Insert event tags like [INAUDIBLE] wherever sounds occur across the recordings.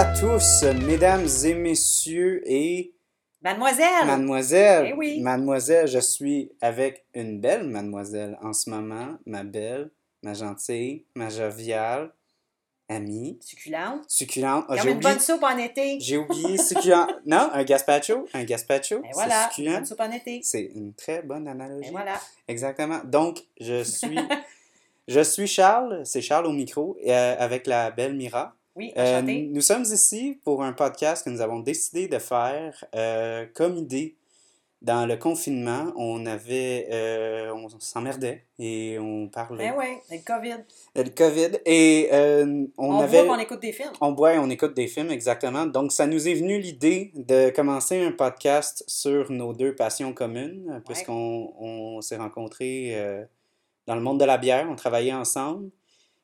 à tous, mesdames et messieurs et Mademoiselle! mademoiselle. Eh oui. Mademoiselle, je suis avec une belle mademoiselle en ce moment, ma belle, ma gentille, ma joviale amie, Succulente. succulente. Ah, Comme j'ai une oublié, bonne soupe en été. j'ai oublié succulent. [LAUGHS] non, un gazpacho, un gazpacho, c'est voilà, succulent. bonne soupe en été. C'est une très bonne analogie. Et voilà. Exactement. Donc, je [LAUGHS] suis, je suis Charles, c'est Charles au micro, euh, avec la belle Mira. Oui, Euh, nous sommes ici pour un podcast que nous avons décidé de faire euh, comme idée. Dans le confinement, on avait, euh, on s'emmerdait et on parlait Eh oui, le COVID. le COVID et on, On, avait, voit qu'on écoute des films. on boit et on écoute des films exactement. Donc, ça nous est venu l'idée de commencer un podcast sur nos deux passions communes, puisqu'on on s'est rencontrés dans le monde de la bière, on travaillait ensemble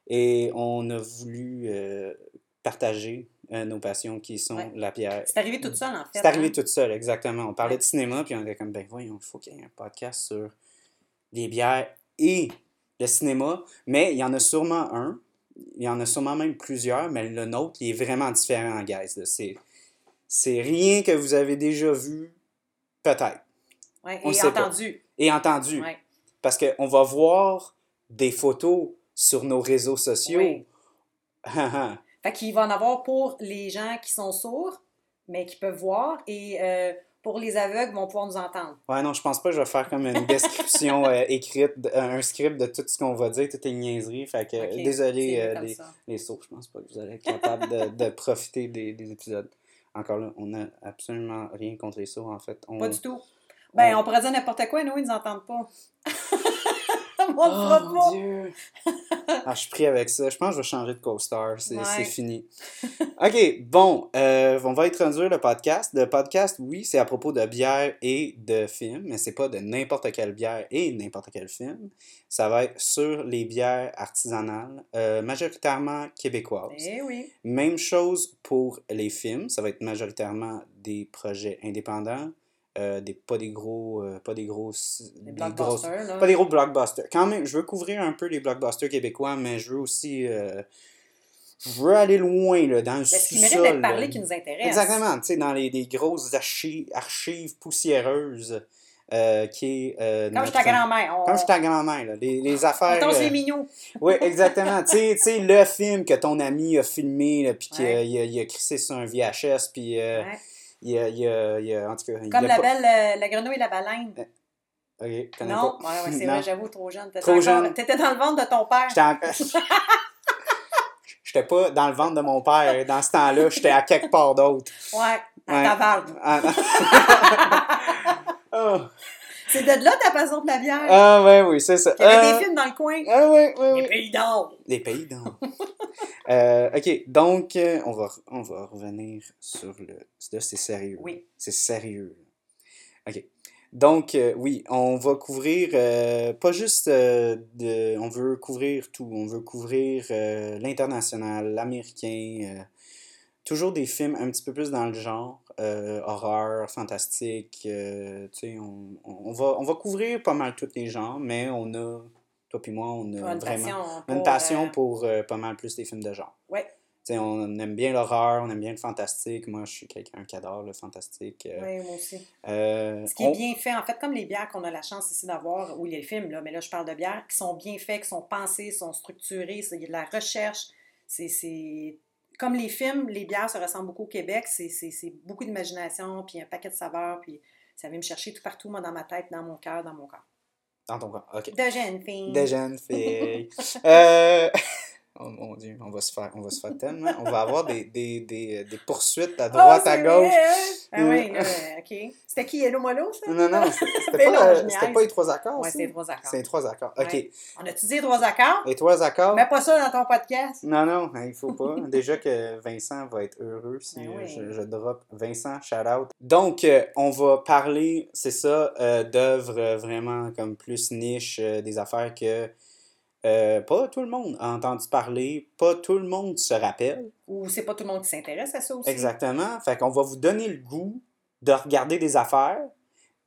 et on a voulu euh, partager euh, nos passions qui sont Ouais. la bière. C'est arrivé toute seule, en fait. C'est arrivé hein? toute seule, exactement. On parlait Ouais. de cinéma, puis on était comme, ben voyons, il faut qu'il y ait un podcast sur les bières et le cinéma. Mais il y en a sûrement un. Il y en a sûrement même plusieurs, mais le nôtre, il est vraiment différent, guys. C'est, c'est rien que vous avez déjà vu, peut-être, Ouais, On et pas. entendu. et entendu. Parce qu'on va voir des photos sur nos réseaux sociaux. Oui. [LAUGHS] ouais, Fait qu'il va en avoir pour les gens qui sont sourds, mais qui peuvent voir, et euh, pour les aveugles, vont pouvoir nous entendre. non, je pense pas que je vais faire comme une description euh, [LAUGHS] écrite, de- un script de tout ce qu'on va dire, toutes les niaiseries. Fait que, désolé, euh, les, ça. les sourds, je pense pas que vous allez être capable de, de profiter des, des épisodes. Encore là, on n'a absolument rien contre les sourds, en fait. On... Pas du tout. Ben, on- on pourrait dire n'importe quoi, nous, ils nous entendent pas. [LAUGHS] Oh mon pas. Dieu! ah, je suis pris avec ça. Je pense que je vais changer de co-star. C'est Ouais. c'est fini. OK, bon. euh, on va introduire le podcast. Le podcast, oui, c'est à propos de bière et de films, mais c'est pas de n'importe quelle bière et n'importe quel film. Ça va être sur les bières artisanales, euh, majoritairement québécoises. Eh oui. Même chose pour les films. Ça va être majoritairement des projets indépendants. Euh, des, pas des gros. euh, pas des. Les des grosses- là. pas des gros blockbusters. Quand même, je veux couvrir un peu les blockbusters québécois, mais je veux aussi. euh, je veux aller loin là, dans le Ben, ce qui mérite sous-sol, d'être parlé qui nous intéresse. Exactement, tu sais, dans les, les grosses archives, archives poussiéreuses euh, qui est. euh, Comme je ta grand-mère. On... Comme je ta grand-mère, là. Les, les affaires. on tosse euh, les mignons. [LAUGHS] oui, exactement. tu sais- le film que ton ami a filmé, puis qu'il a, Ouais. il a, il a crissé sur un VHS, puis Ouais. Il, a, il, a, il a- En tout cas. il Comme la pas- belle, euh, la grenouille et la baleine. Ok, connais Non, pas. ouais, ouais, c'est vrai, j'avoue, trop jeune. T'étais Trop encore- jeune. T'étais dans le ventre de ton père. J'étais en- [LAUGHS] J'étais pas dans le ventre de mon père dans ce temps-là, j'étais à quelque part d'autre. Ouais, à Ouais. ta valve. Ah, [LAUGHS] [LAUGHS] oh. C'est de là ta passion de la bière. Ah, ouais, oui, c'est ça. Il y avait des films dans le coin. Ah, ouais, ouais, Les pays d'or. Les pays d'or. [LAUGHS] Euh, ok, donc, euh, on, va, on va revenir sur le. Là, c'est sérieux. Oui. C'est sérieux. OK. Donc, euh, oui, on va couvrir euh, pas juste euh, de. On veut couvrir tout. On veut couvrir euh, l'international, l'américain. euh, toujours des films un petit peu plus dans le genre. Euh, horreur, fantastique. euh, tu sais, on, on, va, on va couvrir pas mal tous les genres, mais on a. Toi puis moi, on a Une vraiment passion pour, une passion euh, pour euh, pas mal plus des films de genre. Ouais. Tu sais, on aime bien l'horreur, on aime bien le fantastique. Moi, je suis quelqu'un qui adore le fantastique. euh, Oui, moi aussi. euh, Ce qui est bien fait, en fait, comme les bières qu'on a la chance ici d'avoir, ou les films, là, mais là, je parle de bières, qui sont bien faits, qui sont pensées, sont structurées, il y a de la recherche. C'est. Comme les films, les bières se ressemblent beaucoup au Québec. C'est beaucoup d'imagination, puis un paquet de saveurs, puis ça vient me chercher tout partout, moi, dans ma tête, dans mon cœur, dans mon corps. Dans ton corps, ok. De jeunes filles. Des jeunes filles. [LAUGHS] euh... Oh mon dieu, on va se faire, on va se faire tellement. On va avoir des, des, des, des poursuites à Oh, droite, à gauche. hein? Ah Mm. oui, OK. C'était qui, Hello Molo, ça? Non, non, [LAUGHS] c'était pas, non, euh, c'était pas les trois accords. Ça? c'est trois accords. C'est les trois accords. Ok. Ouais. On a-tu dit les trois accords? Les trois accords. Mets pas ça dans ton podcast. Non, non, il faut pas. [LAUGHS] Déjà que Vincent va être heureux si Ben euh, oui. je, je drop Vincent, shout out. Donc, euh, on va parler, c'est ça, euh, d'œuvres euh, vraiment comme plus niche, euh, des affaires que euh, pas tout le monde a entendu parler, pas tout le monde se rappelle. Ou c'est pas tout le monde qui s'intéresse à ça aussi. Exactement. Fait qu'on va vous donner le goût de regarder des affaires.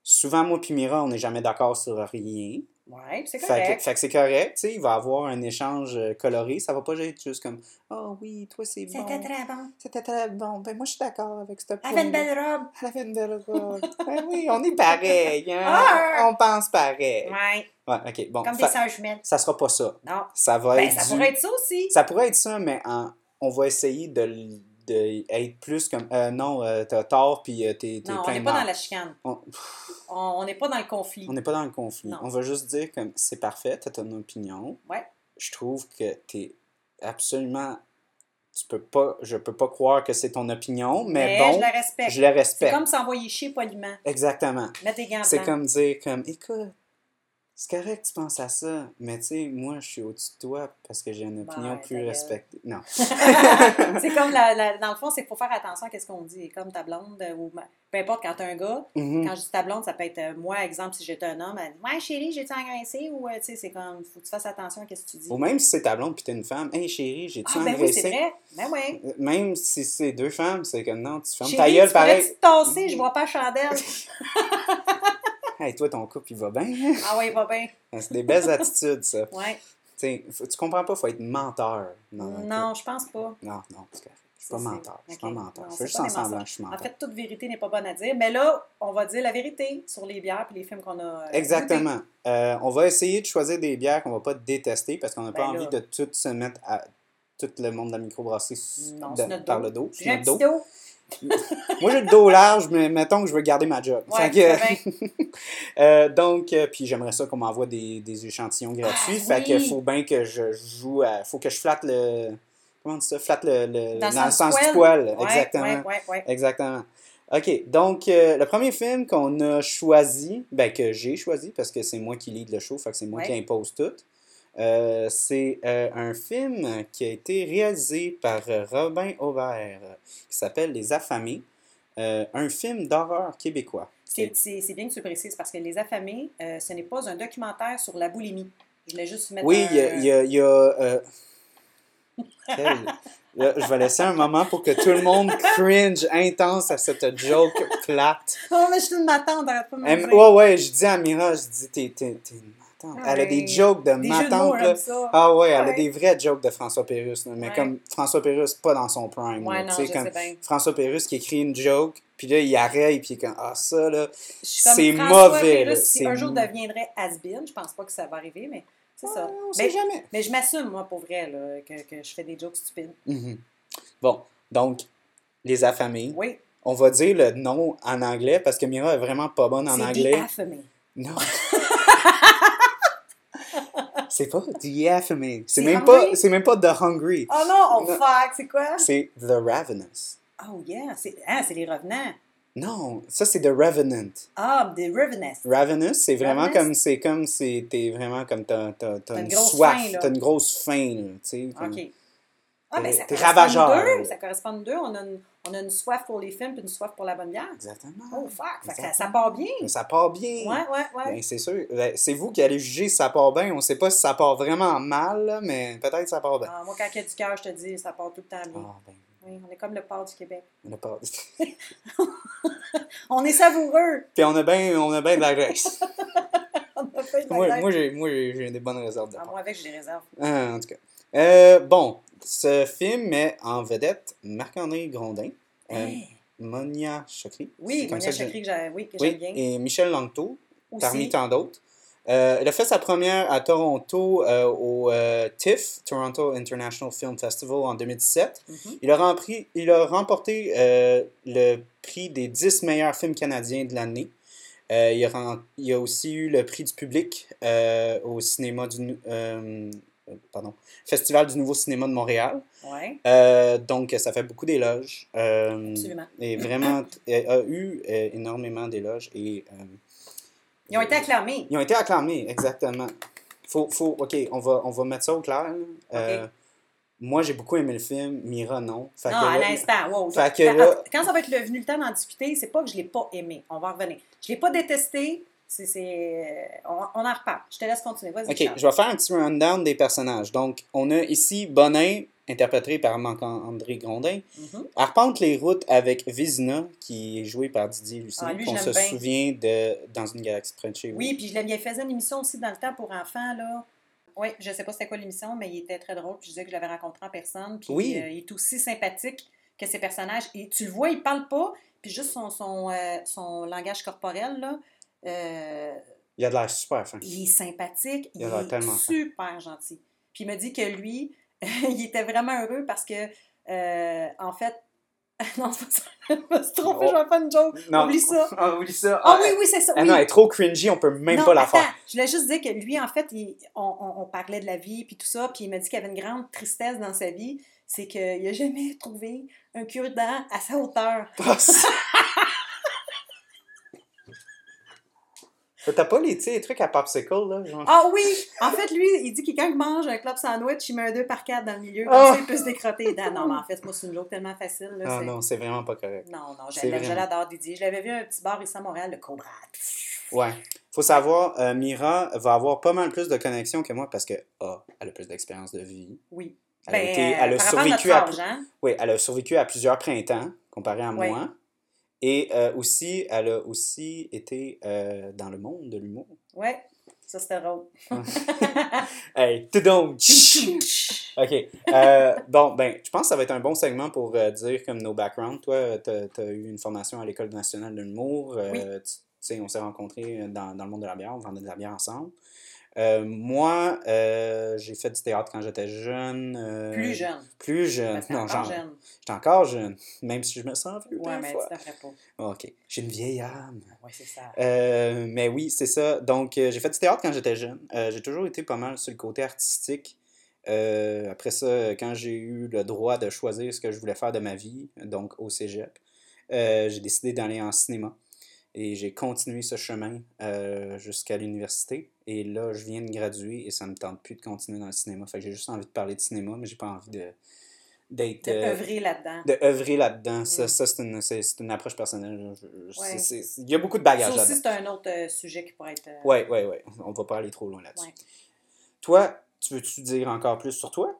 Souvent, moi puis Mira, on n'est jamais d'accord sur rien. Ouais, c'est Fait correct. que, fait que c'est correct, tu sais, il va avoir un échange euh, coloré. Ça va pas être juste comme Oh oui, toi c'est bon. C'était très bon. C'était très bon. Ben moi je suis d'accord avec cette Elle avait une belle robe. Elle avait une belle robe. ben oui, on est pareil. Hein? [LAUGHS] Ah! On pense pareil. Ouais, Ouais, ok, bon. comme des sœurs jumelles. ça sera pas ça. Non. Ça va Ben, être. ça du- pourrait être ça aussi. Ça pourrait être ça, mais en- on va essayer de, de être plus comme. euh, non, euh, t'as tort, puis euh, t'es t'es Non, on n'est pas dans la chicane. On- n'est pas dans le conflit. On n'est pas dans le conflit. Non. On va juste dire comme c'est parfait, t'as ton opinion. Ouais. Je trouve que t'es absolument. Tu peux pas. Je peux pas croire que c'est ton opinion, mais, Mais bon, je la respecte. je la C'est respecte. comme s'envoyer chier poliment. Exactement. Tes gants C'est blancs. comme dire comme écoute, c'est correct que tu penses à ça, mais tu sais, moi je suis au-dessus de toi parce que j'ai une opinion Ouais, ta plus respectée. Non. [LAUGHS] c'est comme, la, la- dans le fond, c'est qu'il faut faire attention à ce qu'on dit. Comme ta blonde, ou peu importe, quand t'es un gars, Mhm. quand je dis ta blonde, ça peut être euh, moi, exemple, si j'étais un homme, elle dit Ouais, chérie, j'ai-tu engraissé Ou, euh, tu sais, c'est comme, faut que tu fasses attention à ce que tu dis. Ou même si c'est ta blonde puis t'es une femme, hey chérie, j'ai-tu ah, ben oui, engraissé? c'est vrai. Ben oui. Euh, Même si c'est deux femmes, c'est comme non, tu fermes ta Chérie, gueule tu pareil. te tasser, je vois pas chandelle. [LAUGHS] [LAUGHS] Hey, toi, ton couple, il va bien. ah ouais, il va bien. [LAUGHS] c'est des belles attitudes, ça. Ouais. T'sais, tu comprends pas, faut être menteur. Non, je pense pas. Non, non, c'est correct. Je suis pas menteur. Je suis pas menteur. Non, Je fais juste en semblant que je suis En fait, toute vérité n'est pas bonne à dire. Mais là, on va dire la vérité sur les bières et les films qu'on a. euh, Exactement. Euh, on va essayer de choisir des bières qu'on va pas détester parce qu'on n'a pas Ben là. envie de tout se mettre à tout le monde de la microbrasserie Non, de- par dos. le dos. J'ai un dos. Moi, j'ai le dos large, mais mettons que je veux garder ma job. Ouais, que-. [LAUGHS] Euh, donc, euh, puis j'aimerais ça qu'on m'envoie des, des échantillons gratuits. Ah, fait que faut bien que je joue à. Faut que je flatte le. Comment on dit ça? Flatte le. le- Dans le sens du du poil. Ouais, Exactement. Ouais, ouais, ouais. Exactement. OK. Donc, euh, le premier film qu'on a choisi, ben que j'ai choisi parce que c'est moi qui lead le show, fait que c'est moi qui impose tout. Euh, c'est euh, un film qui a été réalisé par euh, Robin Aubert qui s'appelle Les Affamés. Euh, un film d'horreur québécois. C'est bien que tu précises parce que Les Affamés, ce n'est pas un documentaire sur la boulimie. Je voulais juste mettre Oui, un- il y a. il y a- il y a, quel- Là, je vais laisser un moment pour que tout le monde cringe intense à cette joke plate. Oh, mais je suis une matante, arrête pas de me ouais, ouais, je dis à Mira, je dis, t'es, t'es, t'es une matante. Elle a des jokes de Des jeux de mots, matante, ça. Ah ouais, elle a des vrais jokes de François Pérusse, là. mais Ouais. comme François Pérusse, pas dans son prime. Ouais, là. non, Tu sais, je comme sais bien. François Pérusse qui écrit une joke, puis là, il arrête, puis il est comme, ah, ça, là. C'est mauvais, Si un jour deviendrait has-been, je pense pas que ça va arriver, mais c'est ça. On Mais, sait jamais. mais je m'assume, moi, pour vrai, là, que, que je fais des jokes stupides. Mhm. Bon, donc, Les Affamés. Oui, On va dire le nom en anglais parce que Mira est vraiment pas bonne en anglais. The Affamé. Non. [LAUGHS] c'est pas The Affamé. C'est même pas, c'est même pas The Hungry. Oh non, oh Non. fuck, c'est quoi? C'est The Ravenous. Oh yeah, c'est ah, c'est les revenants. Non, ça c'est The Revenant. Ah, des Revenants. Ravenous, c'est vraiment Ravenous? comme c'est comme c'est t'es vraiment comme t'as t'as, t'as T'as une, soif, t'as une grosse faim là, tu sais. comme- OK. Ah, T'es- ça t'es correspond ravageur. deux. Ça correspond deux. On a, une, on a une soif pour les films puis une soif pour la bonne bière. Exactement. Oh fuck, ça, ça part bien. Mais ça part bien. Ouais, ouais, ouais. Ben, c'est sûr. Ben, c'est vous qui allez juger si ça part bien. On sait pas si ça part vraiment mal, là, mais peut-être que ça part bien. Ah, moi, quand il y a du cœur, je te dis, ça part tout le temps bien. Ah, ben, Oui, on est comme le port du Québec. on a pas. [LAUGHS] On est savoureux. Puis on a bien on a bien de la graisse. [LAUGHS] On a fait de la moi, glace. moi, j'ai, moi j'ai, j'ai des bonnes réserves de Ah, moi, avec, je les réserve. Ah, en tout cas. Euh, bon, ce film met en vedette Marc-André Grondin, euh, Hey. Monia Chokri. Oui, Monia que Chakri, que j'ai- oui, que Oui, j'aime bien. et Michel Langto, parmi tant d'autres. Euh, elle a fait sa première à Toronto euh, au euh, TIFF, Toronto International Film Festival, en 2017. Mhm. Il a, rempli- il a remporté euh, le prix des 10 meilleurs films canadiens de l'année. Il, a il aussi eu le prix du public au cinéma du pardon, Festival du Nouveau Cinéma de Montréal. Ouais, Euh, donc, ça fait beaucoup d'éloges. Euh, absolument. et vraiment, [COUGHS] elle a eu énormément d'éloges. Et, euh, Ils ont été acclamés. ils ont été acclamés, exactement. Faut, faut, OK, on va, on va mettre ça au clair. Euh, Moi, j'ai beaucoup aimé le film. Mira, non. Fait non, que à l'instant. Wow. Fait que quand, là- quand ça va être venu le temps d'en discuter, c'est pas que je l'ai pas aimé. On va en revenir. Je l'ai pas détesté. C'est, c'est- On, on en reparle. Je te laisse continuer. Vas-y. OK, Charles. je vais faire un petit rundown des personnages. Donc, on a ici Bonin, interprété par Marc-André Grondin, arpente les routes avec Vizina, qui est joué par Didier Lucien, Ah, lui, qu'on se bien. souvient de Dans une galaxie près de chez vous. Oui, puis je l'aimais. Il faisait une émission aussi dans le temps pour enfants, là. Oui, je sais pas c'était quoi l'émission, mais il était très drôle. Puis je disais que je l'avais rencontré en personne. Puis Oui. euh, il est aussi sympathique que ses personnages. Et tu le vois, il parle pas. Puis juste son, son, euh, son langage corporel, là. euh, Il a de l'air super fin. il est sympathique, il, Il a l'air est tellement fin. super gentil. Puis il me dit que lui, [LAUGHS] il était vraiment heureux parce que, euh, en fait, [LAUGHS] non, c'est pas ça. [LAUGHS] Je me suis trompée, je vais faire une joke. Oublie ça. Ah, oublie ça. Ah oui, oui, c'est ça. Ah oui. non, elle est trop cringy, on peut même Non, pas la attends, faire. Je voulais juste dire que lui, en fait, il- on, on- on parlait de la vie puis tout ça, puis il m'a dit qu'il avait une grande tristesse dans sa vie, c'est qu'il n'a jamais trouvé un cure-dent à sa hauteur. T'as pas les, les trucs à popsicle, là? Genre... Ah oui! En fait, lui, il dit que quand il mange un club sandwich, il met un 2 par 4 dans le milieu, comme Ah! ça, il peut se décrotter dents. Non, mais en fait, moi, c'est une joke tellement facile. Là, Ah non, c'est vraiment pas correct. non, non, je l'adore, Didier. Je l'avais vu à un petit bar ici à Montréal, le Cobra. Ouais. Faut savoir, euh, Mira va avoir pas mal plus de connexions que moi parce que, ah, elle a plus d'expérience de vie. Oui. Elle a, Ben, été- elle a survécu à, hein? oui, elle a survécu à plusieurs printemps comparé à moi. Et euh, aussi, elle a aussi été euh, dans le monde de l'humour. Ouais, ça c'était drôle. [LAUGHS] Hey, tout donc! [LAUGHS] OK. Euh, bon, ben, je pense que ça va être un bon segment pour dire comme nos backgrounds. Toi, tu as, eu une formation à l'École nationale de l'humour. Oui. Tu tu sais, on s'est rencontrés dans, dans le monde de la bière. On vendait de la bière ensemble. Euh, moi, euh, j'ai fait du théâtre quand j'étais jeune. euh, Plus jeune. Plus jeune. Non, encore genre, jeune. j'étais encore jeune. Même si je me sens vieux Ouais, mais fois. tu pas. OK. J'ai une vieille âme. Ouais, c'est ça. Mais oui, c'est ça. Donc, j'ai fait du théâtre quand j'étais jeune. J'ai toujours été pas mal sur le côté artistique. Après ça, quand j'ai eu le droit de choisir ce que je voulais faire de ma vie, donc au cégep, j'ai décidé d'aller en cinéma. Et j'ai continué ce chemin jusqu'à l'université. Et là, je viens de graduer et ça me tente plus de continuer dans le cinéma. Fait que j'ai juste envie de parler de cinéma, mais j'ai pas envie de d'être De euh, œuvrer là-dedans. de œuvrer là-dedans. Ça, Mm. ça c'est une, une approche personnelle. Ouais. Il y a beaucoup de bagages Ça aussi, là-dedans. c'est un autre euh, sujet qui pourrait être. euh, Ouais, ouais, ouais. On va pas aller trop loin là-dessus. Ouais. Toi, tu veux-tu dire encore plus sur toi?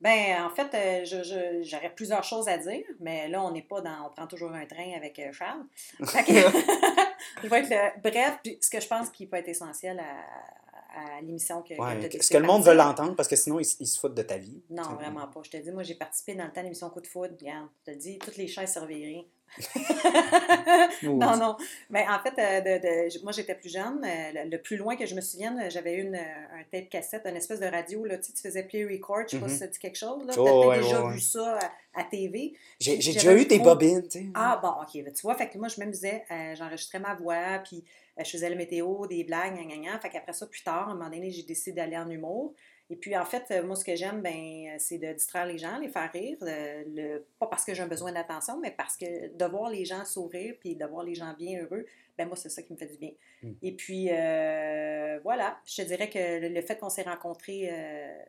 Ben, en fait, euh, j'aurais plusieurs choses à dire, mais là, on n'est pas dans. On prend toujours un train avec euh, Charles. Que- [LAUGHS] je vais être le- Bref, puis ce que je pense qui peut être essentiel à, à l'émission que, Ouais. Est-ce que le de monde veut l'entendre? Parce que sinon, ils, se foutent de ta vie. Non, vraiment pas. Je te dis, moi, j'ai participé dans le temps de l'émission Coup de foudre. Regarde, je te dis, toutes les chaises surveillées. [LAUGHS] non, non. Mais en fait, euh, de, de- moi, j'étais plus jeune. euh, le, le plus loin que je me souvienne, euh, j'avais une, euh, un tape cassette, une espèce de radio. Là, tu, sais, tu faisais play record. Je sais pas si ça dit quelque chose. Oh, ouais, déjà ouais, vu ça à, à TV. J'ai déjà eu des bobines, tu sais. Ah, bon, OK. ben, tu vois, fait que moi, je m'amusais. euh, J'enregistrais ma voix, puis euh, je faisais la météo, des blagues, gna, gna, gna. Fait qu'après ça, plus tard, à un moment donné, j'ai décidé d'aller en humour. Et puis, en fait, euh, moi, ce que j'aime, ben, c'est de distraire les gens, les faire rire. euh, le, pas parce que j'ai un besoin d'attention, mais parce que de voir les gens sourire, puis de voir les gens bien heureux, ben moi, c'est ça qui me fait du bien. Mm. Et puis, euh, voilà, je te dirais que le, le fait qu'on s'est rencontrés euh,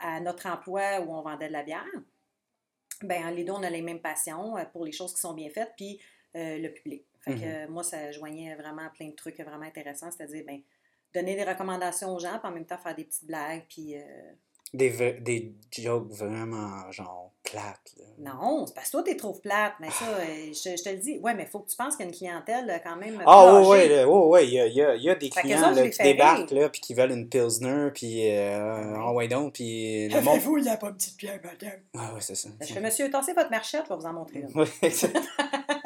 à notre emploi où on vendait de la bière, ben les deux, on a les mêmes passions euh, pour les choses qui sont bien faites, puis euh, le public. Fait que euh, moi, ça joignait vraiment plein de trucs vraiment intéressants, c'est-à-dire, ben, donner des recommandations aux gens, puis en même temps faire des petites blagues, puis... euh, Des, des jokes vraiment, genre, plates. là. Non, c'est parce que toi, tu les trouves plates, mais ça, euh, je, je te le dis. Ouais, mais il faut que tu penses qu'il y a une clientèle euh, quand même. Ah, là, ouais, ouais, il y a, il y a- il y a des clients là, qui débarquent, rire. là, puis qui veulent une Pilsner, puis euh, ah ouais, donc, puis le monde... Avez-vous la pomme petite pierre, madame? Ah ouais, c'est ça. Je fais, monsieur, tassez votre marchette, je vais vous en montrer une. [LAUGHS] Exact. [LAUGHS]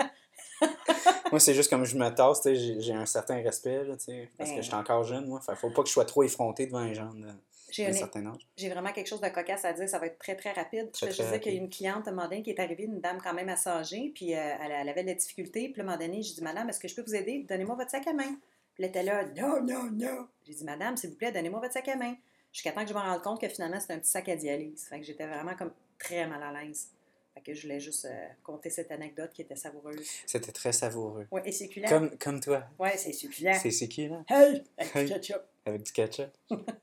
moi, c'est juste comme je me tasse, j'ai- un certain respect, là, parce que Ben. je suis encore jeune, moi. Fait, faut pas que je sois trop effronté devant les gens d'un un- certain âge. J'ai vraiment quelque chose de cocasse à dire, ça va être très très rapide. Très, je disais qu'il y a une cliente à un moment donné qui est arrivée, une dame quand même assez âgée, puis euh, elle, elle avait de la difficulté. Puis à un moment donné, j'ai dit Madame, est-ce que je peux vous aider? Donnez-moi votre sac à main. Puis elle était là, non, non, non. J'ai dit Madame, s'il vous plaît, donnez-moi votre sac à main. Jusqu'à temps que je me rende compte que finalement, c'était un petit sac à dialyse. Fait que j'étais vraiment comme très mal à l'aise. Fait que je voulais juste euh, compter cette anecdote qui était savoureuse. C'était très savoureux. Ouais, et succulent. Comme, comme toi. Ouais, c'est succulent. C'est là? Hey! Avec Hey. du ketchup. Avec du ketchup.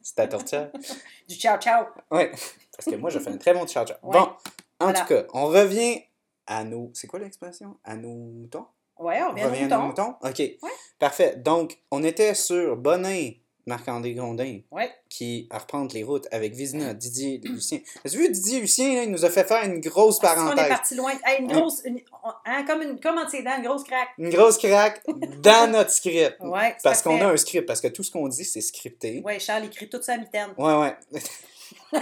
C'est ta tortilla. [LAUGHS] Du ciao ciao. Ouais. Parce que moi, je fais un très bon ciao ciao. Ouais. Bon, en Voilà. tout cas, on revient à nos. C'est quoi l'expression? À nos moutons? Ouais, on On revient revient au à nos mouton. moutons? OK. Parfait. Donc, on était sur Bonin Marc-André Grondin, Ouais. qui à reprendre les routes avec Vizina, Didier Lucien. As-tu vu Didier Lucien, là, il nous a fait faire une grosse Parce qu'on est parenthèse. parti loin. Hey, une grosse. une- hein, comme, une, comme entre ses dents, une grosse craque. Une grosse craque dans [LAUGHS] notre script. Ouais, Parce qu'on a un script, parce que tout ce qu'on dit, c'est scripté. Ouais, Charles écrit toute sa mitaine. Ouais, ouais. [LAUGHS]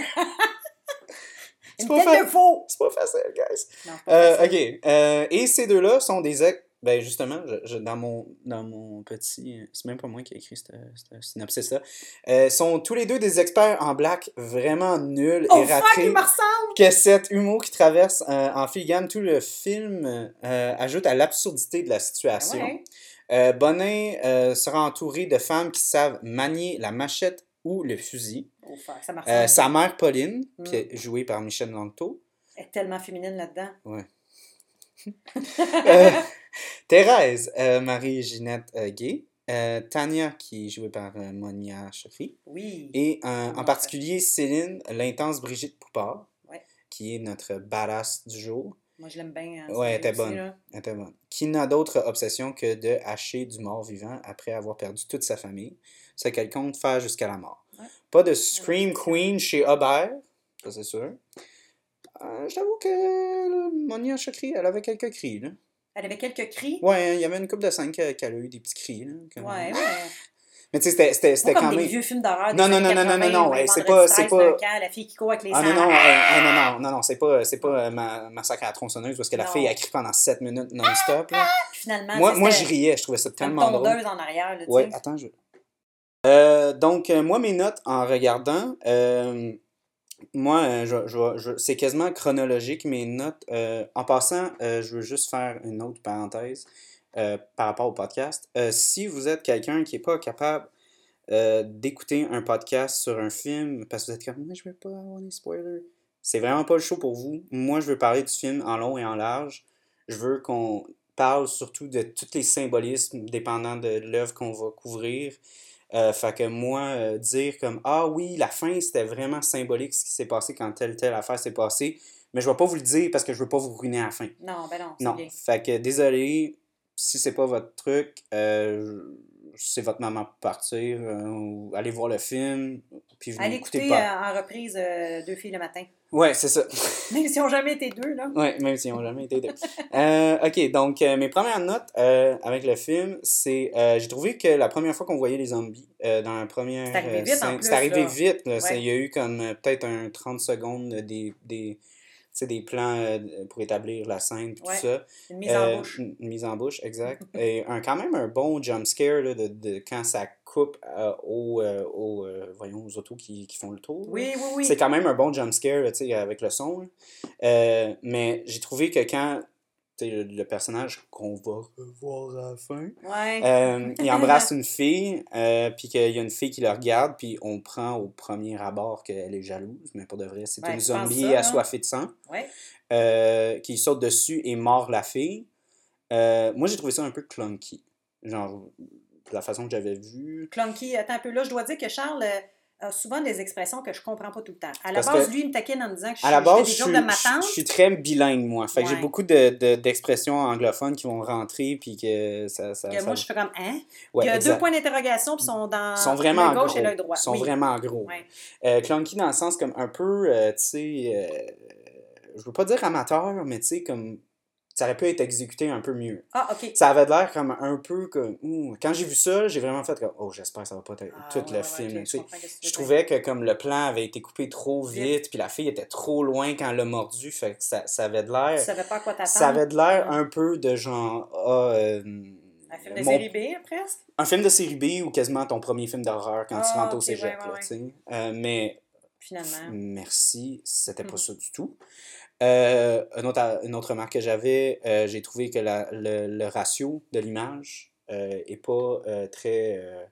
Une pas fa-! C'est pas facile, guys. Non, c'est pas Euh, facile. ok. Euh, et ces deux-là sont des ex. Ben justement, je, je- dans, mon, dans mon petit. C'est même pas moi qui ai écrit ce ce synopsis-là. Euh, sont tous les deux des experts en black vraiment nuls Oh et ratés. il me ressemble! Que cet humour qui traverse euh, en filigrane tout le film euh, ajoute à l'absurdité de la situation. Ouais. Euh, Bonin euh, sera entouré de femmes qui savent manier la machette ou le fusil. Oh fuck, ça Euh, sa mère Pauline, Mm. qui est jouée par Michel Langto. Elle est tellement féminine là-dedans. [LAUGHS] Euh, [LAUGHS] Thérèse, euh, Marie-Ginette euh, Gay. Euh, Tania, qui est jouée par euh, Monia Chokri. Oui. Et en particulier Céline, l'intense Brigitte Poupard, Ouais. qui est notre badass du jour. Moi, je l'aime bien. hein, Ouais, elle était bonne. là. Elle était bonne. Qui n'a d'autre obsession que de hacher du mort vivant après avoir perdu toute sa famille. C'est qu'elle compte faire jusqu'à la mort. Ouais. Pas de Scream. Queen chez Aubert, ça c'est sûr. Euh, J'avoue que Monia Chokri, elle avait quelques cris. Là. Elle avait quelques cris. Ouais, il y avait une couple de que- qu'elle a eu des petits cris. Là, Ouais, ouais. Mais tu sais, c'était- quand des même. vieux films d'horreur. des Non, non, non, non, non, 80, non, ou ouais, c'est pas- c'est 13 pas- la fille qui court avec les Ah non, non, ah, non, non, non, non, c'est pas, c'est pas euh, ma, Massacre à la tronçonneuse parce que la Non. fille a crié pendant 7 minutes non-stop. Finalement, Moi, moi, je riais, je trouvais ça une tellement drôle. tondeuse en arrière. Là, Ouais, attends, je. Euh, donc, euh, moi, mes notes en regardant, moi, euh, je, je- je- c'est quasiment chronologique, mes notes. Euh, en passant, euh, je veux juste faire une autre parenthèse euh, par rapport au podcast. Si vous êtes quelqu'un qui n'est pas capable d'écouter un podcast sur un film parce que vous êtes comme, moi, je veux pas avoir des spoilers, c'est vraiment pas le show pour vous. Moi, je veux parler du film en long et en large. Je veux qu'on parle surtout de tous les symbolismes dépendant de l'œuvre qu'on va couvrir. Euh, fait que moi, euh, dire comme Ah oui, la fin, c'était vraiment symbolique ce qui s'est passé quand telle telle affaire s'est passée, mais je vais pas vous le dire parce que je veux pas vous ruiner à la fin. Non, ben non, c'est Non. bien. Fait que désolé, si c'est pas votre truc, euh, c'est votre maman pour partir, euh, ou allez voir le film, puis vous Allez écouter pas. euh, en reprise euh, Deux filles le matin. Ouais, c'est ça. [LAUGHS] Même si on jamais été deux, là. Ouais, même s'ils n'ont jamais été deux. Euh, ok, donc mes premières notes avec le film, c'est. J'ai trouvé que la première fois qu'on voyait les zombies, dans la première. C'est arrivé vite, C'est arrivé là. vite. là. Ça- Ouais. Il y a eu comme peut-être un 30 secondes des. Des plans euh, pour établir la scène Ouais. tout ça. Une mise Euh, en bouche. Une une mise en bouche, exact. [LAUGHS] Et un, quand même un bon jump scare là, de, de quand ça coupe euh, aux, euh, aux, euh, voyons, aux autos qui, qui font le tour. Oui, oui, oui. C'est quand même un bon jump scare, tu sais, avec le son. Euh, mais j'ai trouvé que quand le, le personnage qu'on va revoir à la fin, Ouais. euh, il [LAUGHS] embrasse une fille, euh, puis qu'il y a une fille qui le regarde, puis on prend au premier abord qu'elle est jalouse, mais pour de vrai, c'est Ouais, une zombie ça, assoiffée de sang, Ouais. euh, qui saute dessus et mord la fille. Moi, j'ai trouvé ça un peu clunky. Genre, la façon que j'avais vu. Clunky, attends un peu. Là, je dois dire que Charles a souvent des expressions que je comprends pas tout le temps. À la Parce base, lui, il me taquine en me disant que je, À la je base, fais je des jokes de ma je- tante. je suis très bilingue, moi. Fait que j'ai beaucoup de, de- d'expressions anglophones qui vont rentrer, puis que ça... ça, Que ça- moi, je fais comme hein? ouais, il y a exact. deux points d'interrogation, puis sont dans Ils sont vraiment l'œil gauche gros. et l'œil droit. Ils sont Oui. vraiment gros. Ouais. Euh, clunky dans le sens comme un peu, euh, tu sais... euh, je veux pas dire amateur, mais tu sais, comme... Ça aurait pu être exécuté un peu mieux. Ah, OK. Ça avait l'air comme un peu comme... ouh, quand j'ai vu ça, j'ai vraiment fait comme... Oh, j'espère que ça va pas être Ah, tout ouais, le ouais, film. tu sais. Je trouvais que comme le plan avait été coupé trop Vite. vite, puis la fille était trop loin quand elle l'a mordu, fait que ça, ça avait de l'air... Tu savais pas à quoi t'attendre? Ça avait de l'air un peu de genre. ah, euh, Un film de mon- série B, presque? un film de série B ou quasiment ton premier film d'horreur quand tu Ah, rentres au cégep. ouais, là. Euh, mais Finalement. merci, c'était pas Mhm. ça du tout. Euh, une, autre, une autre remarque que j'avais, euh, j'ai trouvé que la- le, le ratio de l'image euh, est pas euh, très euh,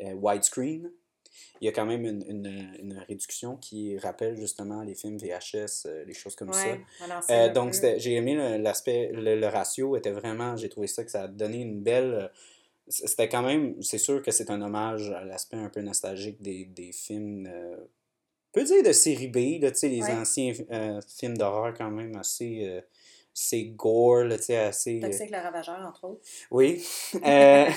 euh, widescreen. Il y a quand même une, une- une réduction qui rappelle justement les films VHS, euh, les choses comme ça. Ouais, Euh, donc, j'ai aimé l'aspect, le, le ratio était vraiment, j'ai trouvé ça que ça a donné une belle. euh, C'était quand même, c'est sûr que c'est un hommage à l'aspect un peu nostalgique des, des films, euh, peut dire de série B, là, tu sais, les Ouais. anciens euh, films d'horreur quand même assez, euh, assez gore, là, tu sais, assez. euh, Toxique le ravageur, entre autres. oui. [LAUGHS]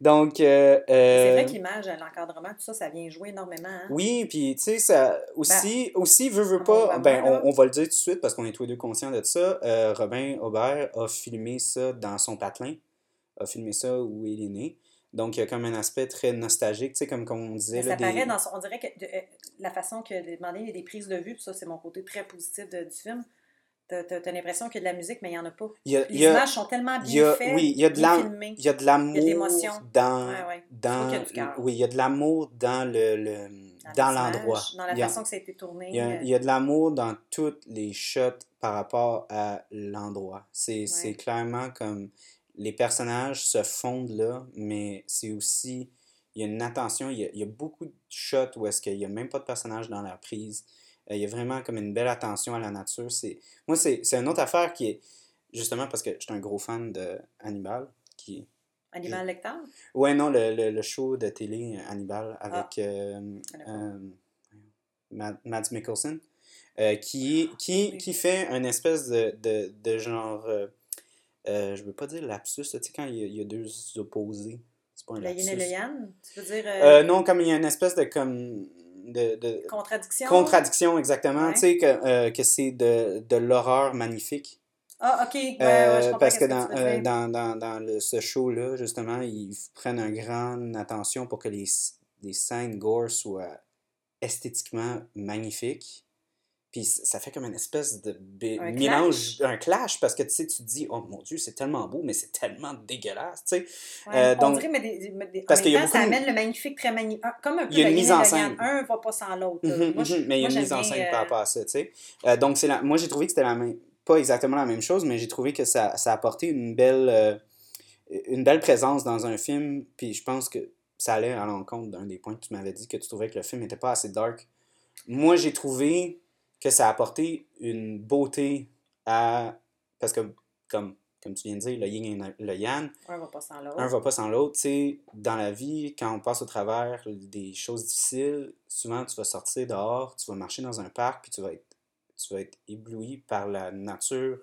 Donc, euh, C'est vrai que l'image, l'encadrement, tout ça, ça vient jouer énormément. hein. oui, puis tu sais, ça aussi, aussi veut, veut on pas, ben, moi, là. on, on va le dire tout de suite parce qu'on est tous les deux conscients de ça. euh, Robin Aubert a filmé ça dans son patelin, a filmé ça où il est né. Donc, il y a comme un aspect très nostalgique, tu sais, comme, comme on disait. Là, ça des- paraît dans son- On dirait que de- euh, la façon que il y a des prises de vue, puis ça, c'est mon côté très positif de- du film. T'as t'as l'impression qu'il y a de la musique, mais il n'y en a pas. il y a, Les il a- images sont tellement il a- bien faites, oui, il y a de bien filmées. il y a de l'amour dans, Ouais, ouais. dans, y a cœur. oui, il y a de l'amour dans le, le- Dans l'endroit. Dans la Il façon que ça a été tourné. Il y, a, euh, il y a de l'amour dans toutes les shots par rapport à l'endroit. C'est c'est clairement comme les personnages se fondent là, mais c'est aussi, il y a une attention, il y a, il y a beaucoup de shots où est-ce qu'il n'y a même pas de personnage dans la prise. Euh, il y a vraiment comme une belle attention à la nature. C'est, moi, c'est c'est une autre affaire qui est, justement parce que je suis un gros fan de Hannibal, qui Animal lecteur. Ouais, non, le, le, le show de télé euh, Hannibal Ah. avec euh, euh, Mads Mikkelsen, qui, qui, Oui. qui fait une espèce de, de, de genre. Euh, je veux pas dire lapsus, tu sais, quand il y, a, il y a deux opposés. C'est pas un Le yin et lapsus. le yang. Tu veux dire euh, Euh, non, comme il y a une espèce de. Comme, de, de contradiction? contradiction, exactement. Ouais. Tu sais, que, euh, que c'est de, de l'horreur magnifique. Ah, ok. Ouais, ouais, je comprends parce que euh, dans, dans, dans le- ce show-là, justement, ils prennent une grande attention pour que les, les scènes gore soient esthétiquement magnifiques. Puis ça fait comme une espèce de Un mélange, un clash, parce que tu sais, tu te dis, oh mon Dieu, c'est tellement beau, mais c'est tellement dégueulasse, tu sais. Ouais, euh, on donc- dirait, mais, des, mais des- parce en même temps, beaucoup ça amène le magnifique très magnifique. Comme un peu Il y a une mise en scène. Un va pas sans l'autre. Mhm, je- mhm, mais il y a une mise en scène euh, par rapport à ça, tu sais. Euh, donc, la... moi, j'ai trouvé que c'était la même... pas exactement la même chose, mais j'ai trouvé que ça, ça apportait une belle, euh, une belle présence dans un film, puis je pense que ça allait à l'encontre d'un des points que tu m'avais dit, que tu trouvais que le film n'était pas assez dark. Moi, j'ai trouvé que ça apportait une beauté à... Parce que, comme, comme tu viens de dire, le yin et le yang, Un va pas sans l'autre. un va pas sans l'autre. Dans la vie, quand on passe au travers des choses difficiles, souvent tu vas sortir dehors, tu vas marcher dans un parc, puis tu vas être, tu vas être ébloui par la nature,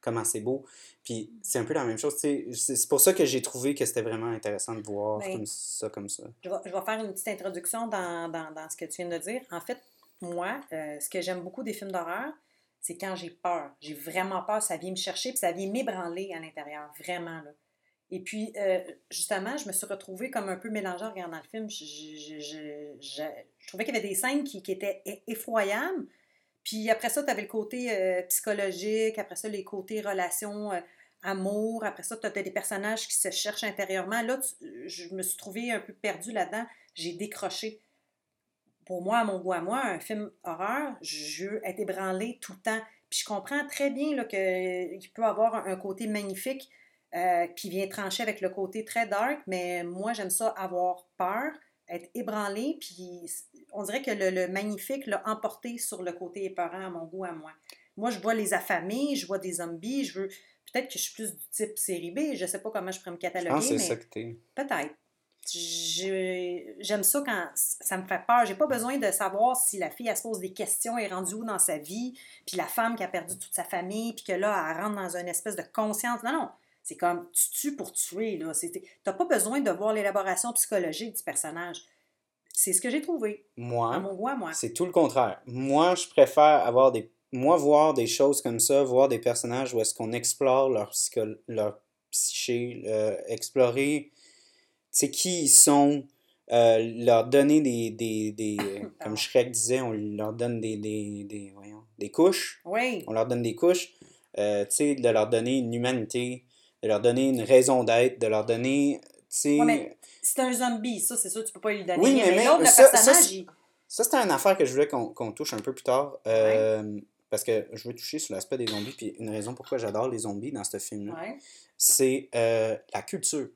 comment c'est beau. Puis c'est un peu la même chose. c'est pour ça que j'ai trouvé que c'était vraiment intéressant de voir Ben, comme ça, comme ça. Je vais, je vais faire une petite introduction dans, dans, dans ce que tu viens de dire. En fait, moi, euh, ce que j'aime beaucoup des films d'horreur, c'est quand j'ai peur. J'ai vraiment peur, ça vient me chercher, puis ça vient m'ébranler à l'intérieur, vraiment. Là. Et puis, euh, justement, je me suis retrouvée comme un peu mélangée en regardant le film. Je, trouvais qu'il y avait des scènes qui, étaient effroyables. Puis après ça, tu avais le côté euh, psychologique, après ça, les côtés relations, amour. Après ça, tu as des personnages qui se cherchent intérieurement. Là, je me suis trouvée un peu perdue là-dedans. J'ai décroché. Pour moi, à mon goût à moi, un film horreur, je veux être ébranlé tout le temps. Puis je comprends très bien qu'il peut avoir un, côté magnifique euh, qui vient trancher avec le côté très dark, mais moi, j'aime ça avoir peur, être ébranlé, puis on dirait que le, le magnifique l'a emporté sur le côté épeurant à mon goût à moi. Moi, je vois les affamés, je vois des zombies, je veux... Peut-être que je suis plus du type série B, je sais pas comment je pourrais me cataloguer, c'est mais peut-être. J'aime ça quand ça me fait peur. J'ai pas besoin de savoir si la fille, elle se pose des questions, est rendue où dans sa vie, puis la femme qui a perdu toute sa famille, puis que là, elle rentre dans une espèce de conscience. Non, non. C'est comme, tu tues pour tuer. C'est- T'as pas besoin de voir l'élaboration psychologique du personnage. C'est ce que j'ai trouvé, Moi, mon goût, à moi. c'est tout le contraire. Moi, je préfère avoir des. Moi, voir des choses comme ça, voir des personnages où est-ce qu'on explore leur, psycho... leur psyché, euh, explorer c'est qui ils sont, euh, leur donner des. des, des [COUGHS] euh, comme Shrek disait, on leur donne des, des, des, voyons, des couches. Oui. On leur donne des couches. euh, tu sais, de leur donner une humanité, de leur donner une raison d'être, de leur donner. Tu sais. Ouais, c'est un zombie, ça, c'est sûr, tu peux pas lui donner. Oui, mais mais l'autre, le ça- ça, personnage, il- Ça, c'était une affaire que je voulais qu'on qu'on touche un peu plus tard. euh, Parce que je veux toucher sur l'aspect des zombies. Puis une raison pourquoi j'adore les zombies dans ce film-là, Ouais. c'est euh, la culture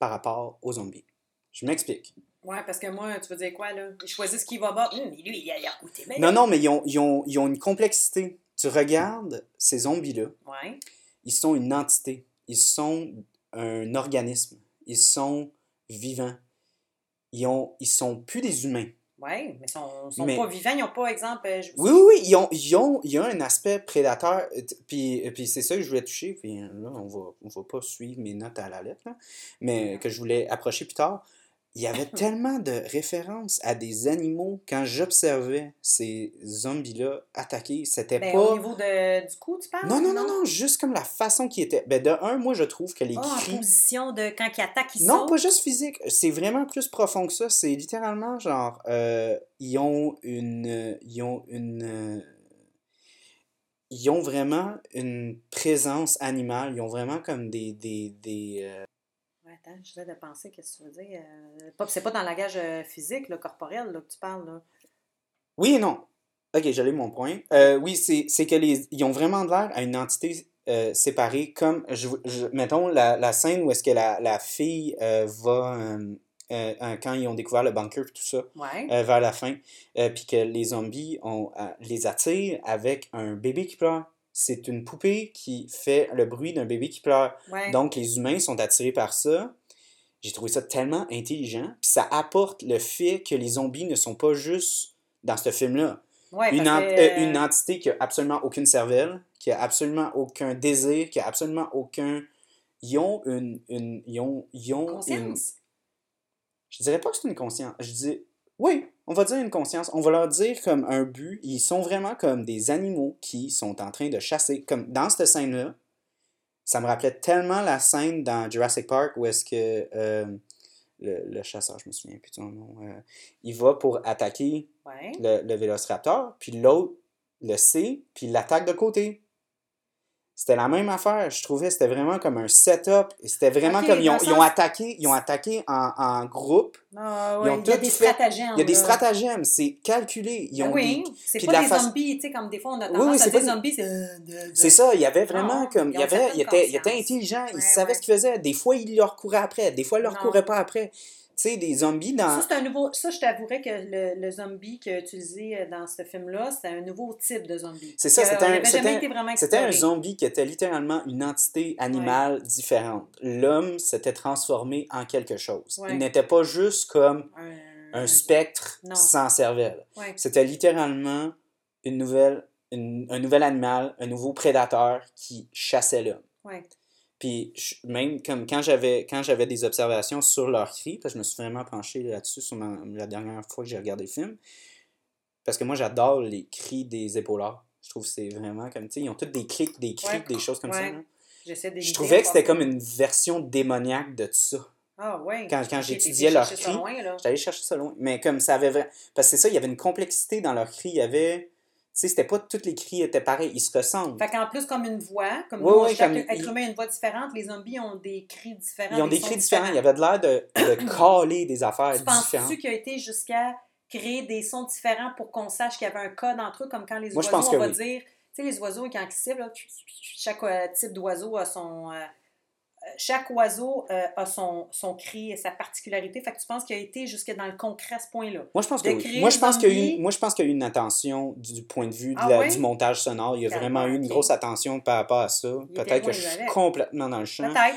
par rapport aux zombies. Je m'explique. Ouais, parce que moi, tu veux dire quoi, là? Ils choisissent qui va battre. Hum, mais lui, il a l'air goûté. Mais Non, non, mais ils ont, ils ont- ils ont une complexité. Tu regardes ces zombies-là, Ouais. ils sont une entité. Ils sont un organisme. Ils sont vivants. Ils, ont, ils sont plus des humains. Oui, mais ils sont, sont Mais- pas vivants, ils n'ont pas, exemple. euh, je- Oui, oui, oui, ils ont, ils ont, a un aspect prédateur, euh, puis, puis c'est ça que je voulais toucher, puis euh, là, on va, on va pas suivre mes notes à la lettre, là, mais que je voulais approcher plus tard. Il y avait [LAUGHS] tellement de références à des animaux quand j'observais ces zombies-là attaquer, c'était Ben, pas... Au niveau de, du cou, tu parles? Non, non, non, non, juste comme la façon qu'ils étaient. Ben, de un, moi, je trouve que les en cris... position de quand ils attaquent, ils Non, pas juste physique. C'est vraiment plus profond que ça. C'est littéralement genre, euh, ils ont une, ils ont une, ils ont vraiment une présence animale. Ils ont vraiment comme des, des, des. euh, Attends, j'essaie de penser, qu'est-ce que tu veux dire? Euh, pas- c'est pas dans le langage euh, physique, là, corporel, là, que tu parles, là. Oui et non. Ok, j'allais mon point. Euh, oui, c'est que les, ils ont vraiment de l'air à une entité euh, séparée, comme je, je- mettons la, la scène où est-ce que la, la fille va euh, quand ils ont découvert le bunker et tout ça. Ouais. euh, vers la fin, euh, puis que les zombies ont, les attirent avec un bébé qui pleure. C'est une poupée qui fait le bruit d'un bébé qui pleure. ouais. Donc, les humains sont attirés par ça. J'ai trouvé ça tellement intelligent. Puis ça apporte le fait que les zombies ne sont pas juste dans ce film-là. Ouais, Une, parce ent- que, euh, une entité qui a absolument aucune cervelle, qui a absolument aucun désir, qui a absolument aucun... Ils ont une... une ils ont, ils ont une... conscience? Je dirais pas que c'est une conscience. Je dis, oui, on va dire une conscience. On va leur dire comme un but. Ils sont vraiment comme des animaux qui sont en train de chasser. Comme dans cette scène-là, ça me rappelait tellement la scène dans Jurassic Park où est-ce que euh, le, le chasseur, je me souviens plus de son nom, euh, il va pour attaquer Ouais. le, le vélociraptor, puis l'autre le sait, puis l'attaque de côté. C'était la même affaire, je trouvais, c'était vraiment comme un setup. et C'était vraiment Ok, comme ils ont, le ils ont sens- attaqué, ils ont attaqué en, en groupe. Ah, Ils ouais, ont il y a des fait- stratagèmes. Il y a des stratagèmes, c'est calculé. Ils ont oui, des- c'est pas la des face- zombies, tu sais, comme des fois on a Oui, tendance oui, à c'est dire pas- zombies, c'est... euh, de- de- C'est ça, il y avait vraiment Non, comme. ils Il, y avait, il, était, il était intelligent, il Ouais, savait ouais. ce qu'il faisait. Des fois, il leur courait après, des fois, il leur Non. courait pas après. Sais, des zombies dans. Ça, c'est un nouveau... Ça, je t'avouerais que le, le zombie qu'il a utilisé euh, dans ce film-là, c'est un nouveau type de zombie. C'est ça, c'était un- c'était- un zombie qui était littéralement une entité animale différente. L'homme s'était transformé en quelque chose. Ouais. Il n'était pas juste comme Un, un spectre Non. sans cervelle. Ouais. C'était littéralement une nouvelle, une- un nouvel animal, un nouveau prédateur qui chassait l'homme. Puis même comme quand j'avais quand j'avais des observations sur leurs cris, parce que je me suis vraiment penché là-dessus sur ma- la dernière fois que j'ai regardé le film, parce que moi j'adore les cris des épaulards. Je trouve que c'est vraiment comme, tu sais, ils ont tous des clics, des cris, Ouais. des choses comme ça. Ouais. Je trouvais que c'était comme une version démoniaque de ça. Ah ouais. quand- quand j'étudiais loin, là. J'allais chercher ça loin. Mais comme ça avait vraiment... Parce que c'est ça, il y avait une complexité dans leurs cris. Il y avait... Sais, c'était pas tous les cris étaient pareils. Ils se ressemblent. Fait qu'en plus, comme une voix, comme nous, chaque comme être humain a une voix différente, les zombies ont des cris différents. Ils ont des cris différents. Il y avait de l'air de, de [COUGHS] caler des affaires Tu penses-tu différentes. qu'il a été jusqu'à créer des sons différents pour qu'on sache qu'il y avait un code entre eux, comme quand les Moi, je oiseaux, pense on va oui. dire, tu sais, les oiseaux, quand ils ciblent, là, chaque euh, type d'oiseau a son... euh, chaque oiseau euh, a son, son cri et sa particularité. Fait que tu penses qu'il a été jusque dans le concret à ce point-là? Moi, je pense que de oui. Moi, je pense qu'il y a eu, qu'il y a une attention du point de vue de Ah la- du montage sonore. Il y a vraiment eu une grosse attention par rapport à ça. Peut-être que je suis complètement dans le champ. Peut-être.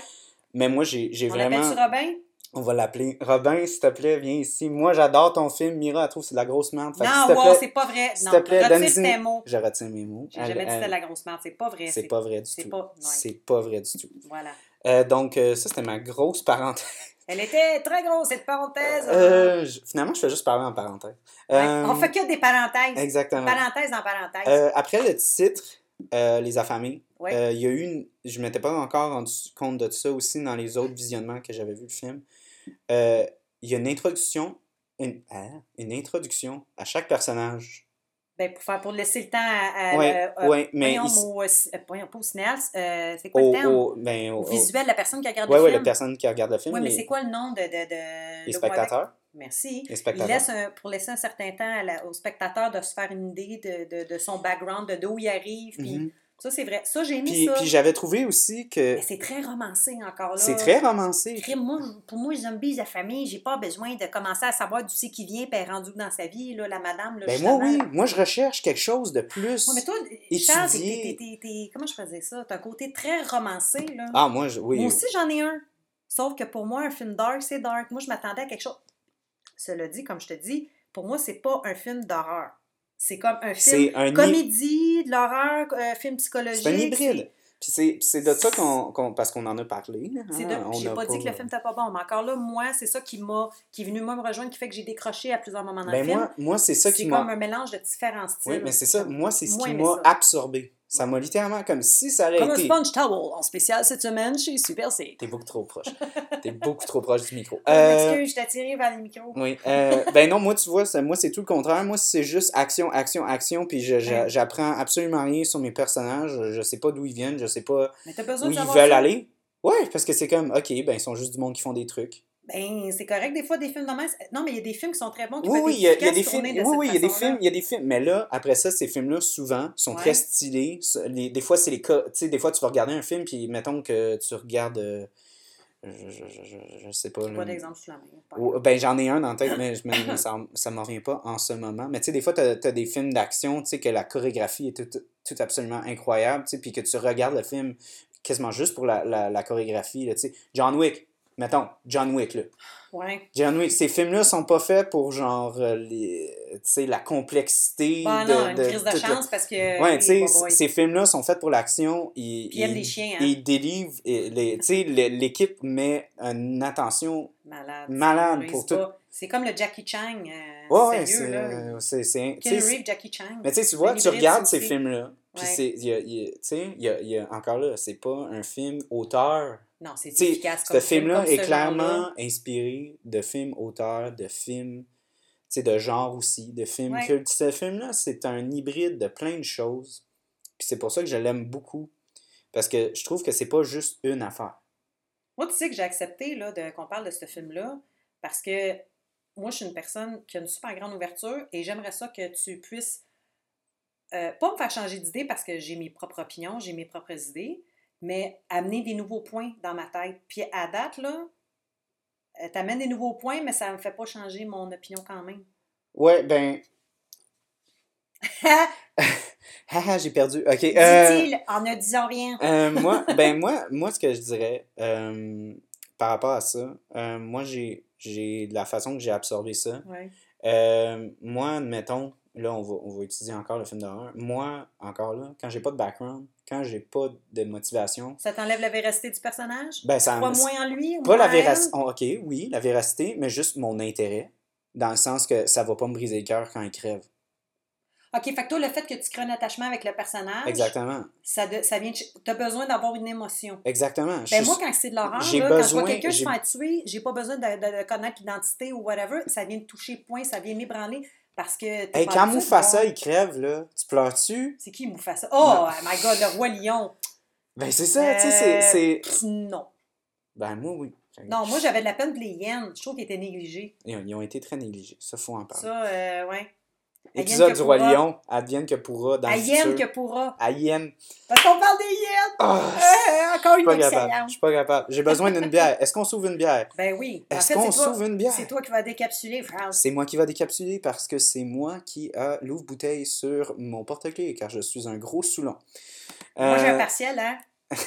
Mais moi, j'ai On vraiment... l'appelle-tu Robin? On va l'appeler. Robin, s'il te plaît, viens ici. Moi, j'adore ton film. Mira, elle trouve que c'est de la grosse merde. Fait Non, wow, c'est pas vrai. s'il te plaît, retire donne-y- tes mots. Je retiens mes mots. J'ai jamais dit que c'était de la grosse merde. C'est pas vrai. C'est pas vrai du tout. C'est pas vrai du tout. Voilà. Euh, donc, euh, ça, c'était ma grosse parenthèse. [LAUGHS] Elle était très grosse, cette parenthèse. Euh, je- finalement, je fais juste parler en parenthèse. Ouais, Euh, On fait que des parenthèses. Exactement. Parenthèse en parenthèse. Euh, après le titre, euh, Les Affamés, Ouais. euh, il y a eu une. Je ne m'étais pas encore rendu compte de ça aussi dans les autres visionnements que j'avais vu le film. Euh, il y a une introduction. Une, hein? une introduction à chaque personnage. Ben, pour, faire, pour laisser le temps à. à- Oui, euh, ouais, mais. voyons, ici- au, euh, pas au cinéaste, euh, c'est quoi au, le terme? au- ben, au- visuel, la personne qui regarde Ouais, le ouais, film. la personne qui regarde le film. Oui, mais les, c'est quoi le nom de. de, de les spectateurs? Merci. Les Il spectateurs. laisse un- pour laisser un certain temps à la- au spectateur de se faire une idée de, de, de son background, de d'où il arrive. Puis Mhm. Ça, c'est vrai. Ça, j'ai aimé Puis, ça. puis j'avais trouvé aussi que Mais c'est très romancé encore là. c'est très romancé. Moi, pour moi, zombies de famille, j'ai pas besoin de commencer à savoir d'où c'est qui vient et rendu où dans sa vie, là, la madame. Là, Ben moi, oui. là. Moi, je recherche quelque chose de plus. Ouais, mais toi, Charles, t'es- comment je faisais ça? T'as un côté très romancé, là. Ah, moi, je- oui. Moi aussi, j'en ai un. Sauf que pour moi, un film dark, c'est dark. Moi, je m'attendais à quelque chose. Cela dit, comme je te dis, pour moi, c'est pas un film d'horreur. C'est comme un C'est film un comédie, de l'horreur, euh, film psychologique. C'est un hybride. Puis c'est c'est de ça qu'on. qu'on- parce qu'on en a parlé. hein, C'est de- J'ai a pas dit que le film était pas bon, mais encore là, moi, c'est ça qui m'a qui est venu moi me rejoindre, qui fait que j'ai décroché à plusieurs moments dans Ben le film. moi, moi c'est ça qui c'est m'a. comme un mélange de différents styles. Oui, mais c'est ça. Moi, c'est ce Moi, qui m'a absorbé. Ça m'a littéralement comme si ça aurait Comme un sponge towel en spécial cette semaine chez Super C. T'es beaucoup trop proche. T'es beaucoup trop proche du micro. [LAUGHS] Euh, Excuse, je t'ai tiré vers les micros. oui. euh, ben non, moi, tu vois, moi, c'est tout le contraire. Moi, c'est juste action, action, action. Puis j'apprends absolument rien sur mes personnages. Je sais pas d'où ils viennent. Je sais pas Mais t'as besoin où de ils veulent ça. aller. Ouais, parce que c'est comme, OK, ben, ils sont juste du monde qui font des trucs. Ben, c'est correct, des fois, des films de même. Non, mais il y a des films qui sont très bons, qui Oui, oui, il y a, des films. de Oui, oui, il y a des films, il y a des films. Mais là, après ça, ces films-là, souvent, sont Ouais. très stylés. Les- des fois, c'est les cas. Tu sais, des fois, tu vas regarder un film, puis mettons que tu regardes. euh, je, je, je, je, sais pas. Pas d'exemple sous la main. ben, j'en ai un en tête, mais, [LAUGHS] mais ça ça m'en revient pas en ce moment. Mais tu sais, des fois, tu as, des films d'action, tu sais, que la chorégraphie est tout, tout absolument incroyable, tu sais, puis que tu regardes le film quasiment juste pour la, la, la chorégraphie, tu sais. John Wick, mettons, John Wick, là. Ouais. John Wick, ces films-là sont pas faits pour, genre, euh, les, tu sais, la complexité Ah de... non, une de crise de chance parce que. Ouais, tu sais, ces films-là sont faits pour l'action. Ils, ils aiment les chiens, hein. Ils délivrent. Tu sais, l'équipe met une attention Malade. malade pour tout. C'est comme le Jackie Chan. euh, Ouais, sérieux, c'est. euh, c'est- Jackie Chan. Mais tu sais, tu vois, tu regardes ces films-là, puis Tu sais, encore là, c'est pas un film auteur. Non, c'est efficace comme ce film, film-là est clairement inspiré de films auteurs, de films, tu sais, de genre aussi, de films Ouais. cultes. Ce film-là, c'est un hybride de plein de choses. Puis c'est pour ça que je l'aime beaucoup. Parce que je trouve que c'est pas juste une affaire. Moi, tu sais que j'ai accepté là, de, qu'on parle de ce film-là parce que moi, je suis une personne qui a une super grande ouverture et j'aimerais ça que tu puisses euh, pas me faire changer d'idée parce que j'ai mes propres opinions, j'ai mes propres idées, mais amener des nouveaux points dans ma tête. Puis à date, là, euh, t'amènes des nouveaux points, mais ça me fait pas changer mon opinion quand même. Ouais, ben. Haha, [LAUGHS] j'ai perdu. Ok. euh, en ne disant rien. Euh, moi, [LAUGHS] ben moi, moi, ce que je dirais euh, par rapport à ça, moi, j'ai, j'ai la façon que j'ai absorbé ça. Ouais. Moi, admettons, là, on va, on va étudier encore le film d'horreur. Moi, encore là, quand j'ai pas de background, quand j'ai pas de motivation, Ça t'enlève la véracité du personnage? ben ça me- moins en lui? Pas la en véracité. Ok, oui, la véracité, mais juste mon intérêt. Dans le sens que ça va pas me briser le cœur quand il crève. OK, fait que toi, le fait que tu crées un attachement avec le personnage, Exactement. ça, de- ça vient de... T'as besoin d'avoir une émotion. Exactement. Ben Je- moi, quand c'est de l'horreur, quand je vois quelqu'un se faire tuer, j'ai pas besoin de, de- de connaître l'identité ou whatever. Ça vient de toucher point, ça vient m'ébranler parce que... Hey, quand voir- il crève, là, tu pleures-tu? C'est qui Mufasa? Oh, my God, le roi lion! Ben c'est ça, tu sais, c'est-. Pff, Non. Ben moi, oui. Non, moi, j'avais de la peine pour les hyènes. Je trouve qu'ils étaient négligés. Ils ont, ils ont été très négligés, ça, faut en parler. Ça, euh, ouais. Épisode du Roi. Lion, advienne que pourra dans le Hyène futur. que pourra. Hyène. Parce qu'on parle des hyènes! Ah, Euh, encore je suis une capable, je excellente. suis pas capable. J'ai besoin d'une bière. Est-ce qu'on s'ouvre une bière? Ben oui. Est-ce qu'on s'ouvre une bière? C'est toi qui vas décapsuler, France. C'est moi qui va décapsuler parce que c'est moi qui a l'ouvre-bouteille sur mon porte-clés car je suis un gros saoulon. Moi, j'ai un Euh, partiel, hein? [LAUGHS]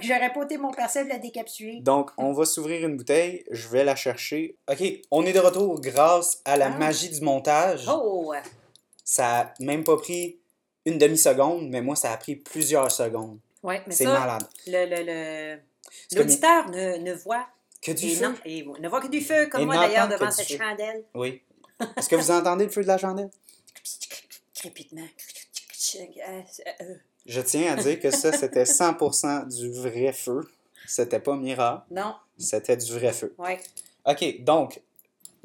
J'aurais pas été mon partiel de la décapsuler. Donc, on va s'ouvrir une bouteille, je vais la chercher. OK, on est de retour grâce à la Ah. magie du montage. Oh! Ça a même pas pris une demi-seconde, mais moi, ça a pris plusieurs secondes. Ouais, mais C'est ça, malade. le, l'auditeur ne, ne voit Que du et feu. non, et ne voit que du feu, comme Et moi d'ailleurs devant cette feu. chandelle. Oui. Est-ce que vous entendez le feu de la chandelle? Crépitement. Euh, Je tiens à dire que ça, c'était 100% du vrai feu. C'était pas miracle, Non, c'était du vrai feu. ouais, OK, donc,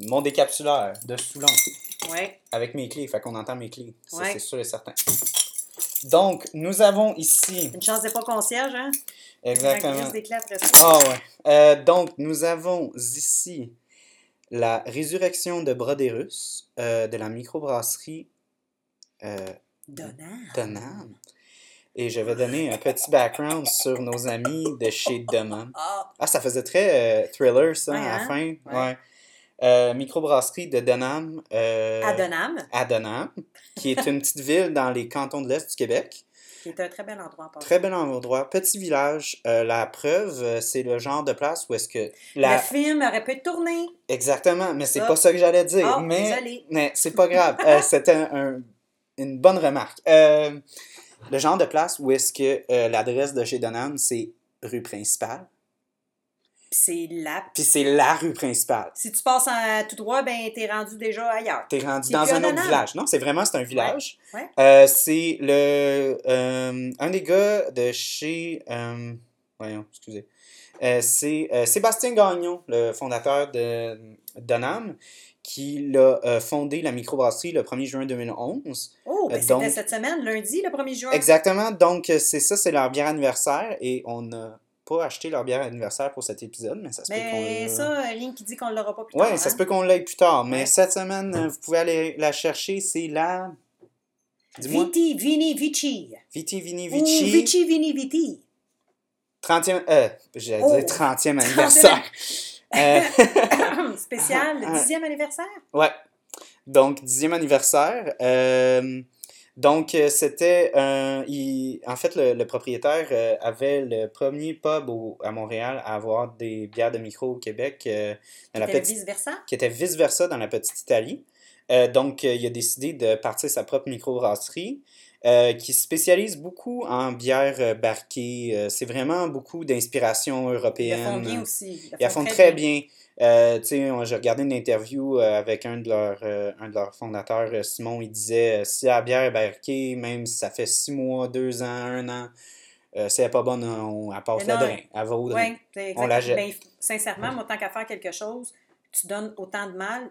mon décapsuleur de Soulon ouais. avec mes clés, fait qu'on entend mes clés. Ça, Ouais. c'est sûr et certain. Donc, nous avons ici. Une chance d'être pas concierge, hein? Exactement. Ah ouais. Euh, donc, nous avons ici la résurrection de Brodérus euh, de la microbrasserie euh, Donnant. Donham. Et je vais donner un petit background sur nos amis de chez Demon. Ah! Ah, ça faisait très euh, thriller, ça, Ouais, à la hein? fin. Ouais. Ouais. Euh, microbrasserie de Denham. euh, À Donham. à Denham, qui est une petite ville dans les cantons de l'Est du Québec. Qui est un très bel endroit en passant. Très bel endroit. Petit village. Euh, la preuve, c'est le genre de place où est-ce que... La... Le film aurait pu être tourné. Exactement, mais c'est Ça. pas ça que j'allais dire. Ah, mais mais c'est pas grave. [LAUGHS] C'était un- un- une bonne remarque. Le genre de place où est-ce que l'adresse de chez Donham, c'est rue principale. Puis c'est là. Puis c'est la rue principale. Si tu passes en tout droit, ben t'es rendu déjà ailleurs. T'es rendu dans un autre village. Non, c'est vraiment, c'est un village. ouais. Euh, c'est le... euh, un des gars de chez... euh, voyons, excusez. C'est Sébastien Gagnon, le fondateur de Donham, qui l'a euh, fondé la microbrasserie le 1er juin 2011. Oh, ben Euh, c'était cette semaine, lundi, le 1er juin. Exactement. Donc, c'est ça, c'est leur bière anniversaire. Et on n'a pas acheté leur bière anniversaire pour cet épisode, mais ça se peut qu'on... Mais l'a- ça, qui dit qu'on l'aura pas plus tard. Ouais, ça hein. se peut qu'on l'aille plus tard. Mais Ouais. cette semaine, euh, vous pouvez aller la chercher. C'est la... Dis-moi. Viti, Vini, Vici. Viti Vini Ou Vici. Vici, Vini, Viti. 30e... Euh, j'allais Oh. dire 30e [LAUGHS] anniversaire. Euh, [COUGHS] Spécial, le [COUGHS] Ah, ah. dixième anniversaire? ouais. Donc, 10e anniversaire. Euh, donc, euh, c'était... un- il- en fait, le, le propriétaire euh, avait le premier pub au- à Montréal à avoir des bières de micro au Québec euh, dans la petite vice-versa? qui était vice-versa dans la petite Italie. Euh, donc, il a décidé de partir sa propre microbrasserie euh, qui se spécialise beaucoup en bières barquées. C'est vraiment beaucoup d'inspiration Ils européenne. font bien aussi. Ils font très bien. Euh, sais, j'ai regardé une interview euh, avec un de leurs, euh, un de leurs fondateurs, euh, Simon. Il disait si la bière est barquée, même si ça fait six mois, deux ans, un an, euh, si elle n'est pas bonne, on, elle passe le drain. Elle va au drain. On la jette. Ben, sincèrement, moi, tant qu'à faire quelque chose, tu donnes autant de mal,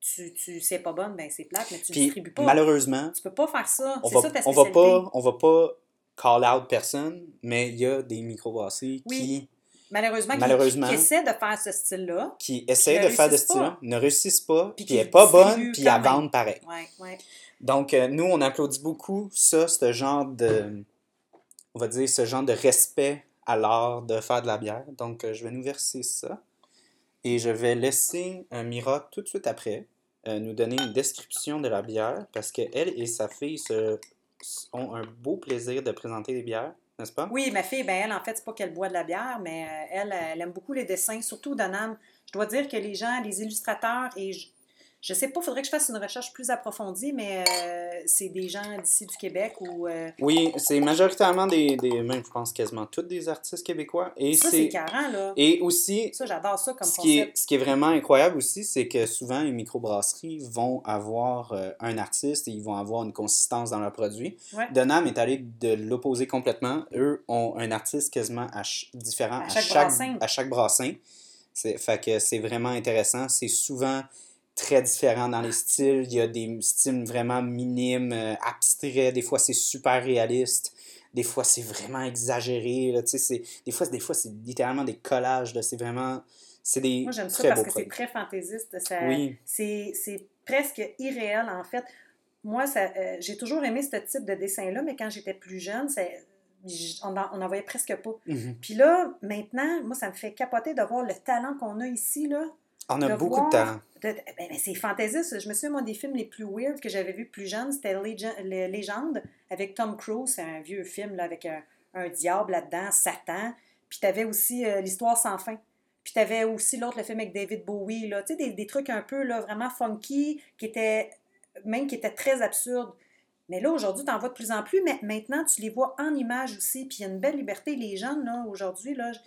tu, tu c'est pas bonne, ben c'est plate, mais tu Puis, distribues pas. malheureusement, Tu peux pas faire ça. on va, ça ta on va spécialité. pas on va pas call out personne mais il y a des microbrasseries Oui. qui Malheureusement, qui- Malheureusement. qui, essaient de faire ce style-là. qui essayent ne de faire de réussissent style pas. ne réussissent pas Puis puis qui elle est pas bonne puis même. vendent pareil Ouais, ouais. donc euh, nous on applaudit beaucoup ça ce genre de on va dire ce genre de respect à l'art de faire de la bière donc euh, je vais nous verser ça et je vais laisser euh, Mira tout de suite après euh, nous donner une description de la bière parce que elle et sa fille se, ont un beau plaisir de présenter des bières Oui, ma fille, ben elle, en fait, c'est pas qu'elle boit de la bière, mais euh, elle, elle aime beaucoup les dessins, surtout Donham. Je dois dire que les gens, les illustrateurs, et je, sais pas, il faudrait que je fasse une recherche plus approfondie, mais euh, c'est des gens d'ici du Québec ou euh, Oui, c'est majoritairement des, des même je pense quasiment tous des artistes québécois. Et ça, c'est carrant, là. et aussi Ça, j'adore ça comme ce qui, est, concept. ce qui est vraiment incroyable aussi, c'est que souvent les microbrasseries vont avoir euh, un artiste et ils vont avoir une consistance dans leurs produits. Ouais. Est allé de l'opposé complètement. Eux ont un artiste quasiment à différent À à chaque chaque, brassin. à chaque brassin. C'est, fait que c'est vraiment intéressant. C'est souvent très différent dans les styles. Il y a des styles vraiment minimes, euh, abstraits. Des fois, c'est super réaliste. Des fois, c'est vraiment exagéré. Là, tu sais, des, fois, des fois, c'est littéralement des collages. C'est vraiment... C'est des Moi, j'aime ça parce que c'est très fantaisiste. Ça, Oui. c'est, presque irréel, en fait. Moi, euh, j'ai toujours aimé ce type de dessin-là, mais quand j'étais plus jeune, ça, on n'en voyait presque pas. Mhm. Puis là, maintenant, moi, ça me fait capoter de voir le talent qu'on a ici, là. On a de beaucoup voir- de talent. de- de- ben, ben, c'est fantaisiste. Je me souviens, moi, des films les plus weird que j'avais vus plus jeune, c'était Légende avec Tom Cruise. C'est un vieux film là, avec un, un diable là-dedans, Satan. Puis t'avais aussi euh, L'Histoire sans fin. Puis t'avais aussi l'autre, le film avec David Bowie, là. Tu sais, des, des trucs un peu là, vraiment funky, qui étaient, même qui étaient très absurdes. Mais là, aujourd'hui, tu en vois de plus en plus, mais maintenant, tu les vois en images aussi. Puis il y a une belle liberté. Les jeunes, là, aujourd'hui, là, je-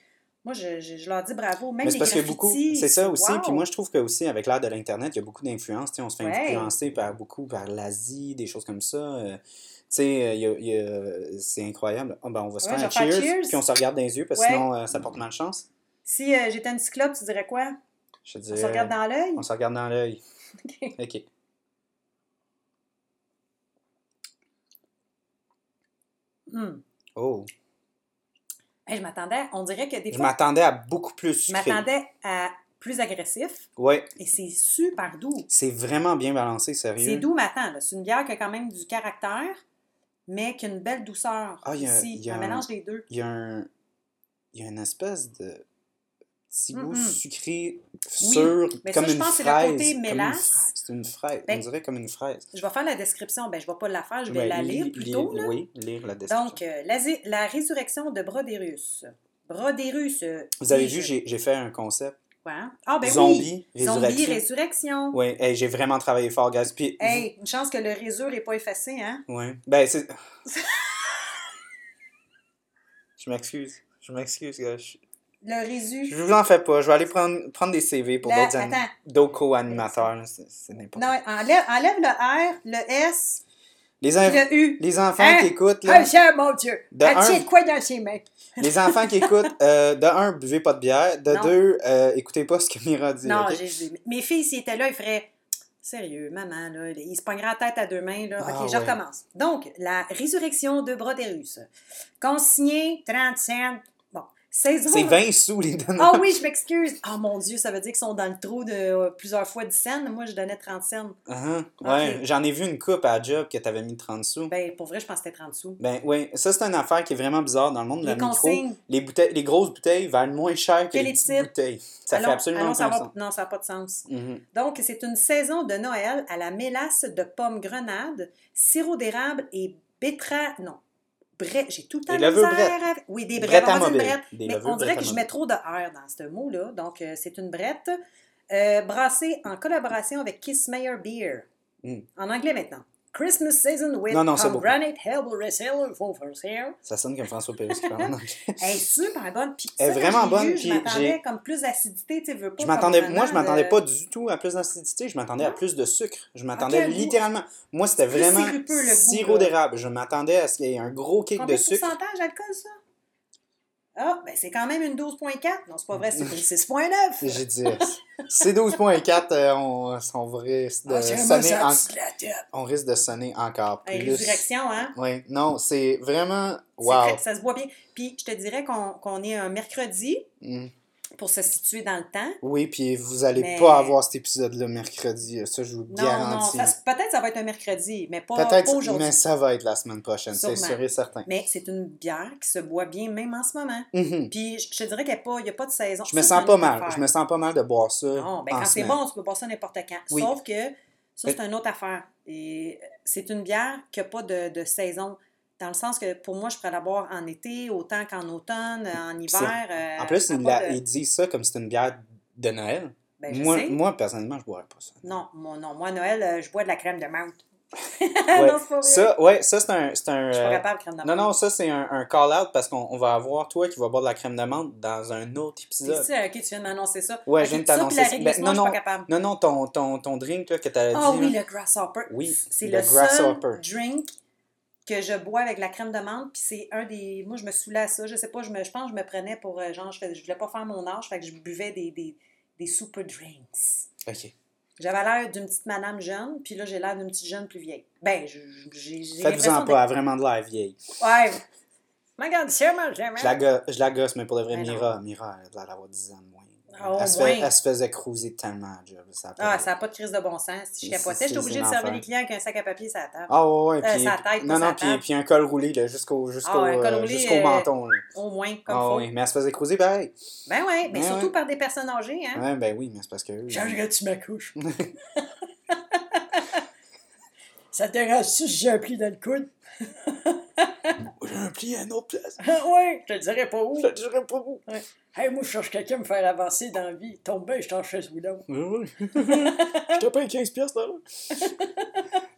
moi, je, je- je leur dis bravo. Même Mais c'est les parce beaucoup, c'est ça aussi. wow! Puis moi, je trouve que aussi avec l'ère de l'Internet, il y a beaucoup d'influence. On se fait Ouais. influencer par beaucoup par l'Asie, des choses comme ça. Euh, tu sais, euh, il y a- il y a- c'est incroyable. Ah, ben, on va se Ouais, faire un cheers, cheers. puis on se regarde dans les yeux, parce que Ouais. sinon, euh, ça porte malchance. Si euh, j'étais un cyclope, tu dirais quoi? Je On se regarde dans l'œil? on se regarde dans l'œil. [LAUGHS] Ok. OK. Hmm. Oh. Hey, je m'attendais, on dirait que des Je fois, m'attendais à beaucoup plus je sucré. m'attendais à plus agressif Ouais, et c'est super doux. c'est vraiment bien balancé, sérieux. C'est doux, là, c'est une bière qui a quand même du caractère, mais qui a une belle douceur Ah, il y a- ici. il y a un un- mélange des deux. Il y a un... Il y a une espèce de petit goût Mm-mm. sucré, Oui, sûr, mais comme ça, je une pense que c'est le fraise. côté comme une mélasse. fraise. C'est une fraise. Ben, On dirait comme une fraise. Je vais faire la description. Ben, je ne vais pas la faire, je vais Ben, la lire li- plutôt. li- là. Oui, lire la description. Donc, euh, la, la résurrection de Brodérus. Brodérus. euh, Vous avez vu, j'ai fait un concept. Ouais. Ah, ben Zombie, oui. Zombie, résurrection. résurrection. Oui, hey, j'ai vraiment travaillé fort, guys. Puis, Hey, une chance que le résur n'est pas effacé, hein? Ouais. Ben, c'est. [LAUGHS] je m'excuse. Je m'excuse, gars. Je, Le résu. je vous en fais pas. Je vais aller prendre, prendre des CV pour La- d'autres attends. d'autres co-animateurs. C'est n'importe Non, quoi. enlève, enlève le R, le S, Les, le U. les enfants Hein? qui écoutent, Ah, là, mon Dieu! De un- quoi dans ses mains? [LAUGHS] les enfants qui écoutent, euh, de un, buvez pas de bière. De Non. deux, euh, écoutez pas ce que Mira dit. Non, ok? j'ai Mes filles, s'ils étaient là, ils feraient. Sérieux, maman, là, ils se pogneraient la tête à deux mains. Là. Ah, OK, je ouais. recommence. Donc, la résurrection de Brodérus. Consigné 30 cents. Bon, saison. C'est 20 sous, les donneurs. Ah oui, je m'excuse. Oh mon Dieu, ça veut dire qu'ils sont dans le trou de euh, plusieurs fois 10 cents. Moi, je donnais 30 cents. Uh-huh. Ouais, Ok. j'en ai vu une coupe à job que t'avais mis 30 sous. Ben, pour vrai, je pense que c'était 30 sous. Ben oui, ça c'est une affaire qui est vraiment bizarre dans le monde de la micro. Les, bouteilles, les grosses bouteilles valent moins cher que Que les les petites bouteilles. Ça Allons- fait absolument allons, ça va- sens. Non, ça n'a pas de sens. Mhm. Donc, c'est une saison de Noël à la mélasse de pommes grenades, sirop d'érable et betterave. Non. Brette. J'ai tout le temps Des misère avec- Oui, des Brette brettes. On va dire une mobile. brette. Des Mais on dirait que je mets trop de R dans ce mot-là. Donc, euh, c'est une brette euh, brassée en collaboration avec Kissmeyer Beer. Mm. En anglais maintenant. Christmas season with Non, non, pomegranate. Ça sonne comme François Pérusse qui parle [LAUGHS] en anglais. Elle est super bonne. Puis Elle est vraiment bonne, puis Je m'attendais comme plus d'acidité, tu veux pas. Je m'attendais, moi, je m'attendais de- pas du tout à plus d'acidité, je m'attendais à plus de sucre. Je m'attendais goût? littéralement. Moi, c'était vraiment sirop d'érable. Je m'attendais à ce qu'il y ait un gros kick Combien de de sucre. pourcentage d'alcool, ça? Ah, ben c'est quand même une 12.4. Non, c'est pas vrai, c'est une 6.9. J'ai dit, c'est 12.4, euh, on, on risque de Ah, moi, sonner en- de on risque de sonner encore plus. résurrection, hein? Oui, non, c'est vraiment. Wow. ça se voit bien. Puis, je te dirais qu'on qu'on est un mercredi Mm. Pour se situer dans le temps. Oui, puis vous allez Mais- pas avoir cet épisode-là mercredi. Ça, je vous Non, non, garantis. ça se- peut-être ça va être un mercredi, mais pas, pas Peut-être, aujourd'hui. mais ça va être la semaine prochaine, c'est sûr et certain. Mais c'est une bière qui se boit bien même en ce moment. Mhm. Puis, je je te dirais qu'il n'y a, pas de saison. Je me sens c'est pas mal. Je me sens pas mal de boire ça. Non, ben en quand c'est bon, tu peux boire ça n'importe quand. Oui. Sauf que ça, c'est Mais- une autre affaire. Et c'est une bière qui n'a pas de, de saison. Dans le sens que pour moi, je pourrais la boire en été, autant qu'en automne, en hiver. euh, En plus, ils, de- ils disent ça comme si c'était une bière de Noël. Ben, je moi, sais. moi, personnellement, je boirais pas ça. Non, moi, non, moi, Noël, euh, je bois de la crème de menthe. [LAUGHS] Ouais. non, c'est pas vrai. Ça, ouais, ça c'est un. c'est un, je suis pas euh, capable de crème de menthe. non, non, ça c'est un, un call-out parce qu'on on va avoir toi qui va boire de la crème de menthe dans un autre C'est épisode. ça, ok, tu viens de m'annoncer ça. Ouais, Ok, je viens de t'annoncer ça. Ben, non, non. Non, non, ton, ton, ton drink là, que tu as Ah dit. oui, là. le grasshopper. Oui, C'est le le, grasshopper. drink que je bois avec la crème de menthe, puis c'est un des... Moi, je me saoulais à ça, je sais pas, je, me... je pense que je me prenais pour, euh, genre, je, fais... je voulais pas faire mon âge, fait que je buvais des, des, des super drinks. Ok. J'avais l'air d'une petite madame jeune, puis là, j'ai l'air d'une petite jeune plus vieille. Ben, j'ai Faites-vous-en pas, elle a vraiment de l'air vieille. Ouais. Moi, j'aime. Je la, go- je la gosse, mais pour de vrai, Ben. Mira, Mira, elle a l'air d'avoir 10 ans. Ah, elle, se fait- elle se faisait cruiser tellement à job. Ça a pas Ah, de- ça n'a pas de crise de bon sens. Si je capotais, c'est- j'étais obligée de servir les clients avec un sac à papier sur la table. Ah ouais, ouais. Euh, Puis, sa tête, non, sa non, puis, table. puis un col roulé là, jusqu'au Ah, euh, euh, menton. là. Au moins, comme Ah faut. oui, mais elle se faisait cruiser pareil. Ben oui, mais surtout ouais. par des personnes âgées, hein. Ouais, ben oui, mais c'est parce que. eux, Changerais-tu ma couche? [LAUGHS] Ça te dérange-tu si j'ai un pli dans le coude? [LAUGHS] J'ai un pli à une autre place. oui, je te dirais pas où. Je te dirais pas où. Hey, moi, je cherche quelqu'un à me faire avancer dans la vie. Tombe bien, je t'en chaise boulot. Ouais, ouais. [LAUGHS] Je t'ai payé 15 piastres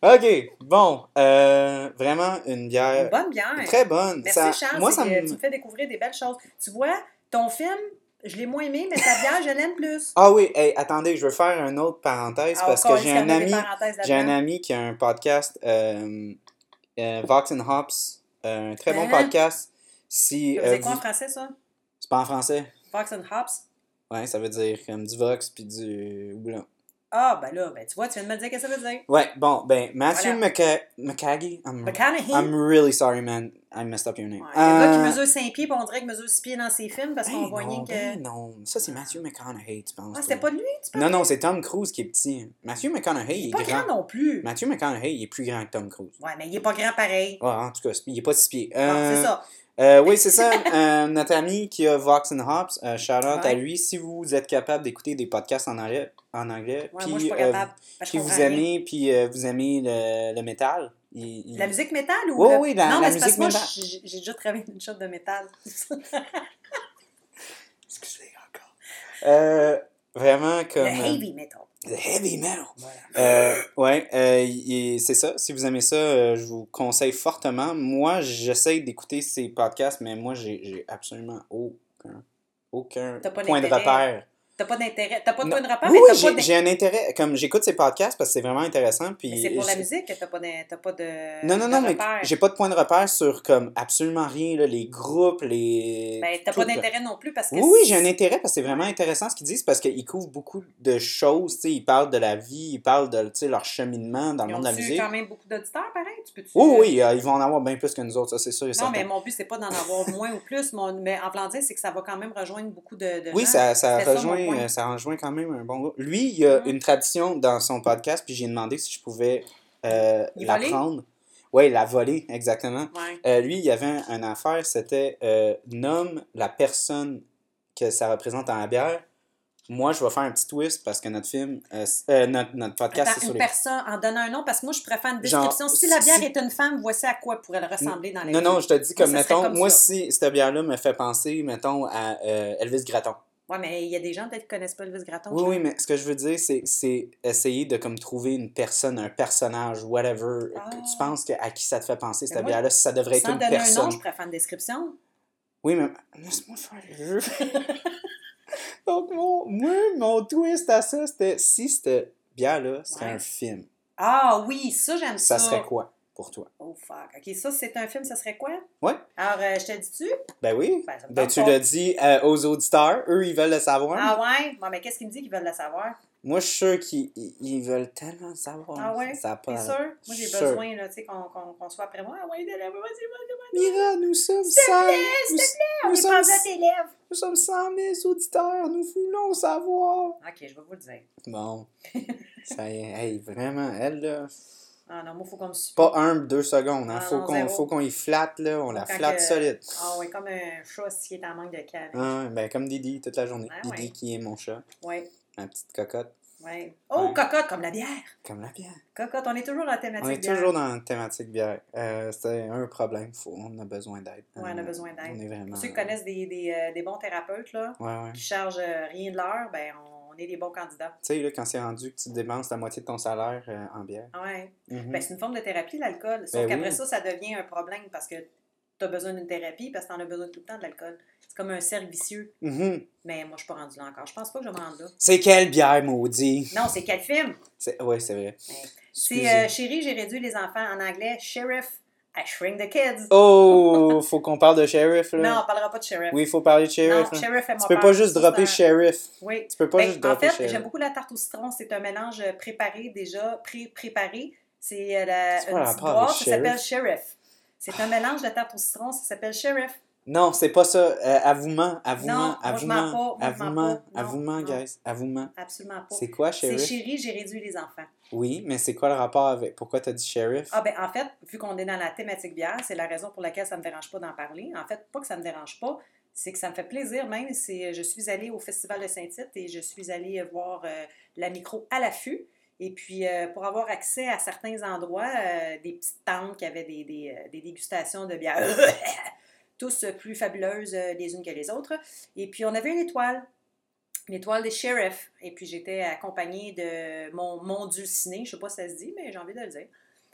là. [LAUGHS] ok, bon. Euh, vraiment une bière Une bonne bière. très bonne. Merci, Ça- Charles. moi, ça me. Tu me fais découvrir des belles choses. Tu vois, ton film, je l'ai moins aimé, mais ta bière, je l'aime plus. Ah oui, hey, attendez, je veux faire une autre parenthèse Ah, parce que j'ai un ami. J'ai un ami qui a un podcast, euh, euh, Vox and Hops, un très bon Hein? podcast. Si, euh, quoi en français, ça? C'est pas en français? Fox and Hops? Ouais, ça veut dire comme du Vox puis du Houblon. Ah, ben là, ben tu vois, tu viens de me dire ce que ça veut dire. Ouais, bon, ben, Matthew Voilà. McCa- McCaggy, I'm, McConaughey. I'm really sorry, man. I messed up your name. Ouais, le gars qui Euh, mesure 5 pieds, puis on dirait qu'il mesure 6 pieds dans ses films parce qu'on ben voyait non, que. ben non, ça c'est Matthew McConaughey, tu penses? Ah, c'était pas de lui, tu penses? Non, non, c'est Tom Cruise qui est petit. Matthew McConaughey, il est Pas grand. grand non plus. Matthew McConaughey, il est plus grand que Tom Cruise. Ouais, mais il est pas grand pareil. Ouais, en tout cas, il est pas six pieds. Bon, Euh, c'est ça. Euh, oui, c'est ça. euh, notre ami qui a Vox and Hops, euh, shout out à lui. Si vous êtes capable d'écouter des podcasts en anglais, en anglais Ouais, puis, euh, puis vous aimez, puis euh, vous aimez le, le métal, il- il- La musique métal ou. Oui, le- oui, la- non, la mais musique métal. j'ai déjà travaillé une shot de métal. [LAUGHS] Excusez encore. Vraiment comme... le heavy metal. The heavy metal. Euh, ouais, euh, il- c'est ça. Si vous aimez ça, euh, je vous conseille fortement. Moi, j'essaie d'écouter ces podcasts, mais moi, j'ai absolument aucun, aucun point de repère. T'as pas d'intérêt. T'as pas de point de rapport, Oui, j'ai un intérêt. Comme j'écoute ces podcasts parce que c'est vraiment intéressant. Puis Mais c'est pour la musique que t'as pas de. T'as pas de Non, non, de non, mais j'ai pas de point de repère sur comme absolument rien, là, les groupes, les. Ben, t'as pas d'intérêt non plus parce que. Oui, oui, j'ai un intérêt parce que c'est vraiment intéressant ce qu'ils disent parce qu'ils couvrent beaucoup de choses. Ils parlent de la vie, ils parlent de leur cheminement dans le Ils monde de la musique. quand même beaucoup d'auditeurs, pareil? Tu peux Oui, oui, euh, ils vont en avoir bien plus que nous autres, ça c'est sûr et Non, certain. mais mon but, c'est pas d'en avoir moins ou plus. Mon... Mais en dire, c'est que ça va quand même rejoindre beaucoup de, de Oui, gens. ça, ça, mon rejoint, euh, ça rejoint quand même un bon groupe. Lui, il y a une tradition dans son podcast, puis j'ai demandé si je pouvais euh, la voler? prendre. Oui, la voler, exactement. Ouais. Euh, lui, il y avait un, une affaire, c'était euh, nomme la personne que ça représente en la bière. Moi, je vais faire un petit twist parce que notre film, euh, notre, notre podcast, Attends, c'est sur une les. personne, en donnant un nom, parce que moi, je préfère une Genre, description. si la bière si- est une femme, voici à quoi pourrait ressembler dans la Non, non, je te dis comme, ça mettons, comme moi, ça. si cette bière-là me fait penser, mettons, à Elvis Gratton. Ouais, mais il y a des gens peut-être qui connaissent pas Elvis Gratton. Oui, oui, mais ce que je veux dire, c'est, essayer de comme trouver une personne, un personnage, whatever. Ah. que Tu penses que, à qui ça te fait penser, cette bière-là, si ça devrait être Sans une donner un personne. nom, je préfère une description. Oui, mais laisse-moi faire le jeu. [LAUGHS] Donc, mon, moi, mon twist à ça, c'était si cette bière-là serait Ouais. un film, Ah oui, ça, j'aime ça. ça serait quoi? Pour toi? Oh fuck. Ok, ça, c'est un film, ça serait quoi? Ouais. Alors, euh, je te dis-tu? Ben oui. Ben, Ben, tu l'as dit euh, aux auditeurs, eux, ils veulent le savoir. Ah ouais? Bon, mais qu'est-ce qu'il me dit qu'ils veulent le savoir? Moi, je suis sûr qu'ils ils- ils veulent tellement le savoir. Ah ouais? Ça T'es sûr? Moi, j'ai besoin, là, tu sais, qu'on qu'on- soit après moi. Ah ouais, vas-y, vas-y, vas-y. Mira, nous sommes S'il te 100 plaît, nous, s'il te On nous est sommes, pas à tes lèvres. nous sommes 100 000 auditeurs, nous voulons savoir. Ok, je vais vous le dire. Bon, [LAUGHS] ça y est, hey, vraiment, elle, là, Ah non, moi, il faut qu'on me suive. pas un, deux secondes, hein, Ah faut qu'on zéro. faut qu'on y flatte, là, on la Quand flatte que- solide. Ah ouais, comme un chat qui est en manque de calme. Ah, ouais, ben, comme Didi, toute la journée. Ah, Didi ouais. qui est mon chat, Ouais, ma petite cocotte, ouais. Oh, Ouais. cocotte, comme la bière. comme la bière. Cocotte, on est toujours dans la thématique On est bière. toujours dans la thématique bière. Euh, c'est un problème, faut, on a besoin d'aide. Ouais, on a Euh, besoin d'aide. On est vraiment... Pour ceux qui connaissent des, des, euh, des bons thérapeutes, là, Ouais, ouais. qui chargent rien de l'heure, ben, on est des bons candidats. Tu sais, quand c'est rendu que tu dépenses la moitié de ton salaire euh, en bière. Ouais. Mhm. Ben, c'est une forme de thérapie, l'alcool. Sauf Ben qu'après oui. ça, ça devient un problème parce que tu as besoin d'une thérapie parce que tu en as besoin tout le temps de l'alcool. C'est comme un cercle vicieux. Mhm. Mais moi, je suis pas rendue là encore. Je pense pas que je vais me rendre là. C'est quelle bière, maudit? Non, c'est quel film? C'est... Ouais, c'est vrai. C'est euh, Chérie, j'ai réduit les enfants en anglais. Sheriff, I shrink the kids. Oh, faut qu'on parle de sheriff, là. Non, on parlera pas de Sheriff. Oui, il faut parler de sheriff. non. Sheriff est Tu peux pas juste dropper c'est sheriff. Oui. Tu peux pas Ben, juste en dropper fait, sheriff. j'aime beaucoup la tarte au citron. C'est un mélange préparé déjà, pré-préparé. C'est euh, la, C'est une petite boîte, ça s'appelle Sheriff? C'est un mélange de tarte au citron, ça s'appelle Sheriff. Non, c'est pas ça. Euh, avouement, avouement, avouement, avouement, avouement, guys. Avouement. Absolument pas. C'est quoi, C'est sheriff? chérie, j'ai réduit les enfants. Oui, mais c'est quoi le rapport avec... Pourquoi t'as dit sheriff? Ah ben en fait, vu qu'on est dans la thématique bière, c'est la raison pour laquelle ça ne me dérange pas d'en parler. En fait, pas que ça me dérange pas, c'est que ça me fait plaisir même. C'est, je suis allée au Festival de Saint-Tite et je suis allée voir euh, la micro à l'affût. Et puis, euh, pour avoir accès à certains endroits, euh, des petites tentes qui avaient des, des, euh, des dégustations de bière, [LAUGHS] tous plus fabuleuses euh, les unes que les autres. Et puis, on avait une étoile, l'étoile des sheriffs. Et puis, j'étais accompagnée de mon, mon dulciné, je sais pas si ça se dit, mais j'ai envie de le dire.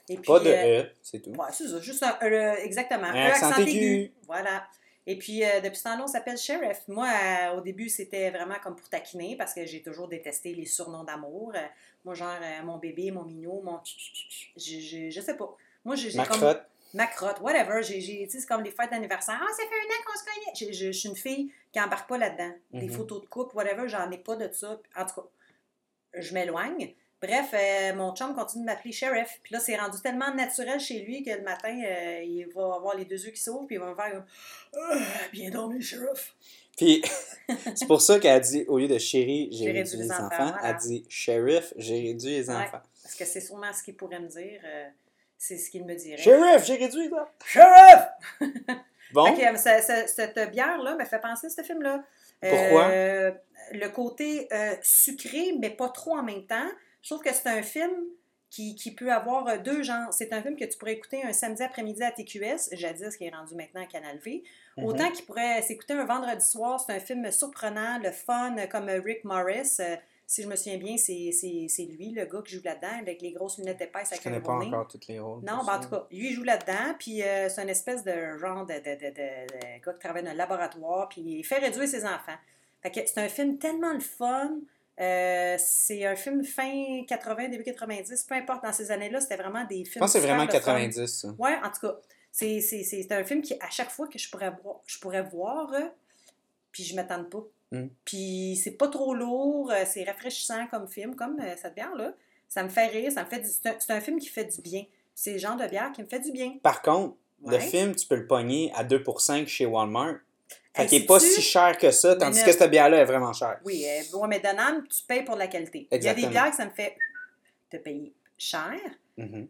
Et puis, Pas de euh, E, c'est tout. Ouais, c'est ça, juste un, un- exactement. Un Un accent, accent aigu. aigu. Voilà. Et puis, euh, depuis ce temps-là, on s'appelle Sheriff. Moi, euh, au début, c'était vraiment comme pour taquiner parce que j'ai toujours détesté les surnoms d'amour. Euh, moi, genre, mon bébé, mon mignot, mon... Je, je, je sais pas. Moi, j'ai comme... Ma crotte, whatever. J'ai, c'est comme les fêtes d'anniversaire. Ah, ça fait un an qu'on se connaît. Je, suis une fille qui embarque pas là-dedans. Des Mhm. photos de couple, whatever, j'en ai pas de ça. En tout cas, je m'éloigne. Bref, euh, mon chum continue de m'appeler Sheriff. Puis là, c'est rendu tellement naturel chez lui que le matin, euh, il va avoir les deux yeux qui s'ouvrent, puis il va me faire comme Ah, Bien dormi, Sheriff. Puis, [LAUGHS] c'est pour ça qu'elle a dit, au lieu de chérie, j'ai réduit les enfants, voilà. elle dit sheriff, j'ai réduit les Ouais. enfants. Parce que c'est sûrement ce qu'il pourrait me dire. C'est ce qu'il me dirait. Sheriff, j'ai réduit [LAUGHS] ça. Sheriff! Bon, ce- cette bière-là me fait penser à ce film-là. Pourquoi? Euh, le côté euh, sucré, mais pas trop en même temps. Je trouve que c'est un film qui, qui peut avoir euh, deux genres. C'est un film que tu pourrais écouter un samedi après-midi à TQS, jadis qui est rendu maintenant à Canal V. Mhm. Autant qu'il pourrait s'écouter un vendredi soir. C'est un film surprenant, le fun, comme Rick Morris. Si je me souviens bien, c'est lui, le gars qui joue là-dedans, avec les grosses lunettes épaisses je avec connais un pas encore tous les rôles. Non, ben, en tout cas, lui, il joue là-dedans, puis euh, c'est une espèce de genre de, de, de, gars qui travaille dans un laboratoire, puis il fait réduire ses enfants. Fait que c'est un film tellement le fun. Euh, c'est un film fin 80, début 90, peu importe, dans ces années-là, c'était vraiment des films. Je pense que c'est vraiment le fun. 90, ça. Ouais, en tout cas, c'est, un film qui, à chaque fois que je pourrais voir, je pourrais voir euh, puis je m'attends pas. Mm. Puis c'est pas trop lourd, euh, c'est rafraîchissant comme film, comme euh, cette bière-là. Ça me fait rire, ça me fait du- c'est, un, film qui fait du bien. C'est le genre de bière qui me fait du bien. Par contre, le film, tu peux le pogner à 2 pour 5 chez Walmart. Fait Hey, qu'il n'est pas si cher que ça, tandis que cette bière-là est vraiment chère. Oui, euh, ouais, mais Donham, tu payes pour la qualité. Il y a des bières que ça me fait te payer cher. Mhm.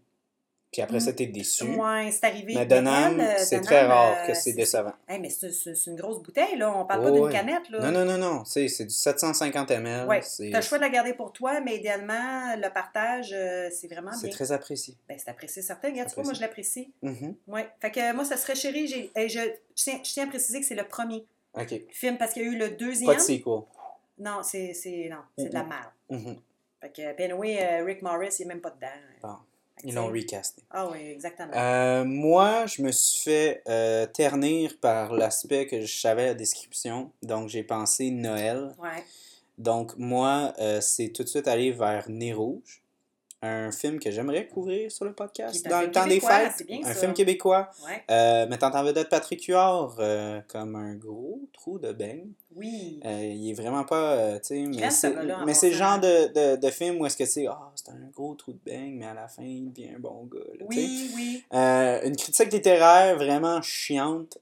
Puis après ça, t'es déçu. Ouais, c'est arrivé. Mais Donham, euh, c'est très rare euh, que c'est décevant. Hey, mais c'est, c'est- c'est une grosse bouteille, là. On parle pas Oh, d'une ouais. canette, là. Non, non, non, non. C'est c'est du 750 ml. Oui, c'est tu as le choix de la garder pour toi, mais idéalement, le partage, euh, c'est vraiment c'est bien. très apprécié. Ben, c'est apprécié, certain. Regarde, tu vois, moi, je l'apprécie. Mhm. Oui. Fait que euh, moi, ça serait chéri. J'ai, je, je, tiens, je tiens à préciser que c'est le premier film parce qu'il y a eu le deuxième. Pas de sequel. Non, c'est, c'est, non, c'est de la merde. Mhm. Fait que, ben, euh, Rick Morris, il n'est même pas dedans. Bon. Ils l'ont recasté. Ah oui, exactement. Euh, moi, je me suis fait euh, ternir par l'aspect que je savais la description. Donc, j'ai pensé Noël. ouais. Donc, moi, euh, c'est tout de suite aller vers Nez Rouge, un film que j'aimerais couvrir sur le Qui podcast dans le temps des fêtes. bien un ça. film québécois, Ouais. euh, mettant en vedette Patrick Huard euh, comme un gros trou de beigne. Oui. Euh, il est vraiment pas, euh, sais, mais ce c'est, le genre de, de, de film où est-ce que c'est, ah, c'est un gros trou de beigne, mais à la fin, il devient un bon gars, là. Oui, oui. Une critique littéraire vraiment chiante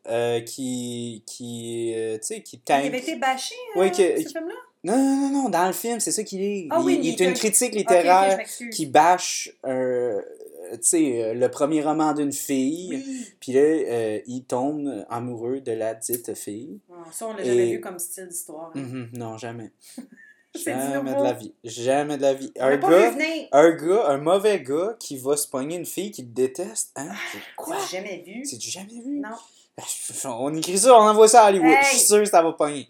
qui, qui, tu sais, qui Il avait été bâché, Oui, euh, que- ce film-là? Non, non, non, non, dans le film, c'est ça qu'il est. Ah il, oui, il il est une un- critique littéraire qui bâche, euh, sais, euh, le premier roman d'une fille. Oui. Puis là, euh, il tombe amoureux de la dite fille. Ah, Ça, on l'a jamais vu comme style d'histoire. hein. Mhm, non, jamais. [LAUGHS] C'est Jamais de nouveau. la vie. Jamais de la vie. On Un gars, un gars, un mauvais gars qui va se pogner une fille qu'il déteste. Hein? Quoi? J'ai jamais vu? C'est du jamais vu? Non. Ben, On écrit ça, on envoie ça à Hollywood. Hey! Je suis sûr que ça va pogner.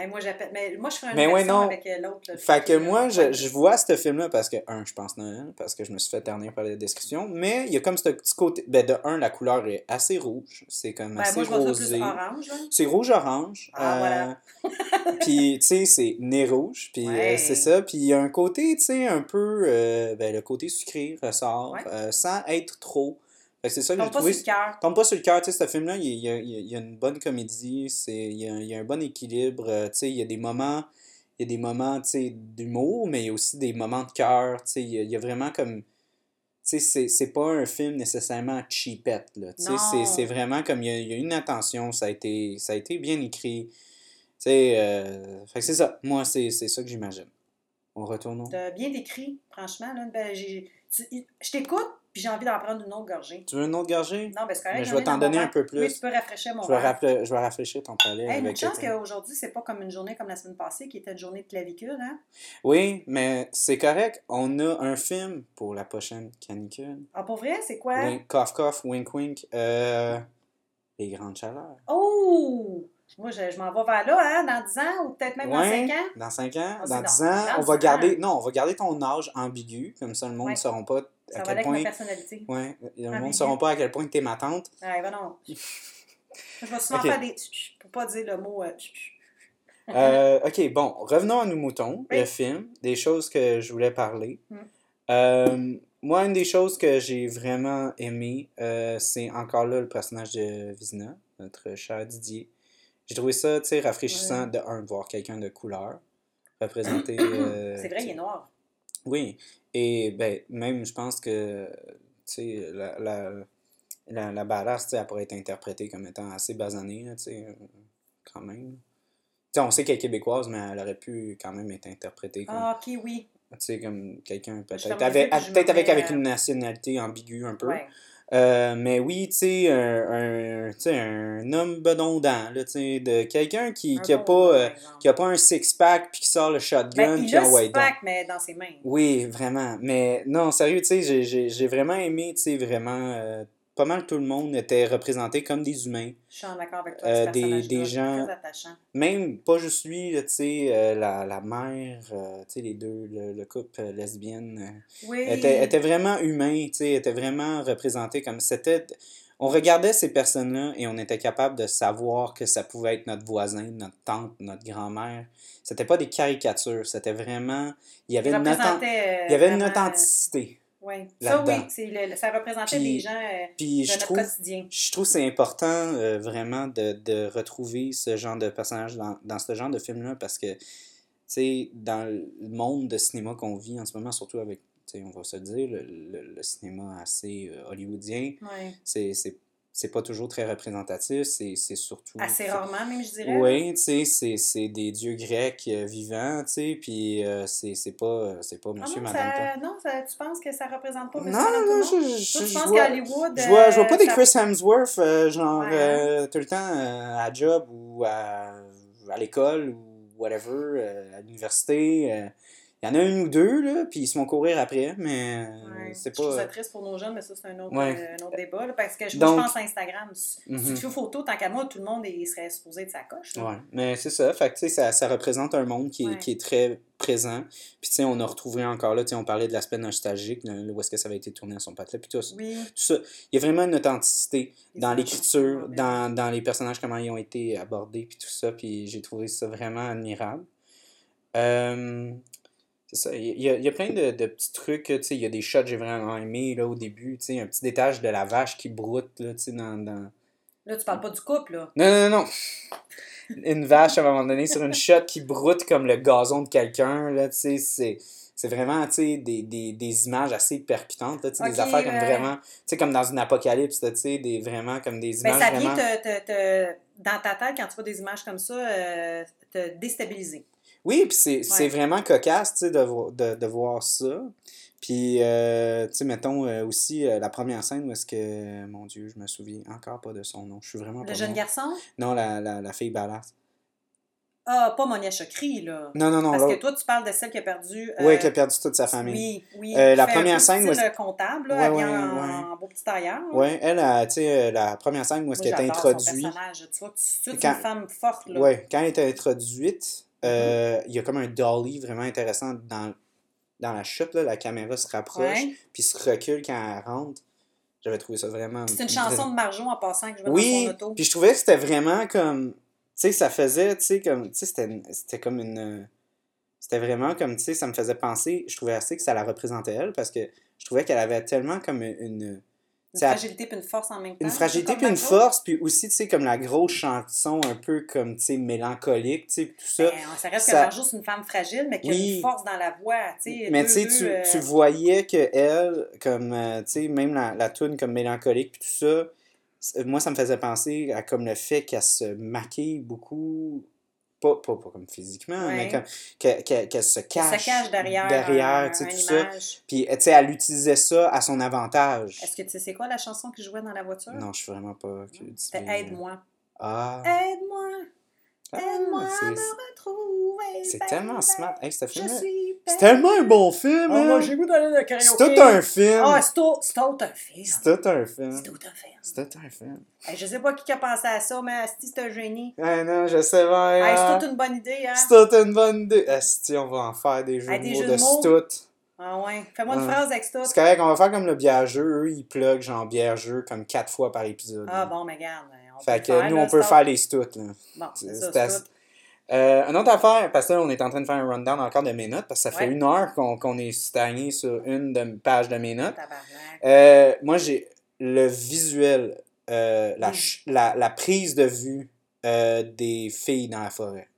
Hey, moi, j'appelle. Mais moi, je ferais une Mais ouais, version non. avec euh, l'autre. Fait que le- moi, je, je vois ce film-là parce que, un, je pense Noël, parce que je me suis fait ternir par la description, mais il y a comme ce petit côté. Ben, de un, la couleur est assez rouge. C'est comme Ben, assez moi, je rosé. plus orange. C'est rouge-orange. Ah, voilà. [LAUGHS] puis, tu sais, c'est nez rouge. Puis, euh, c'est ça. Puis, il y a un côté, tu sais, un peu. euh, ben, le côté sucré ressort, Ouais. euh, sans être trop. C'est ça que j'ai Tombe pas trouvé. sur le cœur. Tombe pas sur le cœur, tu sais, ce film-là, il y a, il y a- il y a une bonne comédie, c'est, il, y a, il y a un bon équilibre, euh, tu sais, il y a des moments, il y a des moments, tu sais, d'humour, mais il y a aussi des moments de cœur, tu sais, il y a, il y a vraiment comme, tu sais, c'est, c'est pas un film nécessairement cheapette, là, tu sais, c'est, vraiment comme, il y a, il y a une attention, ça a été, ça a été bien écrit, tu sais, euh, fait que c'est ça, moi, c'est, c'est ça que j'imagine. On retourne au... T'as bien décrit, franchement. Là, ben, je t'écoute, puis j'ai envie d'en prendre une autre gorgée. Tu veux une autre gorgée? Non, ben c'est correct. Mais je vais ai t'en dans donner un peu plus. Oui, tu peux rafraîchir mon Je vais, verre. rappel- je vais rafraîchir ton palais Hey, une avec... chance euh, qu'aujourd'hui, c'est pas comme une journée comme la semaine passée, qui était une journée de clavicule, hein? Oui, mais c'est correct. On a un film pour la prochaine canicule. Ah, pour vrai, c'est quoi? Wink, cough, cough, wink, wink. Euh, les grandes chaleurs. Oh! Moi, je, je m'en vais vers là, hein, dans 10 ans, ou peut-être même dans Ouais, 5 ans? Dans 5 ans, Ah, c'est dans dans- 10 ans, dans on va 10 garder. ans. Non, on va garder ton âge ambigu, comme ça le monde ne Ouais. saura pas Ça à va quel avec ma point. personnalité. Ouais, le monde ne saura pas à quel point t'es ma tante. Ouais, va non. [LAUGHS] je vais souvent faire des pour pas dire le mot euh. Euh, ok, bon, revenons à nos moutons, Oui. le film, des choses que je voulais parler. Mm. Euh, moi, une des choses que j'ai vraiment aimé, c'est encore là le personnage de Vizina, notre cher Didier. J'ai trouvé ça, tu sais, rafraîchissant de un, voir quelqu'un de couleur représenter. [COUGHS] euh, C'est vrai, il est noir. Oui, et ben, même, je pense que, tu sais, la, la, la, la badass, elle pourrait être interprétée comme étant assez basanée, là, tu sais, euh, quand même. Tu sais, on sait qu'elle est québécoise, mais elle aurait pu quand même être interprétée comme, Ah, ok, oui. tu sais, comme quelqu'un peut-être avec, peut-être avec, euh, une nationalité ambiguë un peu. Ouais. Euh, mais oui, tu sais, un, un, tu sais, un homme bedondant, là, tu sais, de quelqu'un qui, Un qui a bon pas, euh, qui a pas un six-pack puis qui sort le shotgun Ben, il puis a en six white donc. pack, mais dans ses mains. Oui, vraiment. Mais non, sérieux, tu sais, j'ai- j'ai j'ai vraiment aimé, tu sais, vraiment, euh, pas mal tout le monde était représenté comme des humains. Je suis en accord avec toi. Euh, ce des- des gens-. Même, pas juste lui, tu sais, euh, la, la mère, euh, tu sais, les deux, le, le couple euh, lesbienne, Oui. était, était vraiment humain, tu sais, était vraiment représenté comme c'était. On regardait ces personnes-là et on était capable de savoir que ça pouvait être notre voisin, notre tante, notre grand-mère. C'était pas des caricatures, c'était vraiment. Il y avait, une, authen- représentait, il y avait une vraiment, authenticité. Oui. Ça, oui. le- ça représentait Puis- des gens euh, Puis de je notre trouve, quotidien. je trouve que c'est important euh, vraiment de, de retrouver ce genre de personnage dans, dans ce genre de film-là parce que, tu sais, dans le monde de cinéma qu'on vit en ce moment, surtout avec, tu sais, on va se le dire, le, le- le cinéma assez euh, hollywoodien, Oui. c'est c'est- pas toujours très représentatif, c'est surtout... Assez rarement, même, je dirais. Oui, tu sais, c'est- des dieux grecs euh, vivants, tu sais, puis euh, c'est pas, euh, pas Ah monsieur, non, madame. ça, non ça, tu penses que ça représente pas Non, monsieur, tout non, le je, je, Toi, je tu penses vois, Hollywood, je vois, je vois pas des Chris Hemsworth, euh, genre, Ouais, hein? tout le temps à job ou à, à l'école ou whatever, à l'université. Il y en a un ou deux, là, puis ils se font courir après, mais euh, Ouais. c'est Je trouve ça pas... triste pour nos jeunes, mais ça, c'est un autre, Ouais. euh, un autre débat. là, parce que je, Donc- je pense à Instagram. Si Mhm. tu fais photo, tant qu'à moi, tout le monde il serait supposé de sa coche. Ouais, mais c'est ça. Fait que, tu sais, ça, ça représente un monde qui Ouais. qui est très présent. Puis, tu sais, on a retrouvé encore là, tu sais, on parlait de l'aspect nostalgique, là, où est-ce que ça avait été tourné à son patelet, puis tout, ça. Oui. tout ça. Il y a vraiment une authenticité Les dans l'écriture, dans, dans les personnages, comment ils ont été abordés, puis tout ça. Puis j'ai trouvé ça vraiment admirable. Euh, c'est ça. Il y a, il y a plein de, de petits trucs. Tu sais, il y a des shots que j'ai vraiment aimés là, au début. Tu sais, un petit détache de la vache qui broute là, tu sais, dans, dans... Là, tu parles pas du couple, là. Non, non, non, non. Une vache, à un moment donné, sur une shot qui broute comme le gazon de quelqu'un. Là, tu sais, c'est... C'est vraiment, tu sais, des, des, des images assez percutantes, là, tu sais, Ok, des affaires comme vraiment, tu sais, comme dans une apocalypse, là, tu sais, des, vraiment comme des Ben, images ça vient vraiment... te, te, te- dans ta tête, quand tu vois des images comme ça, euh, te déstabiliser. Oui, puis c'est c'est Ouais. vraiment cocasse, tu sais, de, de, de voir ça. Puis, euh, tu sais, mettons euh, aussi euh, la première scène où est-ce que, mon Dieu, je me souviens encore pas de son nom. Je suis vraiment pas Le jeune garçon? Non, la, la, la fille badass. Ah, pas Monia Chokri, là. Non, non, non, Parce que toi, tu parles de celle qui a perdu. Oui, euh, qui a perdu toute sa famille. Oui, oui. Euh, la première scène où style est-ce- comptable, là, Ouais, habillée ouais, en, ouais. beau petit tailleur. Ouais, elle, tu sais, la première scène où est-ce qu'elle est introduite. Tu vois, tu- tu- Quand- une femme forte, là. Ouais, quand elle est introduite, euh, il y a comme un dolly vraiment intéressant dans, dans la chute, là, la caméra se rapproche, Ouais. puis se recule quand elle rentre. J'avais trouvé ça vraiment... C'est une chanson de Marjon en passant que je Oui, dans auto. puis je trouvais que c'était vraiment comme... Tu sais, ça faisait, tu sais, comme... Tu sais, c'était c'était comme une... C'était vraiment comme, tu sais, ça me faisait penser... Je trouvais assez que ça la représentait elle, parce que je trouvais qu'elle avait tellement comme une... Une fragilité puis une force en même temps. Une fragilité puis une force, puis aussi, tu sais, comme la grosse chanson un peu comme, tu sais, mélancolique, tu sais, tout ça. Ben, ça reste que ça- Marjo, c'est une femme fragile, mais qui a Oui. une force dans la voix. tu sais, Mais deux- tu sais, euh, tu voyais que elle, comme, euh, tu sais, même la, la tune comme mélancolique puis tout ça, moi, ça me faisait penser à comme le fait qu'elle se maquille beaucoup, pas, pas, pas comme physiquement, Ouais. mais comme qu'elle qu'elle- qu'elle se cache, se cache derrière, tu sais, tout ça. Puis, tu sais, elle utilisait ça à son avantage. Est-ce que tu sais c'est quoi la chanson qui jouait dans la voiture? Non, je suis vraiment pas... C'était Aide-moi. Ah, Aide-moi, Ah, aide-moi à c'est- me retrouver. c'est baby. tellement smart. Hey, ce film C'est tellement un bon film, Oh, moi, hein? j'ai goût d'aller au C'est karaoké. tout un film! Ah, c'est tout, c'est tout un film. C'est tout un film. C'est tout un film. C'est tout un film. Hey, je sais pas qui a pensé à ça, mais Asti, c'est un génie. Ah non, je sais bien. Hey, hein. c'est toute une bonne idée, hein? C'est toute une bonne idée. Esti, on va en faire des jeux Hey, de des mots jeux de de mots. stout. Ah ouais. Fais-moi une phrase avec ça. C'est correct, on va faire comme le bière-jeu. Eux, ils plug genre bière-jeu comme quatre fois par épisode. Ah là. bon, mais regarde. On Fait que nous, on peut faire les stouts. Bon. Euh, une autre affaire, parce que là, on est en train de faire un rundown encore de mes notes, parce que ça fait une heure qu'on est stagné sur une de, page de mes notes. Euh, moi, j'ai le visuel, euh, la, la, la prise de vue des filles dans la forêt.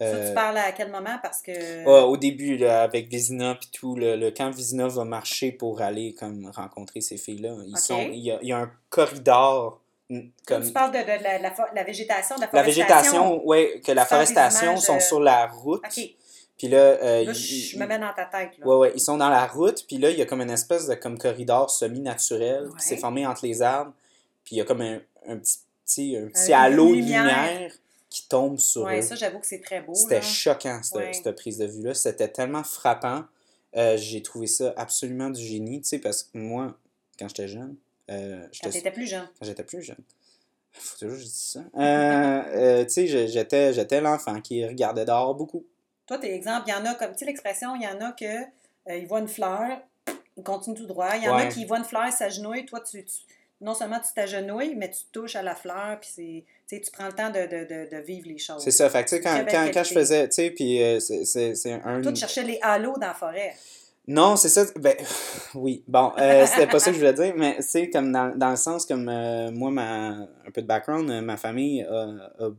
Ça, tu parles à quel moment? Parce que... ah, au début, là, avec Vizina puis tout, le, le- quand Vizina va marcher pour aller comme rencontrer ces filles-là, ils Ok. sont, il, y a, il y a un corridor comme tu parles de, de la, la la végétation, de la la forestation. végétation, ouais, que la forestation sont sur la route. Puis là, euh, Là, je ils- me mets dans ta tête. Là. Ouais, ouais, ils sont dans la route, puis là, il y a comme une espèce de comme corridor semi-naturel qui s'est Ouais. formé entre les arbres, puis il y a comme un, un petit, petit, un petit Euh, halo lumière. lumière qui tombe sur Ouais, eux. ça, j'avoue que c'est très beau. C'était choquant, cette, Ouais. cette prise de vue-là. C'était tellement frappant. Euh, J'ai trouvé ça absolument du génie, tu sais, parce que moi, quand j'étais jeune, euh, Quand j'étais t'étais plus jeune. quand j'étais plus jeune. Faut toujours que je dise ça. Euh, euh, tu sais, j'étais j'étais l'enfant qui regardait dehors beaucoup. Toi, t'es exemple, il y en a, comme tu sais, l'expression, il y en a que euh, ils voient une fleur, ils continuent tout droit. Il y en a qui voient une fleur, s'agenouillent. Toi, tu, tu- non seulement tu t'agenouilles, mais tu touches à la fleur, puis c'est, tu prends le temps de, de, de, de vivre les choses. C'est ça. Fait que, tu sais, quand, quand, quand je faisais, tu sais, puis euh, c'est- c'est c'est un. Toi, tu cherchais les halos dans la forêt. Non, c'est ça. Ben, [SIGHS] oui. Bon, euh, c'était pas ça que je voulais dire, mais c'est comme dans, dans le sens comme euh, moi, ma, un peu de background, euh, ma famille a, a-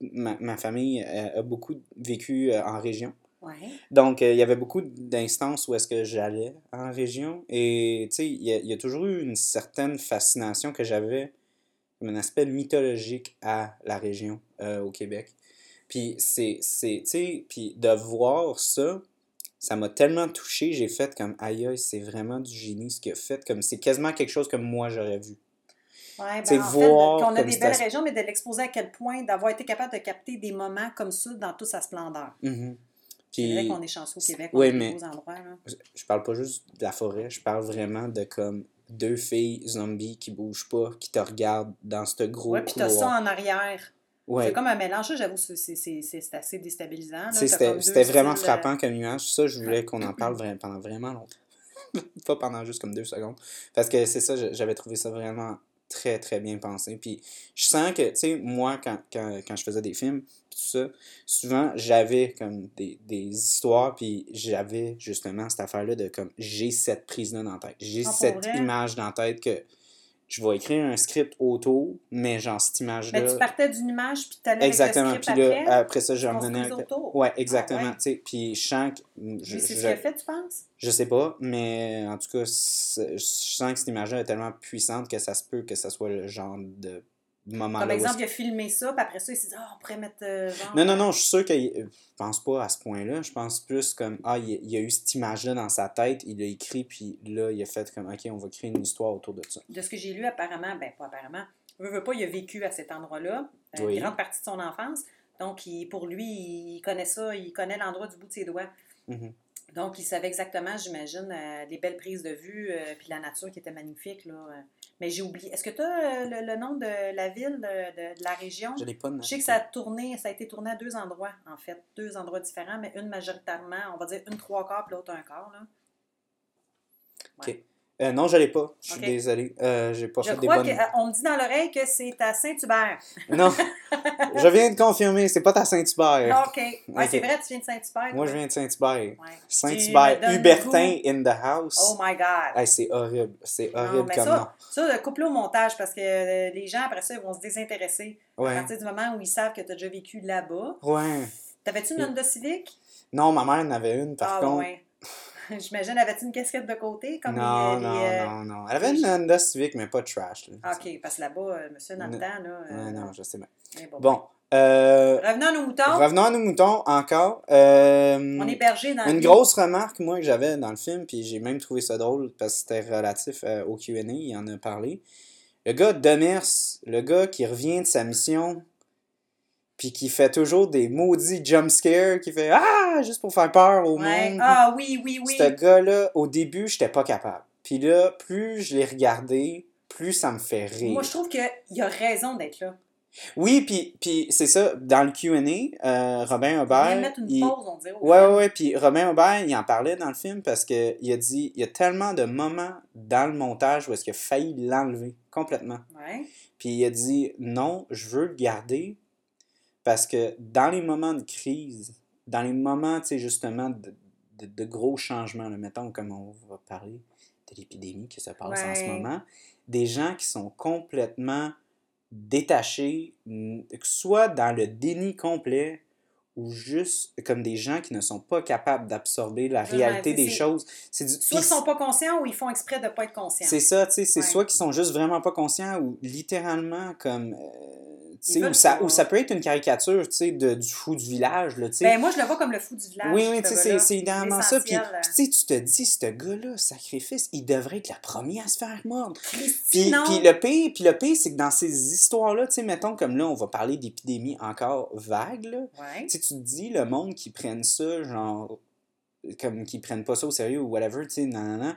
ma, ma famille a beaucoup vécu en région. Ouais. Donc, il y avait beaucoup d'instances où est-ce que j'allais en région. Et, tu sais, il y, a- il y a toujours eu une certaine fascination que j'avais, un aspect mythologique à la région au Québec. Puis, c'est, c'est, tu sais, puis de voir ça, ça m'a tellement touché, j'ai fait comme, aïe, aïe, c'est vraiment du génie ce qu'il a fait. Comme, c'est quasiment quelque chose que moi, j'aurais vu. Ouais, ben, en voir fait, qu'on a des belles régions, mais de l'exposer à quel point, d'avoir été capable de capter des moments comme ça dans toute sa splendeur. Mhm. C'est vrai Puis, qu'on est chanceux au Québec, Oui, on a des mais- beaux endroits. Là. je parle pas juste de la forêt, je parle vraiment de comme deux filles zombies qui bougent pas, qui te regardent dans ce gros Ouais, puis t'as couloir. ça en arrière. Ouais. C'est comme un mélange, j'avoue, c'est- assez déstabilisant. C'était vraiment styles, euh, frappant comme image. Ça, je voulais qu'on en parle vra- pendant vraiment longtemps. [LAUGHS] pas pendant juste comme deux secondes. Parce que c'est ça, j'avais trouvé ça vraiment très, très bien pensé. Puis je sens que, tu sais, moi, quand, quand, quand je faisais des films, tout ça, souvent, j'avais comme des, des histoires, puis j'avais justement cette affaire-là de comme, j'ai cette prise-là dans la tête. J'ai cette vrai? image dans la tête que je vais écrire un script autour, mais genre, cette image-là... Mais tu partais d'une image, puis t'allais Exactement. avec le Puis là, après. après ça, je tu revenais. Ouais, exactement. Ah ouais. tu sais, Puis je sens que. Je, Mais c'est je, ce qu'il a fait, tu penses? je sais pas, mais en tout cas, je sens que cette image-là est tellement puissante que ça se peut que ça soit le genre de moment Comme exemple, il a filmé ça, puis après ça, il s'est dit, ah, on pourrait mettre euh, genre. Non, non, non, je suis sûr que. Je pense pas à ce point-là. Je pense plus comme. Ah, il, il y a eu cette image-là dans sa tête, il l'a écrit, puis là, il a fait comme. Ok, on va créer une histoire autour de ça. De ce que j'ai lu, apparemment, ben pas apparemment, veut, veut pas, il a vécu à cet endroit-là, euh, Oui. une grande partie de son enfance. Donc, il- pour lui, il connaît ça, il connaît l'endroit du bout de ses doigts. Mhm. Donc, il savait exactement, j'imagine, euh, les belles prises de vue, euh, puis la nature qui était magnifique. Là, euh. Mais j'ai oublié. Est-ce que tu as le, le nom de la ville, de, de- de la région? Je l'ai pas Je sais que ça a tourné, ça a été tourné à deux endroits, en fait. Deux endroits différents, mais une majoritairement, on va dire une trois quarts, puis l'autre un quart. Là. Ok. Euh, non, je l'ai pas. Je suis Ok. désolé. Euh, J'ai pas Je fait des bonnes. qu'on me dit dans l'oreille que c'est à Saint-Hubert. Non, [LAUGHS] je viens de confirmer, c'est pas ta Saint-Hubert. OK. Ouais, Ok. c'est vrai, tu viens de Saint-Hubert. Moi, je viens de Saint-Hubert. Ouais. Saint-Hubert, Hubertin in the house. Oh my God. Hey, c'est horrible. C'est Non, horrible mais comme ça, ça, coupe-le au montage parce que euh, les gens, après ça, ils vont se désintéresser. nom. À partir du moment où ils savent que tu as déjà vécu là-bas. Ouais. T'avais-tu une Honda Civic? Non, ma mère en avait une, par ah, contre. ouais. [LAUGHS] J'imagine, avais-tu une casquette de côté? Comme non, les, non, euh, non, non. Elle avait une Honda Civic, mais pas trash. Là. ah, OK, parce que là-bas, euh, monsieur, dans le temps, là. euh, non, je sais bien. mais bon. Bon. Euh, Revenons à nos moutons. revenons à nos moutons encore. Euh, On est bergers dans Une grosse remarque, moi, que j'avais dans le film, puis j'ai même trouvé ça drôle parce que c'était relatif euh, au QA, il en a parlé. Le gars Demers, le gars qui revient de sa mission, puis qui fait toujours des maudits jump scares, qui fait Ah juste pour faire peur au Ouais. monde. Ah oui, oui, oui. Ce gars-là, au début, j'étais pas capable. Puis là, plus je l'ai regardé, plus ça me fait rire. Moi, je trouve qu'il a raison d'être là. Oui, puis, puis c'est ça, dans le Q&A, euh, Robin Il Aubert... de mettre une il- pause, on dirait. Ouais, ouais, ouais. Puis Robin Aubert, il en parlait dans le film parce qu'il a dit il y a tellement de moments dans le montage où est-ce qu'il a failli l'enlever complètement. Ouais. Puis il a dit non, je veux le garder parce que dans les moments de crise, dans les moments, tu sais, justement, de, de- de gros changements, là, mettons, comme on va parler de l'épidémie qui se passe en ce moment, des gens qui sont complètement détachés, soit dans le déni complet ou juste comme des gens qui ne sont pas capables d'absorber la Ouais, réalité des choses. Du- Soit ils sont pas conscients ou ils font exprès de pas être conscients. c'est ça, tu sais, c'est Ouais. soit qu'ils sont juste vraiment pas conscients ou littéralement comme, euh, tu sais, veulent ou ça, ou ça peut être une caricature, tu sais, de- du fou du village, là. Ben, moi, je le vois comme le fou du village. oui, oui, c'est- idéalement ça. Puis, puis, tu sais, tu te dis, ce gars-là, sacrifice, il devrait être le premier à se faire mordre. Puis, puis le pire, puis le pire, c'est que dans ces histoires-là, tu sais, mettons comme là, on va parler d'épidémies encore vagues, là. Ouais. Tu tu te dis, le monde qui prennent ça, genre, comme qui prennent pas ça au sérieux ou whatever, tu sais, non.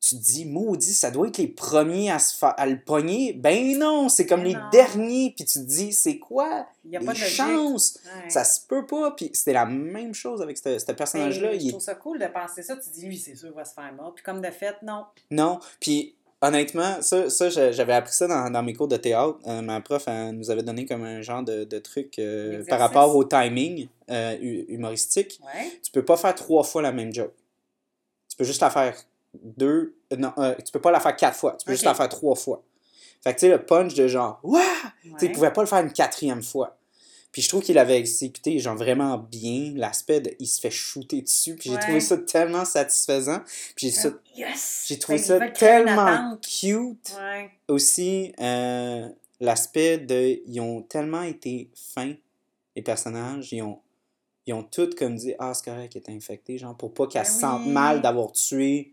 Tu te dis, maudit, ça doit être les premiers à, se fa- à le pogner. Ben non, c'est comme Ben les non. derniers. Puis tu te dis, c'est quoi Il n'y a les pas de? Ouais. Ça se peut pas. Puis c'était la même chose avec ce, ce personnage-là. Ben, Il Je est trouve ça cool de penser ça. Tu dis, lui, c'est sûr, il va se faire mort. Puis comme de fait, non. Non, puis honnêtement, ça, ça j'a- j'avais appris ça dans, dans mes cours de théâtre. Euh, ma prof elle nous avait donné comme un genre de, de truc euh, par rapport au timing euh, hu- humoristique. Ouais. Tu peux pas faire trois fois la même joke. Tu peux juste la faire deux. non, euh, tu peux pas la faire quatre fois. Tu peux juste la faire trois fois. Fait que tu sais, le punch de genre, Ouah! Tu pouvait pas le faire une quatrième fois. Puis je trouve qu'il avait exécuté genre vraiment bien l'aspect de il se fait shooter dessus. Puis j'ai Ouais. trouvé ça tellement satisfaisant. Puis j'ai ça Yes! j'ai trouvé ça tellement cute. Ouais. Aussi, euh, l'aspect de. Ils ont tellement été fins, les personnages. Ils ont, ils ont tous comme dit Ah, c'est correct, elle est infectée, genre, pour pas qu'elle Ben se sente mal d'avoir tué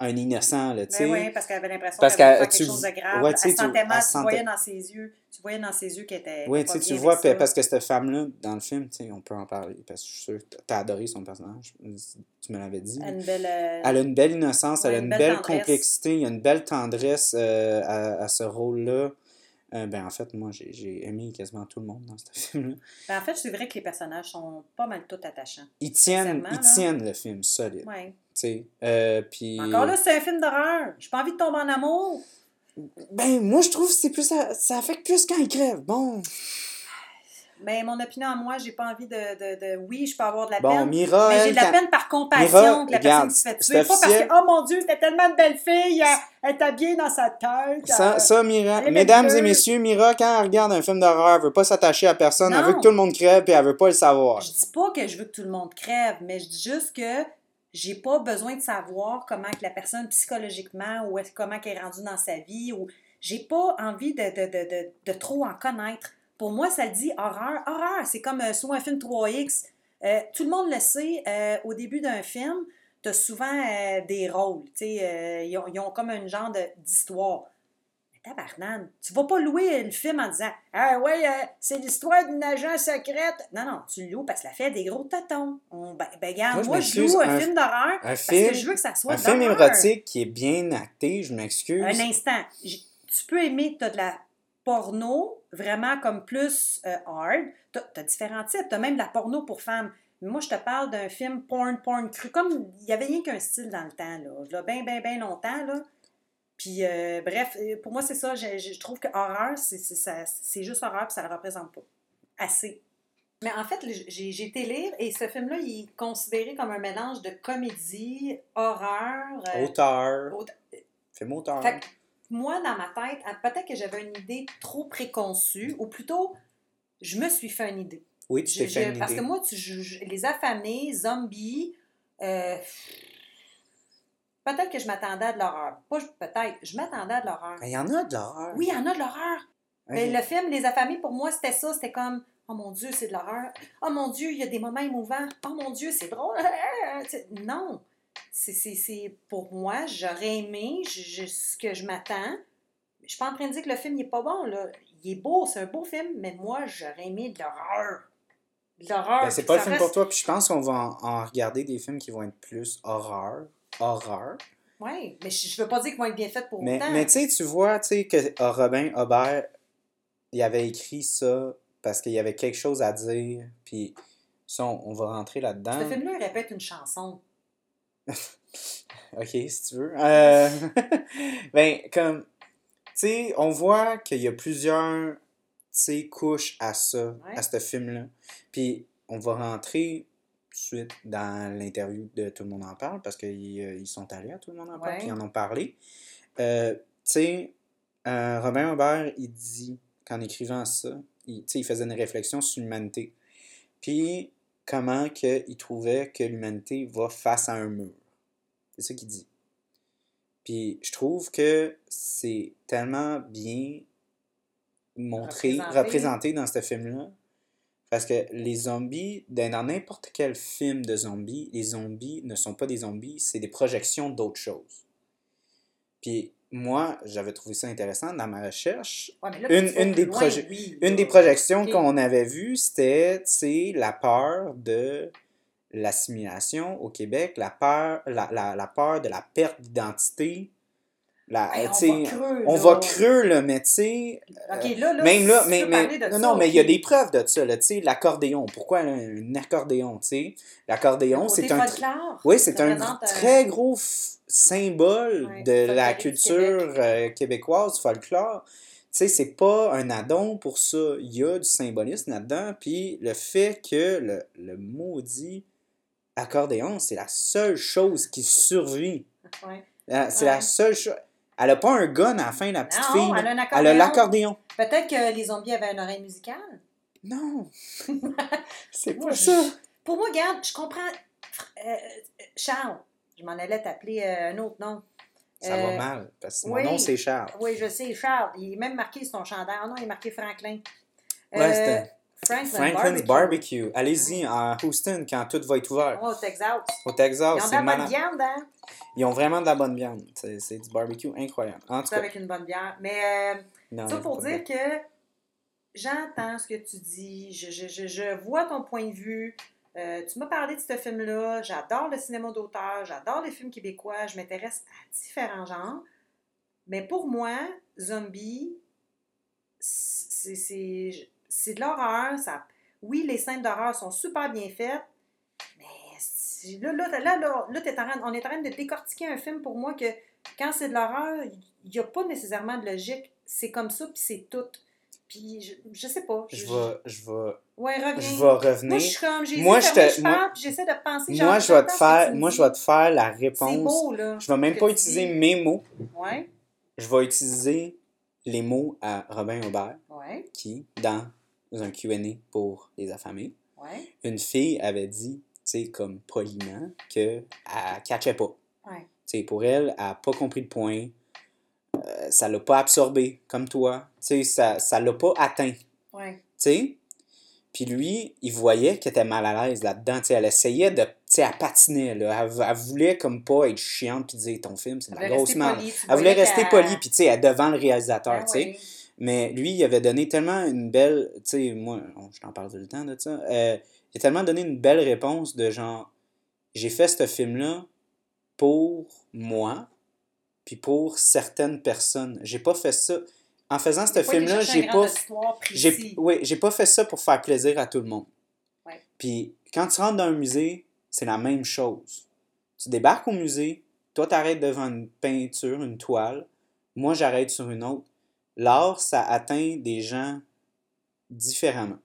un innocent, là, tu sais. Ben oui, parce qu'elle avait l'impression qu'elle allait que faire tu- quelque chose de grave. ouais, tu sais, elle tu- sentait mal, elle tu sentait- voyais dans ses yeux. Tu voyais dans ses yeux qu'elle était. Oui, tu sais, tu vois, parce que cette femme-là, dans le film, tu sais, on peut en parler, parce que je suis sûr que t'as adoré son personnage. Tu me l'avais dit. Elle a une belle. euh, Elle a une belle innocence, elle a une une belle complexité, il y a une belle tendresse euh, à, à ce rôle-là. Euh, ben, en fait, moi, j'ai- aimé quasiment tout le monde dans ce [LAUGHS] film-là. Ben, en fait, c'est vrai que les personnages sont pas mal tous attachants. Ils tiennent, ils tiennent le film solide, Ouais. tu sais. Euh, puis... Encore là, c'est un film d'horreur. J'ai pas envie de tomber en amour. Ben, moi, je trouve que c'est plus... Ça, ça affecte plus quand ils crèvent. Bon, Mais mon opinion à moi, j'ai pas envie de, de, de- Oui, je peux avoir de la bon peine. Mira, Mais j'ai de la quand- peine par compassion Mira, que la regarde, personne qui se fait tuer. Pas parce que, oh mon Dieu, c'était tellement de belle fille, elle, elle était bien dans sa tête. Ça, euh, ça, Mira, mesdames et messieurs, Mira, quand elle regarde un film d'horreur, elle veut pas s'attacher à personne, elle veut que tout le monde crève, puis elle veut pas le savoir. Je dis pas que je veux que tout le monde crève, mais je dis juste que j'ai pas besoin de savoir comment que la personne psychologiquement ou comment qu'elle est rendue dans sa vie ou j'ai pas envie de, de, de, de, de trop en connaître. Pour moi, ça dit horreur. Horreur, c'est comme euh, soit un film 3X. Euh, tout le monde le sait, euh, au début d'un film, tu as souvent euh, des rôles. ils, ont, ils ont comme un genre d'histoire. Mais tabarnane, tu vas pas louer le film en disant Ah ouais, c'est l'histoire d'une agent secrète. Non, non, tu le loues parce que la fait des gros tâtons. On, ben, ben, regarde, Moi, je moi, je m'excuse, loue un, un- film d'horreur Un parce film, que je veux que ça soit un film d'horreur. érotique qui est bien acté, je m'excuse. Un instant. J- Tu peux aimer, tu as de la porno, vraiment comme plus euh, hard. Tu as, différents types. Tu as même de la porno pour femmes. Mais moi, je te parle d'un film porn, porn cru. Comme il n'y avait rien qu'un style dans le temps, là. Là, bien, bien, bien longtemps, là. Puis, euh, bref, euh, pour moi, c'est ça. Je, trouve que horreur, c'est juste horreur, puis ça ne le représente pas. Assez. Mais en fait, j'ai été lire et ce film-là, il est considéré comme un mélange de comédie, horreur. euh, Auteur. aute- Film auteur. fait que moi, dans ma tête, peut-être que j'avais une idée trop préconçue, ou plutôt, je me suis fait une idée. Oui, tu t'es fait une parce idée. que moi, tu, je- je- les affamés, zombies, euh, peut-être que je m'attendais à de l'horreur. Pas peut-être, je m'attendais à de l'horreur. Mais il y en a de l'horreur. Oui, il y en a de l'horreur. Mais le film Les affamés, pour moi, c'était ça. C'était comme, oh mon Dieu, c'est de l'horreur. Oh mon Dieu, il y a des moments émouvants. Oh mon Dieu, c'est drôle. [LAUGHS] Non. C'est, pour moi, j'aurais aimé je, je- ce que je m'attends. Je suis pas en train de dire que le film n'est pas bon. Là. Il est beau, c'est un beau film, mais moi, j'aurais aimé de l'horreur. De l'horreur. Ben, c'est pas le film reste- pour toi, puis je pense qu'on va en, en regarder des films qui vont être plus horreur. Horreur. Oui, mais je, je veux pas dire qu'ils vont être bien faits pour Mais, autant. mais tu sais, tu vois, tu sais, que euh, Robin Aubert, il avait écrit ça parce qu'il y avait quelque chose à dire, puis ça, on, on va rentrer là-dedans. Ce film-là, il répète une chanson. [LAUGHS] Ok, si tu veux. Euh, [LAUGHS] ben, comme, tu sais, on voit qu'il y a plusieurs, tu sais, couches à ça, Ouais. à ce film-là. Puis, on va rentrer tout de suite dans l'interview de Tout le monde en parle, parce qu'ils euh, ils sont allés à Tout le monde en parle, Ouais. puis ils en ont parlé. Euh, tu sais, euh, Robin Aubert, il dit, qu'en écrivant ça, il, il faisait une réflexion sur l'humanité. puis comment que il trouvait que l'humanité va face à un mur. C'est ça qu'il dit. Puis je trouve que c'est tellement bien montré, Représenté. représenté dans ce film-là. Parce que les zombies, dans n'importe quel film de zombies, les zombies ne sont pas des zombies, c'est des projections d'autres choses. Puis moi, j'avais trouvé ça intéressant dans ma recherche. Ouais, mais là, Une- une des loin, proje- oui, Une des projections qu'on avait vues, c'était la peur de l'assimilation au Québec, la peur, la, la, la peur de la perte d'identité. La, Hey, tu on va creux, on là. va creux, là, mais tu sais, OK, là, là, même là, si mais, mais, de non, ça, non, mais il y a des preuves de ça, là, tu sais, l'accordéon. Pourquoi un accordéon, tu sais? L'accordéon, c'est un, oui, c'est un très gros symbole Ouais, de la culture euh, québécoise, folklore. Tu sais, c'est pas un addon pour ça. Il y a du symbolisme là-dedans. Puis le fait que le, le maudit accordéon, c'est la seule chose qui survit. Ouais. La- C'est Ouais. la seule chose. Elle a pas un gun à la fin, la petite Non, fille. elle a un Elle a accordéon. l'accordéon. Peut-être que les zombies avaient une oreille musicale. Non. [LAUGHS] c'est pas ça. Pour moi, regarde, je comprends. Euh, Charles, je m'en allais t'appeler euh, un autre nom. Ça va Euh, mal. Parce que mon oui. nom, c'est Charles. Oui, je sais, Charles. Il est même marqué sur ton chandail. Ah non, il est marqué Franklin. Ouais, c'était Franklin Franklin's Barbecue. Barbecue. Allez-y en Houston quand tout va être ouvert. Oh, au Texas. Au Ils Texas, ont de la bonne viande, hein? Ils ont vraiment de la bonne viande. C'est du barbecue incroyable. En tout cas, avec une bonne bière. Mais euh, non, ça pour dire que j'entends ce que tu dis, je, je, je, je vois ton point de vue. Euh, tu m'as parlé de ce film-là. J'adore le cinéma d'auteur, j'adore les films québécois, je m'intéresse à différents genres. Mais pour moi, Zombie, c'est c'est- de l'horreur. Ça... Oui, les scènes d'horreur sont super bien faites, mais là, là, là, là, là, t'es en train- on est en train de décortiquer un film pour moi que quand c'est de l'horreur, il n'y a pas nécessairement de logique. C'est comme ça, puis c'est tout. Puis je, je sais pas. Je vais, je vais, Ouais, reviens. je vais Moi, revenir. je suis comme, j'ai Moi, je te- moi- puis j'essaie de penser. Moi, je vais te faire, moi, je vais te faire la réponse. beau, là. Je vais même pas utiliser dis. mes mots. Ouais, Je vais utiliser les mots à Robin Aubert, ouais, qui, dans un Q&A pour les affamés, ouais. une fille avait dit, tu sais, comme poliment, qu'elle ne catchait pas. Ouais. Tu sais, pour elle, elle n'a pas compris le point. Euh, ça l'a pas absorbé, comme toi. Tu sais, ça ça l'a pas atteint. Tu sais? Puis lui, il voyait qu'elle était mal à l'aise là-dedans. Tu sais, elle essayait de... Tu sais, elle patinait, là. Elle, elle voulait comme pas être chiante puis dire ton film, c'est de la grosse merde. Elle voulait rester polie, puis tu sais, elle est devant le réalisateur, Ben tu sais. oui. Mais lui, il avait donné tellement une belle. Tu sais, moi, on- je t'en parle tout le temps de ça. euh, il a tellement donné une belle réponse de genre j'ai fait ce film-là pour moi, puis pour certaines personnes. J'ai pas fait ça. En faisant ce film-là, j'ai pas. J'ai, oui, j'ai pas fait ça pour faire plaisir à tout le monde. Ouais. Puis quand tu rentres dans un musée, c'est la même chose. Tu débarques au musée, toi t'arrêtes devant une peinture, une toile, moi j'arrête sur une autre. L'art, ça atteint des gens différemment.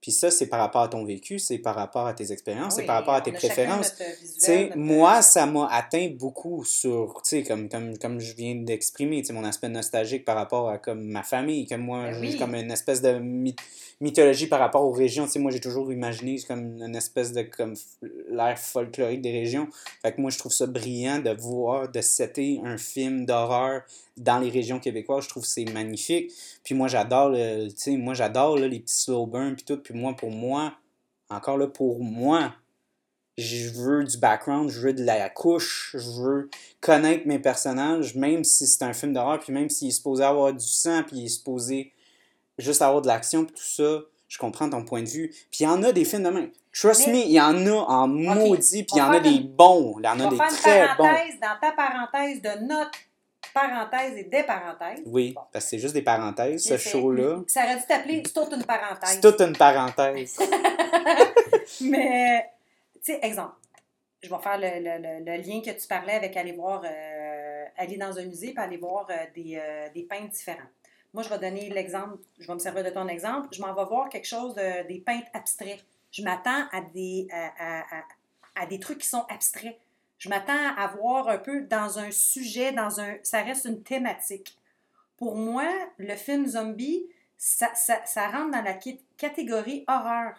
Puis ça, c'est par rapport à ton vécu, c'est par rapport à tes expériences, c'est par rapport à tes préférences. visuel, notre- moi, ça m'a atteint beaucoup sur, comme, comme, comme je viens d'exprimer, mon aspect nostalgique par rapport à comme ma famille, comme moi, Ben oui. comme une espèce de my- mythologie par rapport aux régions, tu sais, moi, j'ai toujours imaginé comme une espèce de, comme, l'air folklorique des régions. Fait que moi, je trouve ça brillant de voir, de setter un film d'horreur dans les régions québécoises, je trouve que c'est magnifique. Puis moi, j'adore, le- tu sais, moi, j'adore, les petits slow burns, puis tout, puis moi, pour moi, encore là, pour moi, je veux du background, je veux de la couche, je veux connaître mes personnages, même si c'est un film d'horreur, puis même s'il est supposé avoir du sang, puis il est supposé juste avoir de l'action, puis tout ça, je comprends ton point de vue. Puis il y en a des films de même. Trust Mais- me, il y en a en maudit, puis il y en a des bons, il y en a des très bons. dans ta parenthèse de notre parenthèse et des parenthèses. Oui, Bon. parce que c'est juste des parenthèses, ce show-là. Ça aurait dû t'appeler C'est toute une parenthèse. C'est toute une parenthèse. [LAUGHS] Mais, tu sais, exemple, je vais faire le, le- le- le lien que tu parlais avec aller voir, euh, aller dans un musée et aller voir euh, des, euh, des peintres différents. Moi, je vais donner l'exemple, je vais me servir de ton exemple. Je m'en vais voir quelque chose de, des peintres abstraits. Je m'attends à des, à, à- à- à des trucs qui sont abstraits. Je m'attends à voir un peu dans un sujet, dans un. Ça reste une thématique. Pour moi, le film zombie, ça, ça, ça rentre dans la catégorie horreur.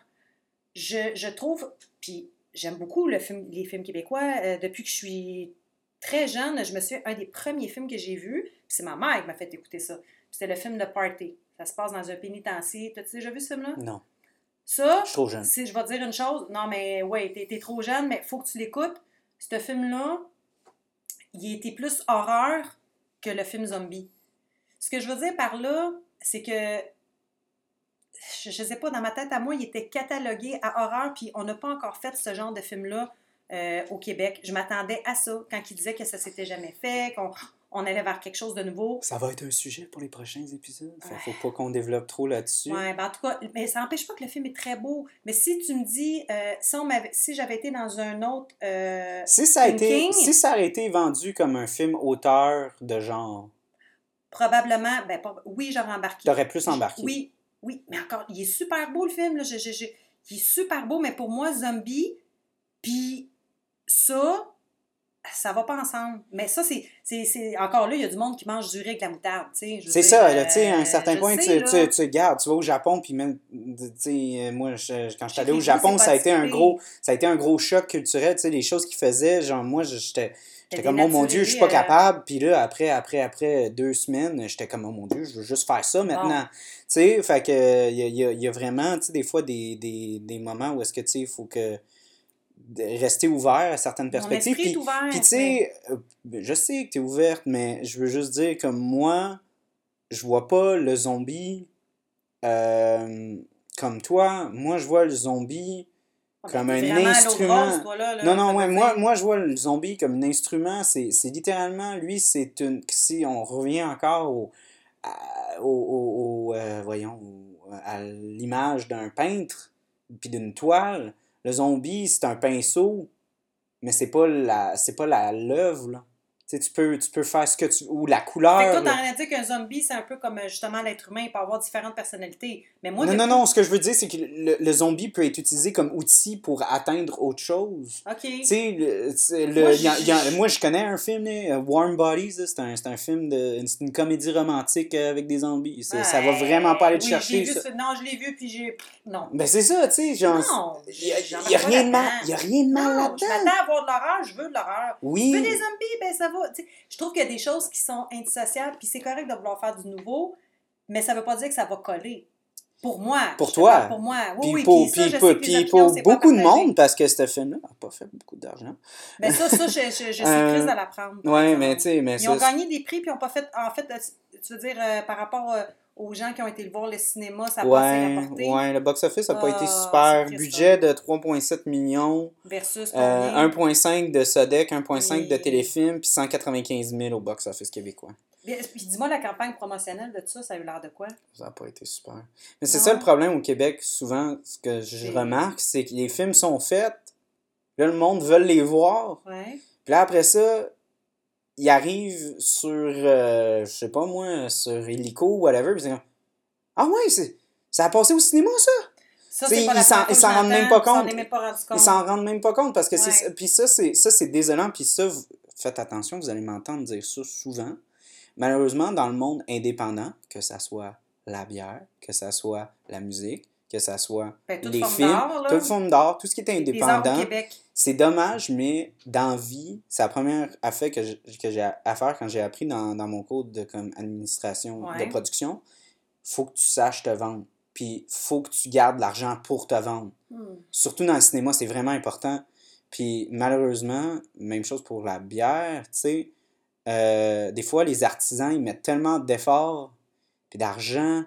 je, je trouve, puis j'aime beaucoup le film, les films québécois. Euh, depuis que je suis très jeune, je me suis un des premiers films que j'ai vus, puis c'est ma mère qui m'a fait écouter ça. C'était le film de Party. Ça se passe dans un pénitencier. T'as-tu déjà vu ce film-là? Non. Ça, Je suis trop jeune. si je vais te dire une chose, non, mais t'es, t'es trop jeune, mais faut que tu l'écoutes. Ce film-là, il était plus horreur que le film zombie. Ce que je veux dire par là, c'est que, je, je sais pas, dans ma tête à moi, il était catalogué à horreur, puis on n'a pas encore fait ce genre de film-là euh, au Québec. Je m'attendais à ça quand il disait que ça s'était jamais fait, on allait vers quelque chose de nouveau. Ça va être un sujet pour les prochains épisodes. Ouais. faut pas qu'on développe trop là-dessus. Ouais, ben en tout cas, mais ça n'empêche pas que le film est très beau. Mais si tu me dis, euh, si, on m'avait- si j'avais été dans un autre. euh, Si ça, a été, Thinking. si ça aurait été vendu comme un film auteur de genre, probablement, ben, oui, j'aurais embarqué. t'aurais plus embarqué. Oui, oui, mais encore, il est super beau le film. Là. Je- je- je- il est super beau, mais pour moi, zombie, puis ça, ça va pas ensemble. Mais ça, c'est. Encore là, il y a du monde qui mange du riz avec la moutarde. C'est ça, là, tu sais, à un euh, certain je point, tu, sais, tu, tu gardes, tu vas au Japon, puis même, tu sais, euh, moi, je- quand je suis allé au Japon, ça a été un gros, ça a été un gros choc culturel, tu sais, les choses qu'ils faisaient, genre, moi, j'étais, j'étais comme, oh mon Dieu, je suis pas euh, capable, puis là, après, après, après deux semaines, j'étais comme, oh mon Dieu, je veux juste faire ça maintenant, tu sais, fait que, il y a, y a vraiment, tu sais, des fois, des, des, des moments où est-ce que, tu sais, il faut que, de rester ouvert à certaines Mon perspectives, esprit puis est ouvert. puis tu sais, euh, je sais que tu es ouverte, mais je veux juste dire que moi, je vois pas le zombie euh, comme toi. Moi, je vois le zombie comme un instrument. rose, toi, là, là, Non, non, ouais, moi, moi, je vois le zombie comme un instrument. C'est littéralement, lui, c'est une. Si on revient encore au. à- au, au- euh, voyons, à l'image d'un peintre, puis d'une toile, le zombie, c'est un pinceau, mais c'est pas la c'est pas la l'œuvre, là. Tu peux, tu peux faire ce que tu... Ou la Fait que couleur, toi, t'as rien à dire qu'un zombie, c'est un peu comme euh, justement l'être humain, il peut avoir différentes personnalités. Mais moi, Non, depuis- non, non, ce que je veux dire, c'est que le, le zombie peut être utilisé comme outil pour atteindre autre chose. OK. Tu sais, Moi, je- moi, je connais un film, là, euh, Warm Bodies, c'est un, un film de. C'est une comédie romantique euh, avec des zombies. C'est- ça va Ouais, vraiment pas aller te oui, chercher. vu ça. Non, je l'ai vu, puis j'ai. Non. Ben, c'est ça, tu sais, genre. Non, Il y a, y a là-dedans. y a rien de mal Non, je là-dedans. m'attends à avoir de l'horreur, je veux de l'horreur. Tu veux Oui. des zombies, ben ça va. Je trouve qu'il y a des choses qui sont indissociables, puis c'est correct de vouloir faire du nouveau, mais ça veut pas dire que ça va coller. Pour moi. Pour toi. Pour moi. Oui, Puis oui, pour, puis ça, puis je pour- sais que beaucoup de monde, parce que ce film-là n'a pas fait beaucoup d'argent. Ben ça, ça, je, je, je suis Euh, triste de l'apprendre. exemple. mais tu sais, mais Ils ont gagné des prix, puis ils n'ont pas fait. En fait, tu veux dire, euh, par rapport euh, aux gens qui ont été le voir le cinéma, ça a Ouais, rapporté. ouais, le box-office n'a pas été Ah, super. Budget de 3,7 millions, Versus euh, combien? 1,5 de Sodec, 1,5 de. Téléfilm, puis 195 000 au box-office québécois. Puis dis-moi, la campagne promotionnelle de tout ça, ça a eu l'air de quoi? Ça n'a pas été super. Mais c'est ça le problème au Québec, souvent, ce que je remarque, c'est que les films sont faits, là, le monde veut les voir, Ouais. puis là, après ça, ils arrivent sur, euh, je sais pas moi, sur Illico ou whatever, disent Ah ouais, c'est- ça a passé au cinéma, ça? Ça, c'est pas ils s'en- rendent même pas compte. Ils s'en rendent même pas compte, parce que Ouais. Puis ça, c'est ça, c'est désolant, puis ça, vous- faites attention, vous allez m'entendre dire ça souvent. Malheureusement, dans le monde indépendant, que ça soit la bière, que ça soit la musique, que ça soit Ben, les films, toute forme d'art, tout ce qui est indépendant, c'est dommage, mais dans vie, c'est la première affaire que j'ai à faire quand j'ai appris dans, dans mon cours de comme administration Ouais. de production. faut que tu saches te vendre. Puis faut que tu gardes l'argent pour te vendre. Hmm. Surtout dans le cinéma, c'est vraiment important. Puis malheureusement, même chose pour la bière, tu sais, euh, des fois les artisans, ils mettent tellement d'efforts, puis d'argent,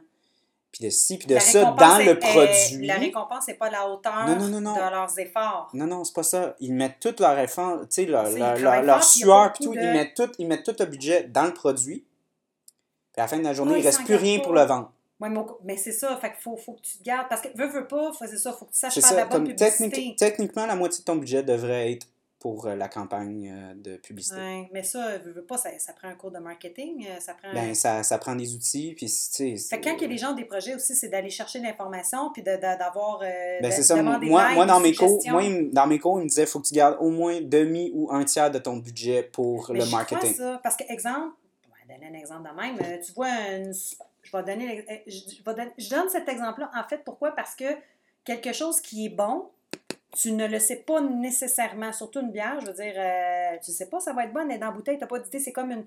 puis de ci, puis de La ça dans est- le produit. La récompense n'est pas à la hauteur Non, non, non, non. de leurs efforts. Non, non, c'est pas ça. Ils mettent tout leur effort, tu sais, leur, leur, leur, sueur, puis tout, ils, de- mettent tout, ils mettent tout le budget dans le produit. Puis à la fin de la journée, Ah, il ils reste plus rien pas. pour le vendre. Ouais, mais, c'est ça, fait qu'il faut, faut que tu te gardes. Parce que veux, veux pas, c'est ça, faut que tu saches faire de ça, la bonne publicité. technique- techniquement, la moitié de ton budget devrait être pour euh, la campagne euh, de publicité. Ouais, mais ça, veux, veux pas, ça, ça prend un cours de marketing, euh, ça prend... Ben, ça, ça prend des outils, puis tu sais... Quand il y a des gens des projets aussi, c'est d'aller chercher l'information puis de- de- d'avoir... euh, Ben, de- c'est ça. d'avoir Moi, moi, dans, mes cours, moi, il me- dans mes cours, il me disait faut que tu gardes au moins demi ou un tiers de ton budget pour Mais le crois, marketing. ça, parce que, exemple, je vais donner un exemple de même. euh, Tu vois, une- je vais donner, euh, je, je vais donner- je donne cet exemple-là, en fait, pourquoi? Parce que quelque chose qui est bon, tu ne le sais pas nécessairement, surtout une bière, je veux dire, euh, tu sais pas, ça va être bon, elle est dans la bouteille, tu n'as pas d'idée, c'est comme une...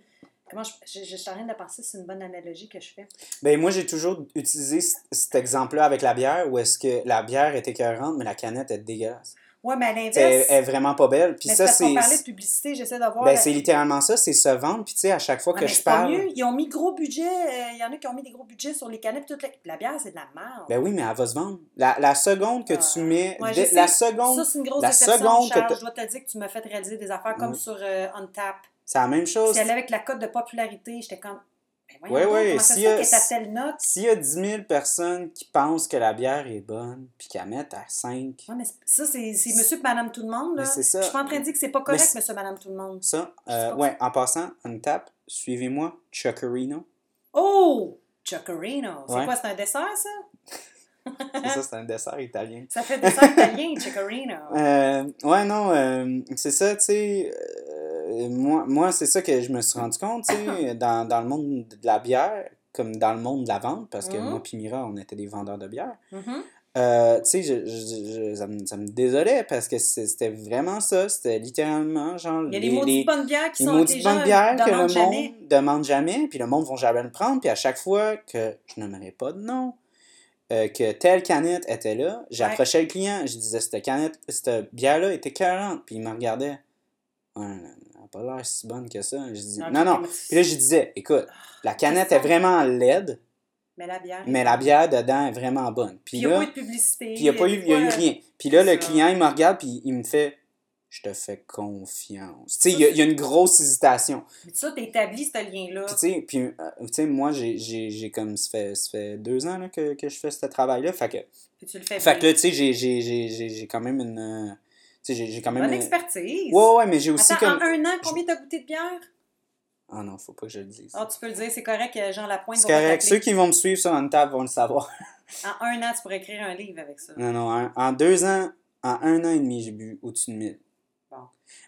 Comment je, je, je suis en train de penser, c'est une bonne analogie que je fais. Ben, moi, j'ai toujours utilisé cet exemple-là avec la bière, où est-ce que la bière est écœurante, mais la canette est dégueulasse. Ouais, mais à l'inverse, elle est vraiment pas belle. Puis mais ça, c'est parlait de publicité, j'essaie d'avoir... Ben, la- c'est littéralement ça, c'est se vendre. Puis tu sais, à chaque fois Ouais, que je parle... mieux. Ils ont mis gros budget. euh, Il y en a qui ont mis des gros budgets sur les canettes. Toute la... la bière, c'est de la merde. Ben oui, mais elle va se vendre. La, la seconde que Ah. tu mets... Ouais, sais. la seconde, Ça, c'est une grosse la seconde que Charles. Je dois te dire que tu m'as fait réaliser des affaires comme sur euh, Untap. c'est la même chose. Si elle avec la cote de popularité, j'étais comme. Ben voyons donc, ouais, s'il y? S'il y a 10 000 personnes qui pensent que la bière est bonne, puis qu'elle mettent à 5, Ouais, mais ça, c'est monsieur et madame tout le monde. Là. Mais c'est ça. Je suis pas en train de dire que c'est pas correct, monsieur madame tout le monde. ça, euh, ouais, en passant, on tape, suivez-moi, Chuckerino. Oh! Chuckerino. C'est Ouais. quoi, c'est un dessert, ça? [LAUGHS] C'est ça, c'est un dessert italien. Ça fait dessert italien, Chuckerino. [LAUGHS] Euh, ouais, non, euh, c'est ça, tu sais. Euh, moi, moi c'est ça que je me suis rendu compte, tu sais, [LAUGHS] dans, dans le monde de la bière, comme dans le monde de la vente, parce que Mhm. moi et Mira, on était des vendeurs de bière. Mhm. Euh, tu sais, je, je- je- ça, me, ça me désolait parce que c'était vraiment ça. C'était littéralement genre. Il y a les- des maudites les- bonnes bières qui les sont maudites les gens bonnes bières que le demandent monde jamais. demande jamais, puis le monde va jamais le prendre, puis à chaque fois que je n'aimerais pas de nom, euh, que telle canette était là, j'approchais le client, je disais cette canette, cette bière-là était 40, puis il me regardait. Ouais, n'a pas l'air si bonne que ça. Je dis, non, non. Puis là, je disais, écoute, la canette est vraiment laide, Mais la bière. mais la bière dedans est vraiment bonne. Puis il n'y a pas eu de publicité. puis il n'y a pas eu, il y a eu rien. Puis là, le client, il me regarde, puis il me fait Je te fais confiance. Tu sais, il y, y a une grosse hésitation. Mais ça, tu établis ce lien-là. Puis tu sais, puis, euh, tu sais, moi, j'ai- comme. Ça fait, ça fait deux ans là, que, que je fais ce travail-là. Fait que, Puis tu le fais fait bien. que là, tu sais, j'ai- quand même une. J'ai- quand même. Bonne une- expertise. Ouais, ouais, mais j'ai aussi Attends, comme. en un an, combien t'as goûté de bière? Ah non, faut pas que je le dise. Ah, tu peux le dire, c'est correct, euh, Jean Lapointe C'est correct. Ceux qui vont me suivre sur une table vont le savoir. [LAUGHS] En un an, tu pourrais écrire un livre avec ça. Non, non, en, en deux ans, en un an et demi, j'ai bu au-dessus de 1000. Bon.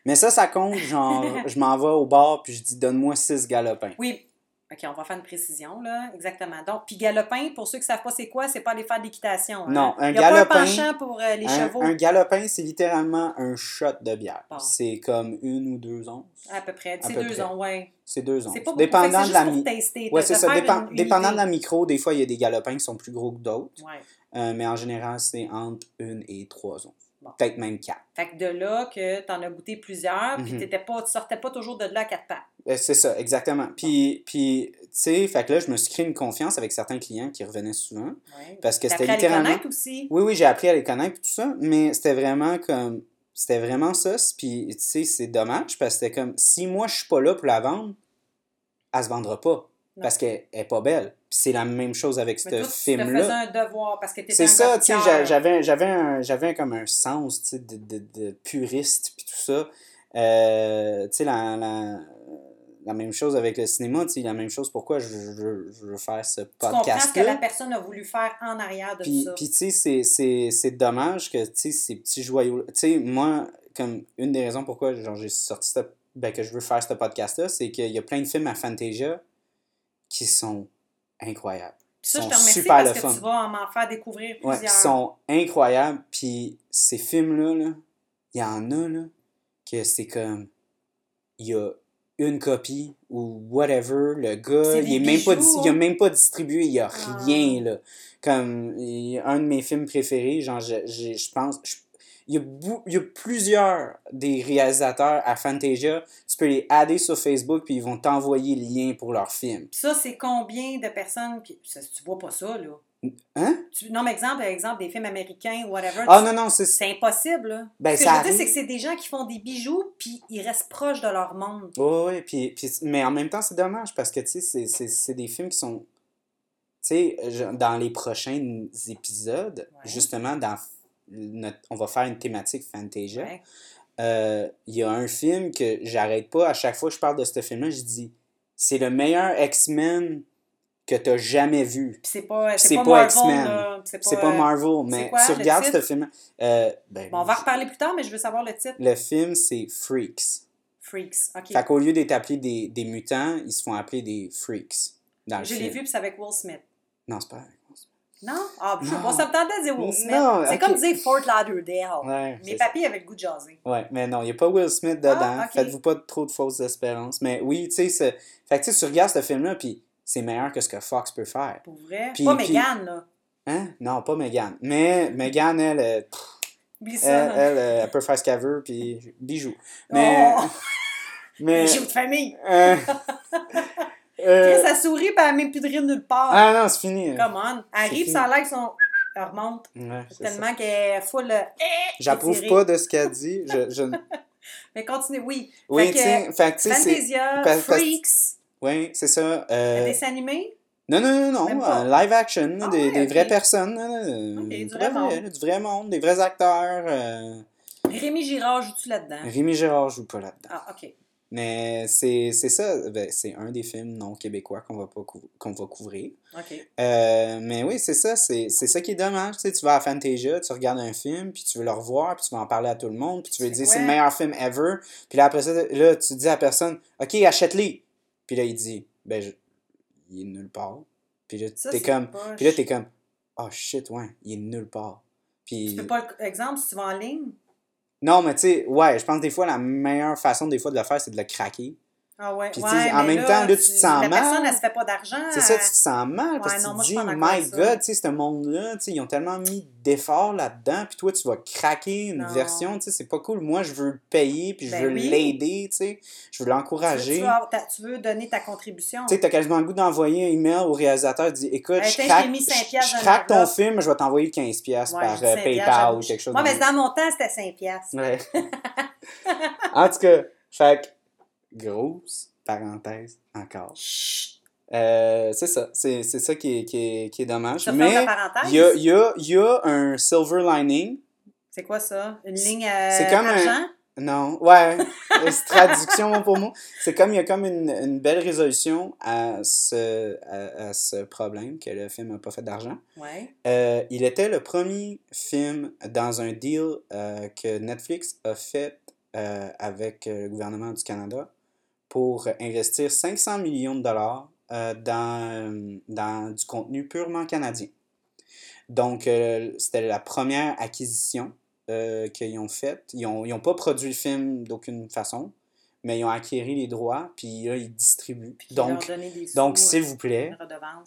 Mais ça, ça compte, genre, [LAUGHS] je m'en vais au bar puis je dis donne-moi six galopins. Oui. OK, on va faire une précision, là. Exactement. Donc, puis galopin, pour ceux qui ne savent pas c'est quoi, c'est pas aller faire de l'équitation. hein. Non, un Il y a pas galopin- un penchant pour euh, les Un, chevaux. un galopin, c'est littéralement un shot de bière. Bon. C'est comme une ou deux onces. À peu près. C'est deux ans, ouais. C'est deux onces. C'est pas beaucoup. Dépendant de la pour tester, Ouais, te- c'est ça. Dépend- dépendant de la micro, des fois, il y a des galopins qui sont plus gros que d'autres. Ouais. Euh, mais en général, c'est entre une et trois onces. Bon. Peut-être même quatre. Fait que de là que tu en as goûté plusieurs, puis Mhm. t'étais pas, tu sortais pas toujours de là à quatre pattes. Euh, C'est ça, exactement. Puis, puis tu sais, fait que là, je me suis créé une confiance avec certains clients qui revenaient souvent. Ouais. Parce que c'était à les littéralement. connaître aussi. Oui, oui, j'ai appris à les connaître et tout ça, mais c'était vraiment comme. C'était vraiment ça. Puis, tu sais, c'est dommage parce que c'était comme si moi je suis pas là pour la vendre, elle se vendra pas. Non. Parce qu'elle est pas belle. C'est la même chose avec ce film-là. un devoir parce que C'est ça, tu sais, j'avais, j'avais, j'avais comme un sens, tu sais, de, de, de puriste, puis tout ça. Euh, tu sais, la, la, la même chose avec le cinéma, tu sais, la même chose pourquoi je, je, je veux faire ce Tu comprends ce que la personne a voulu faire en arrière de Puis, ça. puis tu sais, c'est- dommage que, tu sais, ces petits joyaux... Tu sais, moi, comme une des raisons pourquoi genre, j'ai sorti ce- ben, que je veux faire ce podcast-là, c'est qu'il y a plein de films à Fantasia qui sont incroyables. Puis ça, je sont te remercie super parce que fun. tu vas m'en faire découvrir Ouais, qui sont incroyables. Puis ces films-là, là, il y en a, là, que c'est comme... Il y a une copie ou whatever, le gars, il est même pas, bijoux, il a même pas distribué, il y a Ah. rien, là. Comme, un de mes films préférés, genre, je, je, je pense... je- il y, a bou- il y a plusieurs des réalisateurs à Fantasia. Tu peux les adder sur Facebook, puis ils vont t'envoyer le lien pour leur film. Ça, c'est combien de personnes qui. ça, tu vois pas ça, là? Hein? Tu... Non, mais exemple, exemple, des films américains ou whatever. Ah tu- non, non, c'est... C'est impossible, là. Ben, Ce que ça je veux dire, c'est que c'est des gens qui font des bijoux, puis ils restent proches de leur monde. Oui, oui, puis, puis, mais en même temps, c'est dommage parce que, tu sais, c'est- des films qui sont. Tu sais, dans les prochains épisodes, Ouais. justement, dans notre, on va faire une thématique Fantasia. Ouais. Euh, Il y a un film que j'arrête pas, à chaque fois que je parle de ce film-là, je dis c'est le meilleur X-Men que tu as jamais vu. C'est pas, C'est pas, X-Men. C'est pas, pas Marvel, mais quoi, tu regardes ce film. Euh, ben, Bon, on va reparler plus tard, mais je veux savoir le titre. Le film, c'est Freaks. Freaks. OK. Fait qu'au lieu d'être appelés des, des mutants, ils se font appeler des freaks. Dans le Je l'ai vu, puis c'est avec Will Smith. Non, c'est pas avec. Non? Ah, je me tentait de dire Will Smith. C'est comme dire Fort Lauderdale. Ouais, Mes papis avaient le goût de jaser. Ouais, mais non, il n'y a pas Will Smith dedans. Ah. Faites-vous pas trop de fausses espérances. Mais oui, tu sais, fait que tu regardes ce film-là, puis c'est meilleur que ce que Fox peut faire. Pour vrai? Puis- pas puis- Megan, là. Hein? Non, pas Megan. Mais Megan, elle, pff, elle, elle, elle peut faire ce qu'elle veut, puis bijou. Mais. Oh! [LAUGHS] mais Bijoux de famille. euh, [LAUGHS] euh, elle sourit, puis elle met plus de rire nulle part. ah non, c'est fini. Come on. Elle arrive sans l'air, son... Elle remonte. Ouais, ça. Tellement qu'elle est full... euh, J'approuve étirée. pas de ce qu'elle dit. Je, je... [LAUGHS] Mais continue, oui. Oui, c'est. Fantasia, Freaks, Oui, c'est ça. un euh, dessin animé? Non, non, non, non. live action, Ah des, ouais, des ok. vraies personnes. là, euh, du du vrai monde. du vrai monde, des vrais acteurs. euh, Rémi Girard joue-tu là-dedans? Rémi Gérard joue pas là-dedans. Ah, OK. Mais c'est ça, ben, c'est un des films non québécois qu'on va, pas cou- qu'on va couvrir. Euh, mais oui, c'est ça, c'est ça qui est dommage. Tu sais, tu vas à Fantasia, tu regardes un film, puis tu veux le revoir, puis tu vas en parler à tout le monde, puis tu veux dire c'est le meilleur film ever. Puis là, après ça, là, tu dis à la personne, OK, achète-les. Puis là, il dit, ben, je- il est nulle part. Puis là, t'es comme, poche. puis là, t'es comme, oh shit, ouais, il est nulle part. Puis, Tu peux pas, exemple, si tu vas en ligne. Non, mais tu sais, ouais, je pense que des fois, la meilleure façon, des fois, de le faire, c'est de le craquer. Ah ouais, Puis, ouais, en même temps, là, tu te sens La mal. personne, elle se fait pas d'argent. C'est ça, tu te sens mal parce que tu te dis, my. God, tu sais, ce monde-là, tu sais, ils ont tellement mis d'efforts là-dedans, puis toi, tu vas craquer une Non. version, tu sais, c'est pas cool. Moi, je veux le payer, puis je Ben veux oui. l'aider, tu sais, je veux l'encourager. tu veux tu donner ta contribution. Tu sais, t'as quasiment le goût d'envoyer un email au réalisateur, dis écoute, Hey, je craque, mis je- je ton film, je vais t'envoyer 15$ piastres Ouais, par euh, PayPal ou quelque chose Moi, mais dans mon temps, c'était 5 piastres. Ouais. [LAUGHS] en tout cas, fait que, grosse parenthèse encore. Chut! Euh, c'est ça, c'est c'est ça qui est, qui est, qui est dommage. Ça Mais il y a, y, a, y a un silver lining. C'est quoi ça? Une ligne euh, C'est comme un- argent? Non, ouais, [LAUGHS] traduction mot pour mot. C'est comme il y a comme une, une belle résolution à ce, à, à ce problème que le film n'a pas fait d'argent. Ouais. Euh, il était le premier film dans un deal euh, que Netflix a fait avec le gouvernement du Canada pour investir 500 millions de dollars euh, dans, dans du contenu purement canadien. Donc, euh, c'était la première acquisition euh, qu'ils ont faite. Ils n'ont ils ont pas produit le film d'aucune façon, mais ils ont acquéri les droits, puis là, ils distribuent. Puis Donc, donc s'il vous plaît,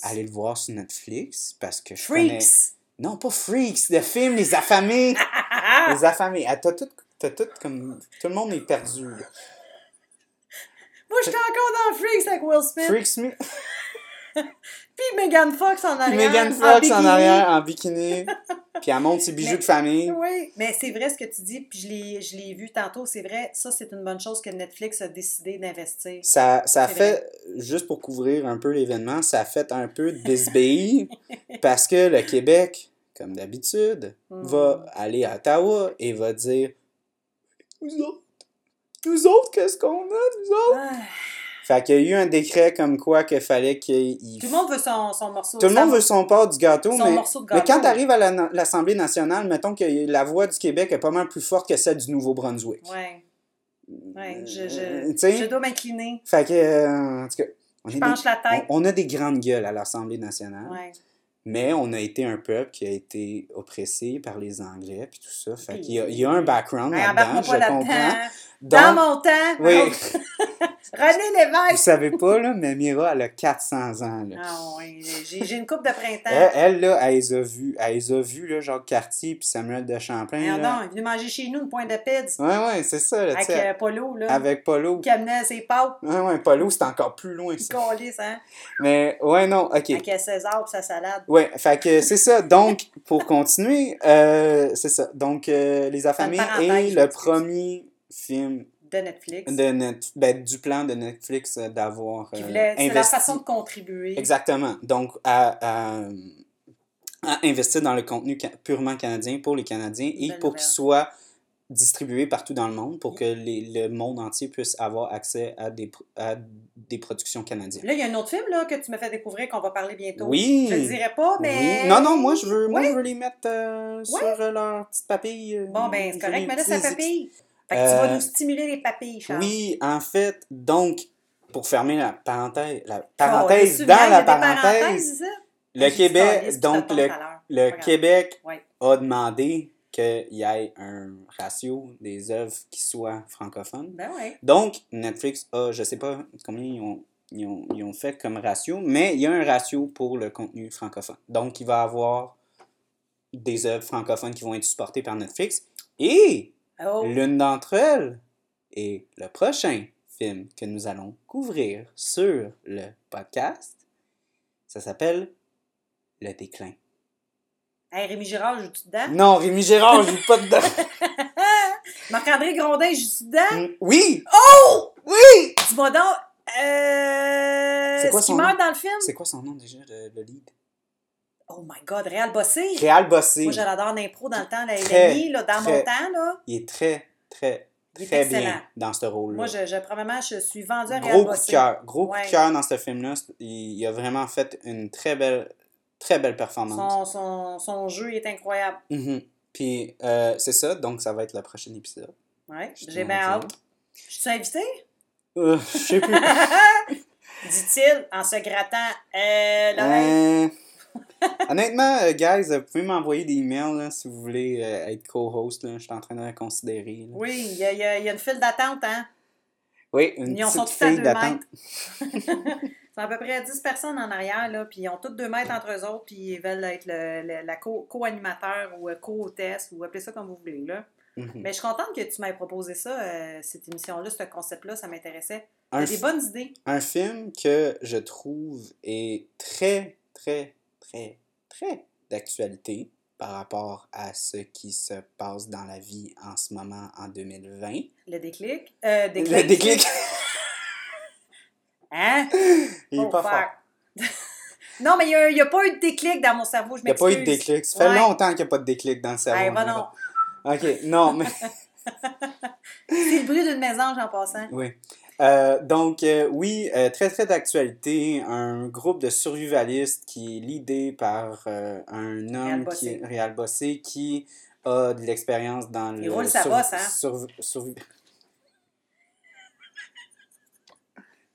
allez le voir sur Netflix, parce que je connais... Freaks! Non, pas Freaks, le film Les Affamés. [LAUGHS] Les Affamés. Ah, t'as tout, t'as tout comme... Tout le monde est perdu. là. Moi, j'étais encore dans Freaks avec Will Smith. Freaks Me. [LAUGHS] Puis Megan Fox en Puis arrière. Megan Fox en bikini. arrière, en bikini. [LAUGHS] Puis elle monte ses bijoux Mais- de famille. Oui, mais c'est vrai ce que tu dis, puis je l'ai, vu tantôt, c'est vrai, ça c'est une bonne chose que Netflix a décidé d'investir. Ça, ça fait, juste pour couvrir un peu l'événement, ça fait un peu de bisbille [LAUGHS] parce que le Québec, comme d'habitude, Hmm. va aller à Ottawa et va dire Nous autres, nous autres, qu'est-ce qu'on a, nous autres? Ah, Fait qu'il y a eu un décret comme quoi qu'il fallait qu'il. tout le monde veut son, son morceau. Tout le monde veut son part du gâteau, son mais, morceau de mais gâteau. quand tu arrives à la- l'Assemblée nationale, mettons que la voix du Québec est pas mal plus forte que celle du Nouveau-Brunswick. Ouais, ouais, je, Euh, je, je dois m'incliner. Fait que, euh, en tout cas, on, Je penche des- la tête. on, on a des grandes gueules à l'Assemblée nationale, Ouais. mais on a été un peuple qui a été oppressé par les Anglais puis tout ça. Fait qu'il y y a un background Hey, là-dedans, je pas là-dedans. Dans mon temps, oui, [LAUGHS] René vous Lévesque. savez pas, là, mais Mira, elle a 400 ans. Là. Ah oui, j'ai, une coupe de printemps. Elle, elle, là, elle les a vus. Elle les a vus, là, Jacques Cartier puis Samuel de Champlain. Là. donc, il est venu manger chez nous une pointe de pizza Ouais, ouais, c'est ça, là, avec euh, Polo, là, Avec Polo. qui amenait ses pâtes. Ouais, ouais, Polo, c'est encore plus loin, ça. hein, Mais, ouais, non, ok. avec euh, César et sa salade. Ouais, fait que c'est ça. Donc, pour continuer, euh, c'est ça. Donc, euh, Les Affamés je le premier film De Netflix. de Net, ben, du plan de Netflix euh, d'avoir euh, voulait, c'est investi. façon de contribuer. Exactement. Donc, à, à, à investir dans le contenu ca- purement canadien pour les Canadiens et pour qu'il soit distribué partout dans le monde pour que les- le monde entier puisse avoir accès à des, à des productions canadiennes. Là, il y a un autre film là, que tu me fais découvrir qu'on va parler bientôt. Oui. Je le dirai pas, mais. Oui. Non, non, moi je veux, moi, Oui. je veux les mettre euh, sur euh, leur petite papille. euh, Bon, ben, c'est correct, mais là, ça papille. Fait que tu Euh, vas nous stimuler les papilles, Charles. Oui, en fait, donc, pour fermer la parenthèse, la Oh, parenthèse dans la parenthèse? Le J'ai Québec, donc le. Québec Ouais. a demandé qu'il y ait un ratio des œuvres qui soient francophones. Ben oui. Donc, Netflix a, je sais pas combien ils ont, ils ont, ils ont fait comme ratio, mais il y a un ratio pour le contenu francophone. Donc, il va y avoir des œuvres francophones qui vont être supportées par Netflix. Et Oh. l'une d'entre elles est le prochain film que nous allons couvrir sur le podcast. Ça s'appelle Le déclin. Hey, Rémi Girard, joue-tu dedans? Non, Rémi Gérard, je joue pas dedans. [LAUGHS] Marc-André Grondin, joue-tu dedans? Mm, oui! Oh! Oui! Dis-moi donc, euh... C'est quoi son meurt nom? dans le film? C'est quoi son nom déjà, le, le lead? Oh my God, Réal Bossé. Réal Bossé. Moi, je l'adore d'impro dans le temps, la Très, LNI, là, dans très- mon temps, là. Il est très, très, Il est très excellent. bien dans ce rôle-là. Moi, je, je, premièrement, je suis vendue à Réal Gros coup de Bossé. cœur. Gros coup de cœur dans ce film-là. Il, il a vraiment fait une très belle, très belle performance. Son, son, son jeu est incroyable. Mhm. Puis, euh, c'est ça. Donc, ça va être le prochain épisode. Je j'ai bien hâte. Je suis invité? Euh, je sais plus. [LAUGHS] Dit-il en se grattant euh, l'oreille. [LAUGHS] Honnêtement, euh, guys, vous pouvez m'envoyer des emails là, si vous voulez euh, être co-host. Je suis en train de considérer. là. Oui, il y, a- y y une file d'attente, hein? Oui, une Ils petite tous à file d'attente. [LAUGHS] C'est à peu près 10 personnes en arrière, là, puis ils ont tous deux mètres entre eux autres, puis ils veulent être le, le- la co- co-animateur ou euh, co-hôtesse, ou appelez ça comme vous voulez, là. Mhm. Mais je suis contente que tu m'aies proposé ça, euh, cette émission-là, ce concept-là, ça m'intéressait. T'as des bonnes idées. un film que je trouve est très, très, très, très d'actualité par rapport à ce qui se passe dans la vie en ce moment en 2020. Le déclic? Euh, déclic. Le déclic, [LAUGHS] Hein? il est Oh, pas fuck. fort. [LAUGHS] non, mais il n'y a, pas eu de déclic dans mon cerveau, je Il n'y a pas eu de m'excuse. déclic. Ça fait Ouais. longtemps qu'il n'y a pas de déclic dans le cerveau. Hey, va mais non. Ok, non, mais. [LAUGHS] C'est le bruit d'une mésange en passant. Oui. Euh, donc, euh, oui, euh, très, très d'actualité. Un groupe de survivalistes qui est l'idée par un homme qui est Réal Bossé qui a de l'expérience dans le. Il roule sa bosse, hein?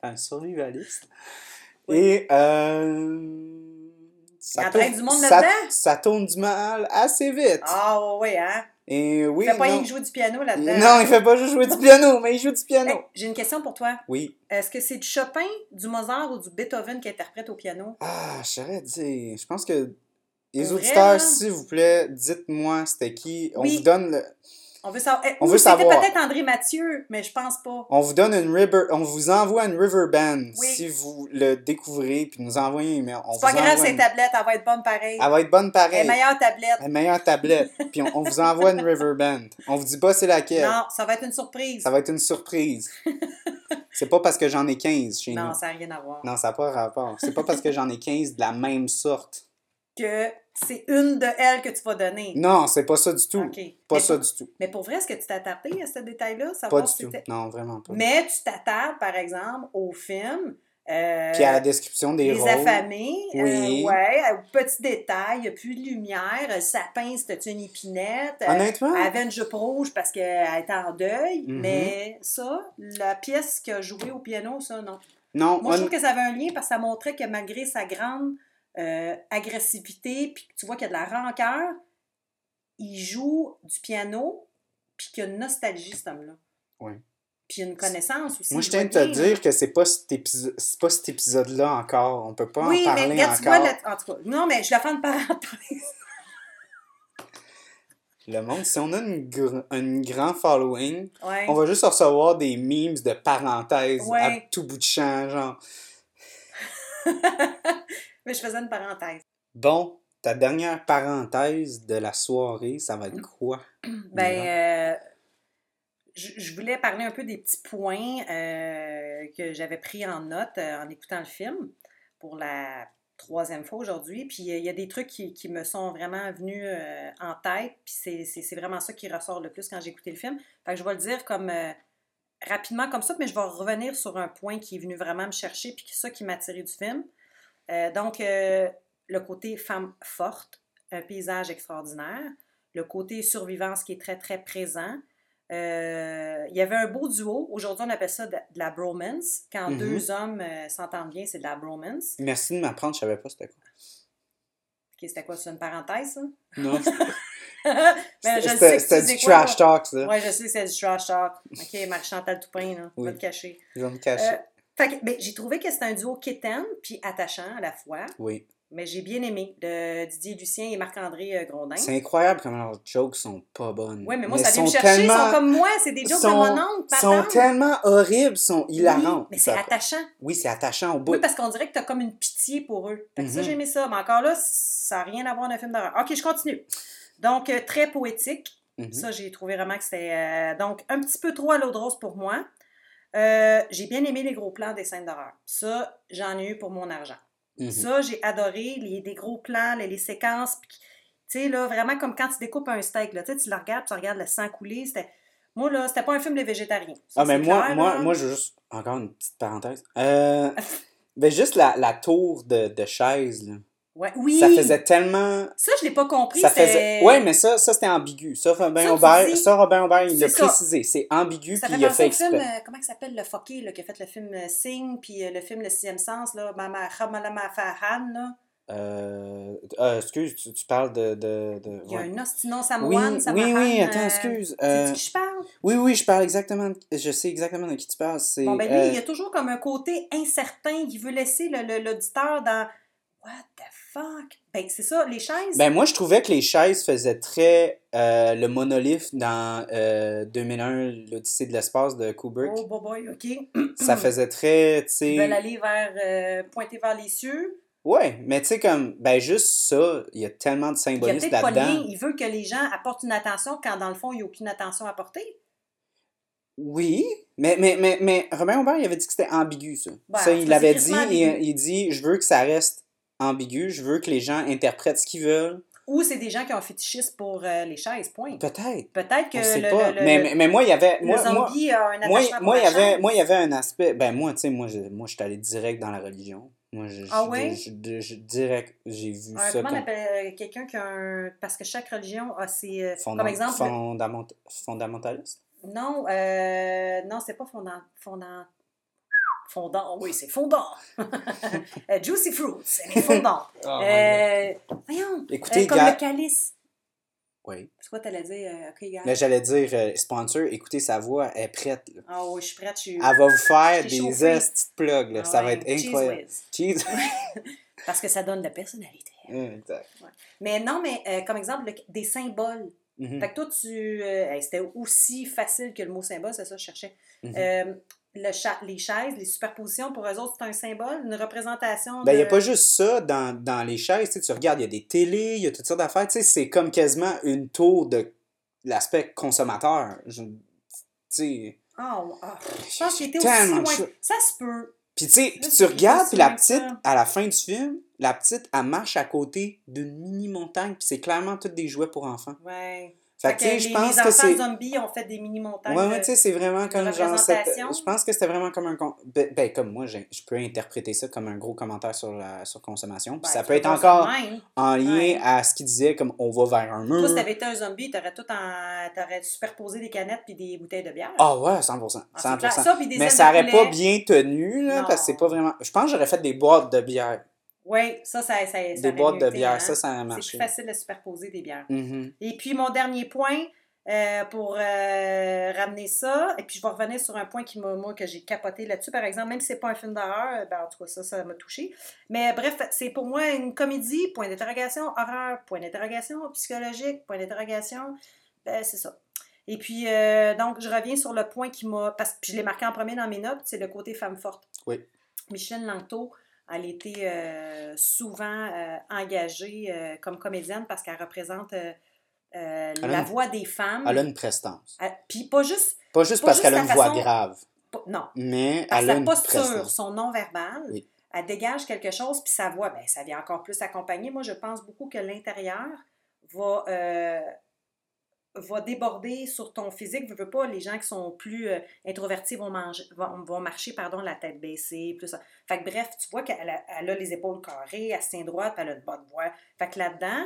un survivaliste. Et. Ça tourne- du monde ça-? Ça tourne du mal assez vite. Ah, ouais, hein? Et oui. Il fait pas rien non. que jouer du piano là-dedans. Non, il fait pas juste jouer du piano, mais il joue du piano. Hey, J'ai une question pour toi. Oui. Est-ce que c'est du Chopin, du Mozart ou du Beethoven qui interprète au piano? Ah, je dire. Je pense que les auditeurs, s'il vous plaît, dites-moi c'était qui. On Oui. vous donne le- On veut savoir. Eh, On ou veut savoir. peut-être André Mathieu, mais je pense pas. on vous donne une river, on vous envoie une river band Oui. si vous le découvrez puis nous envoyez un email. On C'est pas grave, c'est une- tablette, elle va être bonne pareil. Elle va être bonne pareil. meilleure tablette. La meilleure tablette. [LAUGHS] puis on, on vous envoie une river band. On vous dit pas c'est laquelle. Non, ça va être une surprise. Ça va être une surprise. [LAUGHS] c'est pas parce que j'en ai 15 chez Non, nous. ça n'a rien à voir. Non, ça n'a pas rapport. C'est pas parce que j'en ai 15 de la même sorte. Que c'est une de elles que tu vas donner. Non, c'est pas ça du tout. Pas mais, ça pour, du tout. mais pour vrai, est-ce que tu t'es attardé à ce détail-là? Pas du si tout. Non, vraiment pas. Mais tu t'attardes, par exemple, au film. euh, Puis à la description des les rôles. affamés, euh, Oui. ouais, au petit détail, il n'y a plus de lumière, le sapin, c'était une épinette. euh, Honnêtement, Elle avait une jupe rouge parce qu'elle était en deuil, Mhm. mais ça, la pièce qui a joué au piano, ça, non. non, Moi, je trouve que ça avait un lien parce que ça montrait que malgré sa grande euh, agressivité, puis tu vois qu'il y a de la rancœur, il joue du piano, puis qu'il y a une nostalgie, cet homme-là. Ouais. Puis une connaissance aussi. moi je tiens de te dire que c'est pas cet épisode, pas cet épisode-là encore. On peut pas oui, en parler mais regarde, vois, encore. là- en tout cas, non, mais je la fais une parenthèse. [LAUGHS] Le monde, si on a une gr- un grand following, Ouais. on va juste recevoir des memes de parenthèses à Ouais. tout bout de champ, genre. [LAUGHS] mais je faisais une parenthèse. Bon, ta dernière parenthèse de la soirée, ça va être quoi? Ben, euh, je, je voulais parler un peu des petits points euh, que j'avais pris en note euh, en écoutant le film pour la troisième fois aujourd'hui. Puis il y a des trucs qui, qui me sont vraiment venus en tête. Puis c'est- c'est c'est vraiment ça qui ressort le plus quand j'ai écouté le film. Fait que je vais le dire comme rapidement comme ça, mais je vais revenir sur un point qui est venu vraiment me chercher, puis ça qui m'a tiré du film. Euh, donc, euh, le côté femme forte, un paysage extraordinaire, le côté survivance qui est très, très présent. Euh, il y avait un beau duo. Aujourd'hui, on appelle ça de, de la bromance. Quand Mhm. deux hommes s'entendent bien, c'est de la bromance. Merci de m'apprendre, je savais pas c'était quoi. Ok, c'était quoi, c'est une parenthèse, ça? Non, [LAUGHS] ben, c'était du quoi, trash talk, ça. Ouais, je sais que c'est du trash talk. Ok, Marie-Chantal Toupin, là, Oui. va te cacher. Je vais me cacher. Fait que, ben, j'ai trouvé que c'était un duo quétaine puis attachant à la fois, Oui. mais j'ai bien aimé de Didier Lucien et Marc-André euh, Grondin. C'est incroyable comment leurs jokes sont pas bonnes. Oui, mais moi, Mais ça vient me sont chercher. Ils sont comme moi, c'est des jokes sont- de mon oncle, sont patente. tellement horribles, sont hilarants. Oui, mais c'est attachant. Oui, c'est attachant au bout. Oui, parce qu'on dirait que tu as comme une pitié pour eux. Fait que ça, Mhm. j'ai aimé ça. Mais encore là, ça n'a rien à voir d'un film d'horreur. OK, je continue. Donc, euh, très poétique. Mhm. Ça, j'ai trouvé vraiment que c'était. euh, donc, un petit peu trop à l'eau de rose pour moi. Euh, j'ai bien aimé les gros plans des scènes d'horreur. Ça, j'en ai eu pour mon argent. Mhm. Ça, j'ai adoré les, les gros plans, les, les séquences. Tu sais, là, vraiment comme quand tu découpes un steak, là, tu le regardes, tu regardes le sang couler. Moi, là, c'était pas un film de végétariens. Ça, Ah, mais moi, clair, moi, là. moi, je veux juste. Encore une petite parenthèse. Euh, [LAUGHS] ben, juste la, la tour de, de chaise, là. Ouais, oui! Ça faisait tellement. Ça, je l'ai pas compris. Ça c'est- faisait. Ouais, mais ça, ça c'était ambigu. Ça, Robin Ça, Aubert, dis- ça, Robin Aubert, il l'a C'est précisé. C'est ambigu, Ça puis il a fait au film, exprès. euh, comment il s'appelle le fucké, là, qui a fait le film euh, Sing, puis euh, le film Le Sixième Sens, là, Mama Ramalama Fahan, là. Euh, excuse, tu, tu parles de. de, de- Il y a un Ostino Oui, Samoan, oui, Samahan, oui, attends, euh, excuse. C'est euh, de qui je parle? oui, oui, je parle exactement. de- Je sais exactement de qui tu parles. C'est. Bon, ben lui, il y a toujours comme un côté incertain. Il veut laisser le- le- l'auditeur dans What the fuck? Ben, c'est ça, les chaises? Ben moi, je trouvais que les chaises faisaient très euh, le monolithe dans euh, 2001, l'Odyssée de l'espace de Kubrick. oh, boy, boy, OK. Ça [CLEARS THROAT] faisait très, tu Ils veulent sais... aller vers, euh, pointer vers les cieux. Ouais, mais tu sais, comme, ben juste ça, il y a tellement de symbolisme là-dedans. Il veut que les gens apportent une attention quand, dans le fond, il n'y a aucune attention à porter. Oui, mais, mais, mais, mais Robin Aubert, il avait dit que c'était ambigu, ça. Ouais, ça, il l'avait dit, il dit, je veux que ça reste ambigu, je veux que les gens interprètent ce qu'ils veulent. Ou c'est des gens qui ont un fétichisme pour euh, les chaises, point. Peut-être, Peut-être que on sait le, pas. le- le- mais, mais, moi, il y avait... Moi, moi, a un Moi, moi, y avait, moi, il y avait un aspect. Ben, moi, tu sais, moi, je, moi, je suis allé direct dans la religion. Moi, je, Ah je- je- je- direct, j'ai vu Euh, ça comment on appelle euh, quelqu'un qui a un... Parce que chaque religion a ses... euh, fonda- comme exemple... fondament- fondamentaliste? Non, euh, non, c'est pas fondant... Fondant... Fondant, oui, c'est fondant. [LAUGHS] Euh, Juicy Fruits, c'est fondant. Euh, voyons, Écoutez, euh, comme gars- le calice. Oui. C'est quoi t'allais dire? euh, ok, gars? Là, j'allais dire, euh, sponsor, écoutez sa voix, elle est prête. Ah oui, je suis prête, je suis... Elle va vous faire des de plugs, là. Ah ça va être cheese incroyable. whiz. Cheese. [LAUGHS] [LAUGHS] Parce que ça donne de la personnalité. exact. Mais non, mais comme exemple, le- des symboles. Mhm, Fait que toi, tu. euh, hey, C'était aussi facile que le mot symbole, c'est ça que je cherchais. Euh, le cha- les chaises, les superpositions, pour eux autres, c'est un symbole, une représentation. Ben, il de... n'y a pas juste ça dans, dans les chaises. Tu, sais, tu regardes, il y a des télés, il y a toutes sortes d'affaires. Tu sais, c'est comme quasiment une tour de l'aspect consommateur. Je- Tu sais. Ah, je pense qu'il était aussi de loin. Ça se peut. Puis tu sais, tu regardes, puis la petite, ça. à la fin du film, la petite, elle marche à côté d'une mini-montagne, puis c'est clairement toutes des jouets pour enfants. Ouais. Fait Fait que les, je pense que enfants c'est... zombies ont fait des mini-montagnes. Ouais, ouais, de- tu sais, c'est vraiment comme genre cette... Je pense que c'était vraiment comme un... Ben, ben, comme moi, je peux interpréter ça comme un gros commentaire sur la sur consommation. Puis Ben, ça peut être encore même. en lien Ouais. à ce qu'il disait, comme on va vers un Toi, mur. si t'avais été un zombie, t'aurais tout en... T'aurais superposé des canettes puis des bouteilles de bière. Ah ouais, 100%. Ah, c'est 100%. clair. Ça, puis des Mais ça aurait pas bien tenu, là, parce que c'est pas vraiment... Je pense que j'aurais fait des boîtes de bière. Oui, ça, ça, ça, ça Des boîtes de bière, hein. ça, ça a C'est marché. plus facile de superposer des bières. Mhm. Et puis, mon dernier point, euh, pour euh, ramener ça, et puis je vais revenir sur un point qui m'a, moi, que j'ai capoté là-dessus, par exemple, même si c'est pas un film d'horreur, euh, ben, en tout cas, ça, ça m'a touché. Mais bref, c'est pour moi une comédie, point d'interrogation, horreur, point d'interrogation, psychologique, point d'interrogation, ben, c'est ça. Et puis, euh, donc, je reviens sur le point qui m'a. Parce que je l'ai marqué en premier dans mes notes, c'est le côté femme forte. Oui. Micheline Langto, elle était euh, souvent euh, engagée euh, comme comédienne parce qu'elle représente la une- voix des femmes. Elle a une prestance. Puis pas juste. Pas juste Pas parce qu'elle a une voix grave, pas- non. mais Parce elle a une posture, prestance. son non-verbal, Oui. elle dégage quelque chose, puis sa voix, ben, ça vient encore plus accompagner. Moi, je pense beaucoup que l'intérieur va, va déborder sur ton physique. Veux, veux pas, les gens qui sont plus euh, introvertis vont, manger, vont, vont marcher pardon, la tête baissée, plus ça. Fait que bref, tu vois qu'elle a, elle a les épaules carrées, elle se tient droite, puis elle a une bonne voix. Fait que là-dedans,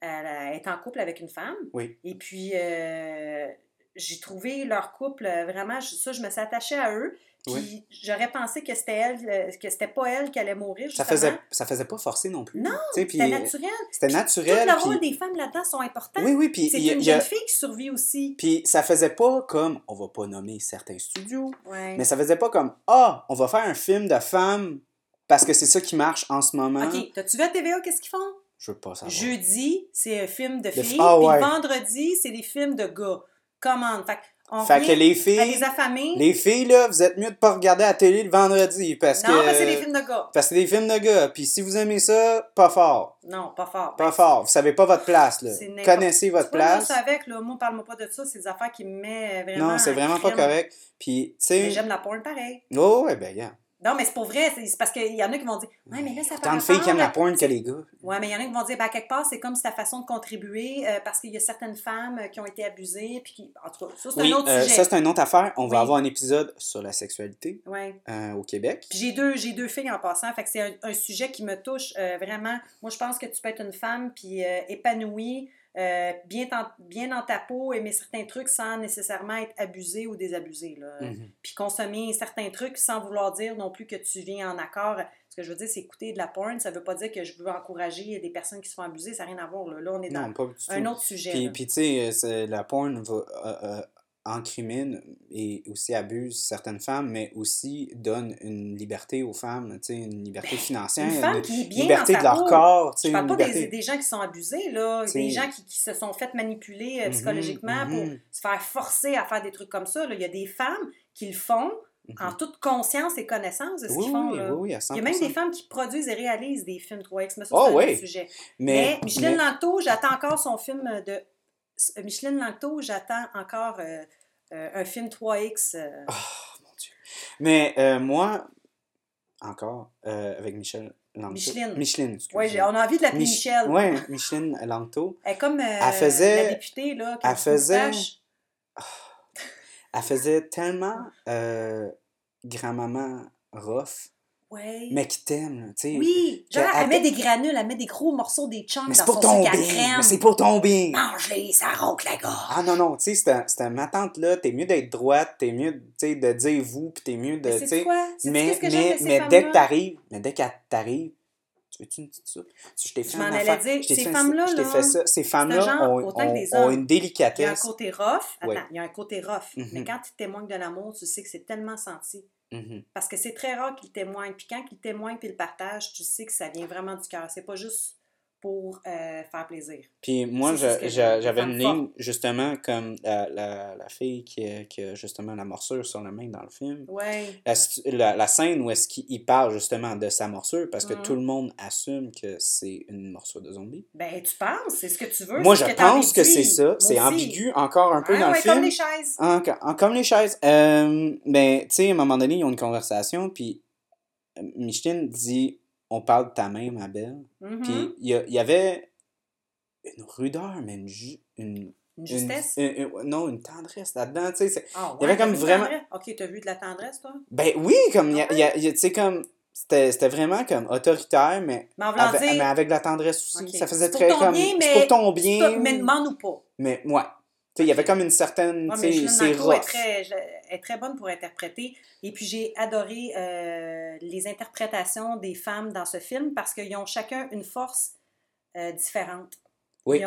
elle est en couple avec une femme. Oui. Et puis, euh, j'ai trouvé leur couple euh, vraiment, je- ça, je me suis attachée à eux. Puis Oui. j'aurais pensé que c'était elle, euh, que c'était pas elle qui allait mourir. Ça faisait, ça faisait pas forcer non plus. Non, C'était naturel. C'était naturel. Tout le puis- rôle des femmes là-dedans sont importants. Oui, oui, puis C'est une a- jeune fille qui survit aussi. Puis ça faisait pas comme, on va pas nommer certains studios, Ouais. mais ça faisait pas comme, ah, on va faire un film de femmes parce que c'est ça qui marche en ce moment. OK, t'as-tu vu à TVA, qu'est-ce qu'ils font? Je veux pas savoir. Jeudi, c'est un film de De- filles. Ah, puis ouais. vendredi, c'est des films de gars. Commande. Fait, on Fait que les à filles, affamés. les filles, là, vous êtes mieux de pas regarder la télé le vendredi parce non, que... mais c'est des films de gars. Parce que c'est des films de gars. Puis si vous aimez ça, pas fort. Non, pas fort. Pas Ben, fort. Vous savez pas votre place, là. Connaissez votre place. ça avec, là, moi, parle-moi pas de ça, c'est des affaires qui me mettent vraiment. Non, c'est en vraiment pas correct. Puis, tu Mais sais... j'aime la porn pareil. Oh, ouais, ben, yeah. Non, mais c'est pour vrai, c'est parce qu'il y en a qui vont dire Ouais, mais là, ça Tant fait de filles qui aiment la porn que les gars. Ouais, mais il y en a qui vont dire, ben, quelque part, c'est comme ta façon de contribuer euh, parce qu'il y a certaines femmes euh, qui ont été abusées, puis qui. En tout cas, ça, c'est Oui, un autre euh, sujet. ça, c'est une autre affaire. On va Oui. avoir un épisode sur la sexualité euh, au Québec. Puis j'ai deux, j'ai deux filles en passant, fait que c'est un, un sujet qui me touche vraiment. Moi, je pense que tu peux être une femme puis épanouie, euh, bien, dans- bien dans ta peau, aimer certains trucs sans nécessairement être abusée ou désabusée. Là. Mhm. Puis consommer certains trucs sans vouloir dire non plus que tu viens en accord. Ce que je veux dire, c'est écouter de la porn. Ça veut pas dire que je veux encourager des personnes qui se font abuser. Ça n'a rien à voir. Là, Là, on est dans Non, tout. un autre sujet. Puis, puis tu sais, euh, c'est- la porn va, euh, encrimine et aussi abuse certaines femmes, mais aussi donne une liberté aux femmes, une liberté financière, Ben, une est bien liberté de leur peau. corps, Je parle une pas liberté. des, des gens qui sont abusés, là, T'sais. des gens qui, qui se sont fait manipuler euh, Mhm, psychologiquement pour mhm. se faire forcer à faire des trucs comme ça. là. Il y a des femmes qui le font en toute conscience et connaissance de ce. Oui, qu'ils font. oui, là. oui, oui, à 100%. Il y a même des femmes qui produisent et réalisent des films 3X, mais ça, Oh, c'est un sujet. Mais, Mais, Micheline mais- Langto, j'attends encore son film de... euh, Micheline Langto, j'attends encore euh, euh, un film 3X. euh, Oh, mon Dieu. Mais moi, encore, avec Michel Langto. Micheline. Micheline, j'ai- on a envie de l'appeler Mich- Michel. Ouais, Micheline Langto. Elle est comme Elle faisait- la députée, là, elle faisait- moustache. Elle faisait tellement grand-maman rough, Ouais. mais qui t'aime, tu sais. Oui, genre, elle, elle met des granules, elle met des gros morceaux, des chunks Mais dans c'est pour son ton bien. crème. Mais c'est pour ton bien. Mange-les, ça ronque la gorge. Ah non, non, tu sais, c'était- c'était ma tante-là, t'es mieux d'être droite, t'es mieux, tu sais, de dire vous, puis t'es mieux de, Mais tu sais Mais, mais, ces mais dès que t'arrives, mais dès qu'elle t'arrive, tu veux-tu une petite soupe? Je t'ai fait t'ai ces fait- femmes-là, je t'ai fait ça. Ces femmes-là ont, une Il y a un délicatesse. côté rough. Attends, Ouais. il y a un côté rough. Mais Mhm. quand ils témoignent de l'amour, tu sais que c'est tellement senti. Mhm. Parce que c'est très rare qu'ils témoignent. Puis quand ils témoignent puis le tu sais que ça vient vraiment du cœur. C'est pas juste pour euh, faire plaisir. Puis moi, j'avais une ligne, justement, comme la, la, la fille qui a, qui a justement la morsure sur la main dans le film. Ouais. La, la, scène où est-ce qu'il parle justement de sa morsure, parce que Mhm. tout le monde assume que c'est une morsure de zombie. Ben, tu penses, c'est ce que tu veux. Moi, je que pense que c'est ça. C'est ambigu encore un peu Ah dans ouais, le film. comme les chaises. En- en- comme les chaises. Euh, ben, tu sais, à un moment donné, ils ont une conversation, puis euh, Micheline dit On parle de ta main, ma belle. Mhm. Puis il y, avait une rudeur, mais une. ju- une Une justesse? une- non, une tendresse là-dedans, tu sais. Ah, il y avait comme vraiment-? Ok, t'as vu de la tendresse, toi? Ben oui, comme, y a- tu sais, comme. C'était vraiment comme autoritaire, mais Mais avec, dire, mais avec de la tendresse aussi. Ça faisait très ton comme. bien, mais- pour ton bien. mais demande ou pas. Mais ouais. Il y avait comme une certaine. Ouais, c'est Marco est rough. très, est très bonne pour interpréter. Et puis, j'ai adoré euh, les interprétations des femmes dans ce film parce qu'ils ont chacun une force euh, différente. Oui.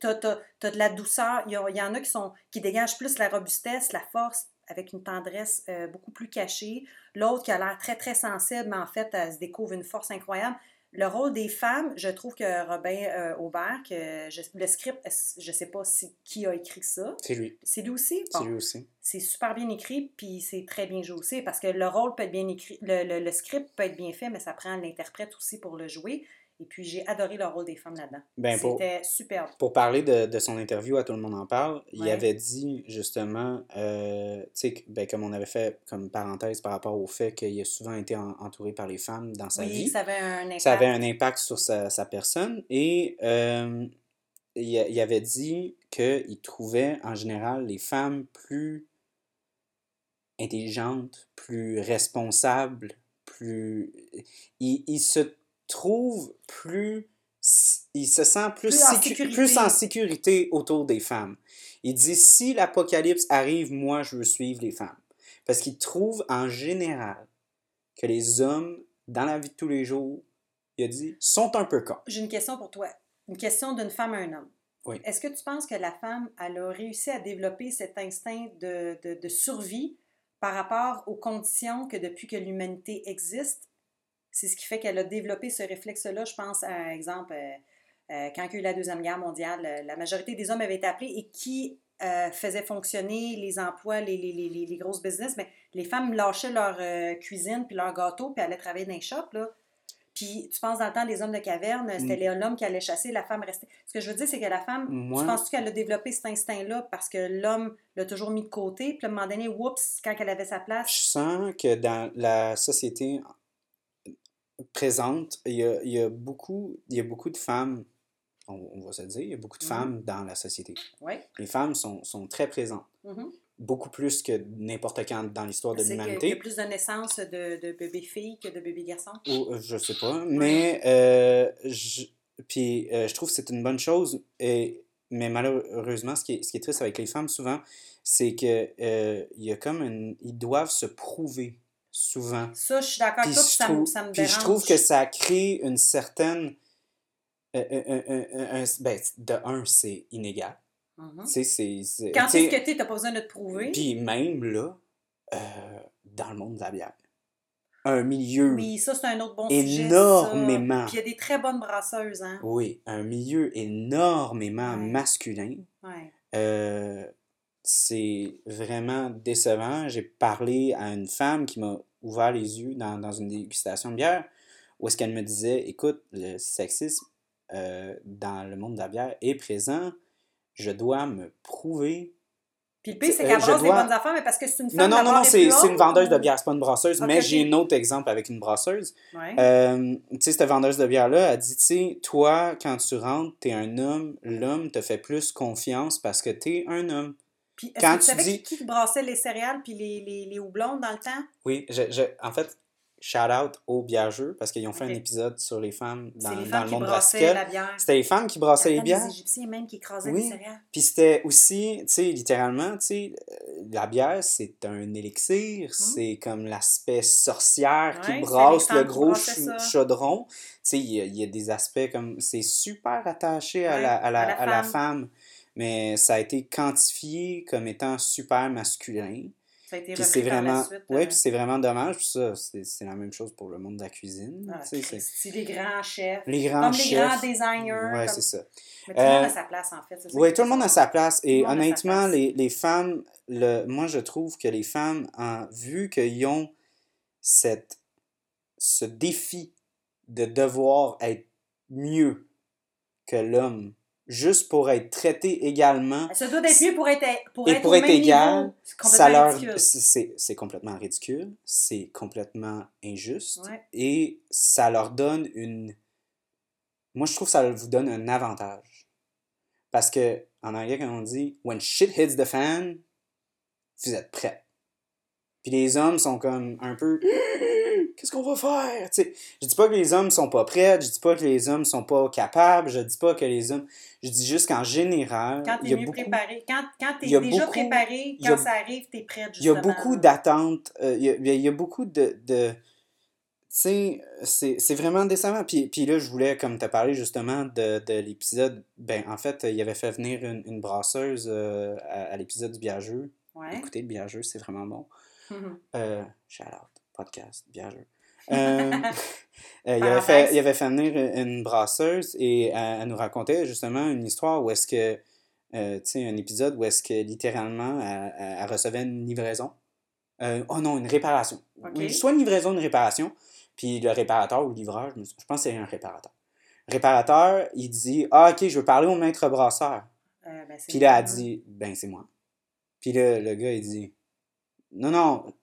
T'as t'as de la douceur. Il y, a- il y en a qui, sont, qui dégagent plus la robustesse, la force, avec une tendresse euh, beaucoup plus cachée. L'autre qui a l'air très, très sensible, mais en fait, elle se découvre une force incroyable. Le rôle des femmes, je trouve que Robin euh, Aubert, que je- le script, je ne sais pas si, qui a écrit ça. C'est lui. C'est lui aussi? C'est lui aussi. c'est super bien écrit, puis c'est très bien joué aussi, parce que le rôle peut être bien écrit, le, le- le script peut être bien fait, mais ça prend l'interprète aussi pour le jouer. Et puis j'ai adoré le rôle des femmes là-dedans. Ben, C'était superbe. pour parler de, de son interview à Tout le monde en parle, il avait dit justement, euh, tu sais, que- ben, comme on avait fait comme parenthèse par rapport au fait qu'il a souvent été en- entouré par les femmes dans sa Oui, vie. ça avait un impact. ça avait un impact sur sa, sa personne et euh, il, il avait dit qu'il trouvait en général les femmes plus intelligentes, plus responsables, plus... Il, il se trouve plus... Il se sent plus, Plus en sécu- sécurité. plus en sécurité autour des femmes. Il dit, si l'apocalypse arrive, moi, je veux suivre les femmes. Parce qu'il trouve en général que les hommes, dans la vie de tous les jours, il a dit, sont un peu cons. J'ai une question pour toi. Une question d'une femme à un homme. Oui. Est-ce que tu penses que la femme, elle a réussi à développer cet instinct de, de, de survie par rapport aux conditions que depuis que l'humanité existe, c'est ce qui fait qu'elle a développé ce réflexe-là. Je pense à un exemple, euh, euh, quand il y a eu la Deuxième Guerre mondiale, euh, la majorité des hommes avaient été appelés et qui euh, faisait fonctionner les emplois, les, les, les, les grosses business, mais les femmes lâchaient leur euh, cuisine puis leur gâteau puis allaient travailler dans les shops. Là. Puis tu penses dans le temps des hommes de caverne, c'était Mm. l'homme qui allait chasser, la femme restait. Ce que je veux dire, c'est que la femme, Moi- tu penses qu'elle a développé cet instinct-là parce que l'homme l'a toujours mis de côté, puis à un moment donné, oups, quand elle avait sa place, Je sens que dans la société présente, il y a, il y a beaucoup, il y a beaucoup de femmes, on, on va se le dire, il y a beaucoup de Mhm. femmes dans la société. Les femmes sont, sont très présentes, mhm. beaucoup plus que n'importe quand dans l'histoire de a- il y a l'humanité. plus de naissances de, de bébés filles que de bébés garçons? Ou, euh, je sais pas, mais euh, je, puis, euh, je trouve que c'est une bonne chose, et, mais malheureusement, ce qui, est, ce qui est triste avec les femmes souvent, c'est que euh, il y a comme une, ils doivent se prouver souvent. Ça, je suis d'accord Puis avec toi, puis je, ça, me- trouve, ça me puis dérange. je trouve que ça crée une certaine. euh, euh, euh, euh, euh, un- ben, de un, c'est inégal. Tu sais, c'est- c'est- Quand est-ce que tu n'as pas besoin de te prouver? Puis même là, euh, dans le monde de la bière, un milieu. Oui, ça, c'est un autre bon sujet. Énormément. Puis il y a des très bonnes brasseuses, hein? Oui, un milieu énormément Ouais. masculin. Ouais. C'est vraiment décevant. J'ai parlé à une femme qui m'a ouvert les yeux dans, dans une dégustation de bière, où est-ce qu'elle me disait, écoute, le sexisme euh, dans le monde de la bière est présent, je dois me prouver. Puis le pire, c'est Euh, qu'elle je brasse des dois- bonnes affaires, mais parce que c'est une Non, femme. non, non, non, est c'est une vendeuse de bière, c'est pas une brasseuse, Ok, mais ok. j'ai un autre exemple avec une brasseuse. Ouais. Euh, tu sais, cette vendeuse de bière-là, elle dit, tu sais, toi, quand tu rentres, t'es un homme, l'homme te fait plus confiance parce que t'es un homme. Puis est-ce quand que tu savais dis- qui, brassait les céréales puis les, les, les houblons dans le temps? Oui, je, je- en fait, shout out aux biageux parce qu'ils ont fait Ok. un épisode sur les femmes dans, les dans femmes le qui monde brassaient brassicole. la bière. C'était les femmes qui brassaient les bières. Les Égyptiens même qui écrasaient Oui. les céréales. Puis c'était aussi, tu sais, littéralement, tu sais, euh, la bière, c'est un élixir, c'est comme l'aspect sorcière. Ouais, qui brasse le gros ch- chaudron. Tu sais, il y, y a des aspects comme, c'est super attaché à, Ouais, la, à, la, à la à la femme. Mais ça a été quantifié comme étant super masculin. Ça a été Puis c'est par la vraiment, suite. ouais, euh, puis c'est vraiment dommage. Puis ça, c'est c'est la même chose pour le monde de la cuisine. ah, c'est- les grands chefs. les grands Comme les chefs. grands designers. Ouais, comme- c'est ça. Mais tout le monde a sa place, en fait. Oui, tout le monde a sa place. Et le honnêtement, place. les, les femmes, le, moi, je trouve que les femmes, en, vu qu'ils ont cette, ce défi de devoir être mieux que l'homme, juste pour être traité également, Ça doit être mieux pour être, pour Et être pour être égal. C'est leur, ridicule. c'est complètement ridicule, c'est complètement injuste, Ouais. et ça leur donne une... Moi, je trouve que ça vous donne un avantage. Parce que, en anglais, quand on dit « when shit hits the fan », vous êtes prêts. Puis les hommes sont comme un peu [LAUGHS] « qu'est-ce qu'on va faire? » Tu sais, Je dis pas que les hommes sont pas prêts, je dis pas que les hommes sont pas capables, je dis pas que les hommes... Je dis juste qu'en général, Quand il tu y es a mieux beaucoup... préparé, quand, quand tu il y a es déjà beaucoup- préparé, a- quand ça arrive, tu es prête, Il y a beaucoup d'attentes, euh, il, y a, il y a beaucoup de... de tu sais, c'est vraiment décevant. Puis, puis là, je voulais, comme tu as parlé justement de, de l'épisode, ben en fait, il avait fait venir une, une brasseuse euh, à, à l'épisode du Biageux. Ouais. Écoutez, le Biageux, c'est vraiment bon. Mhm. [LAUGHS] Euh, shout out, podcast, Biageux. Euh, [LAUGHS] euh, il, avait fait, il avait fait venir une brasseuse et elle, elle nous racontait justement une histoire où est-ce que, euh, tu sais, un épisode où est-ce que littéralement elle, recevait une livraison. Euh, oh non, une réparation. Soit une livraison, une réparation. Puis le réparateur ou le livreur, je, pense que c'est un réparateur. Réparateur, il dit Ah, ok, je veux parler au maître brasseur. Euh, ben, Puis là, elle bon. dit Ben, c'est moi. Puis là, le gars, il dit Non, non,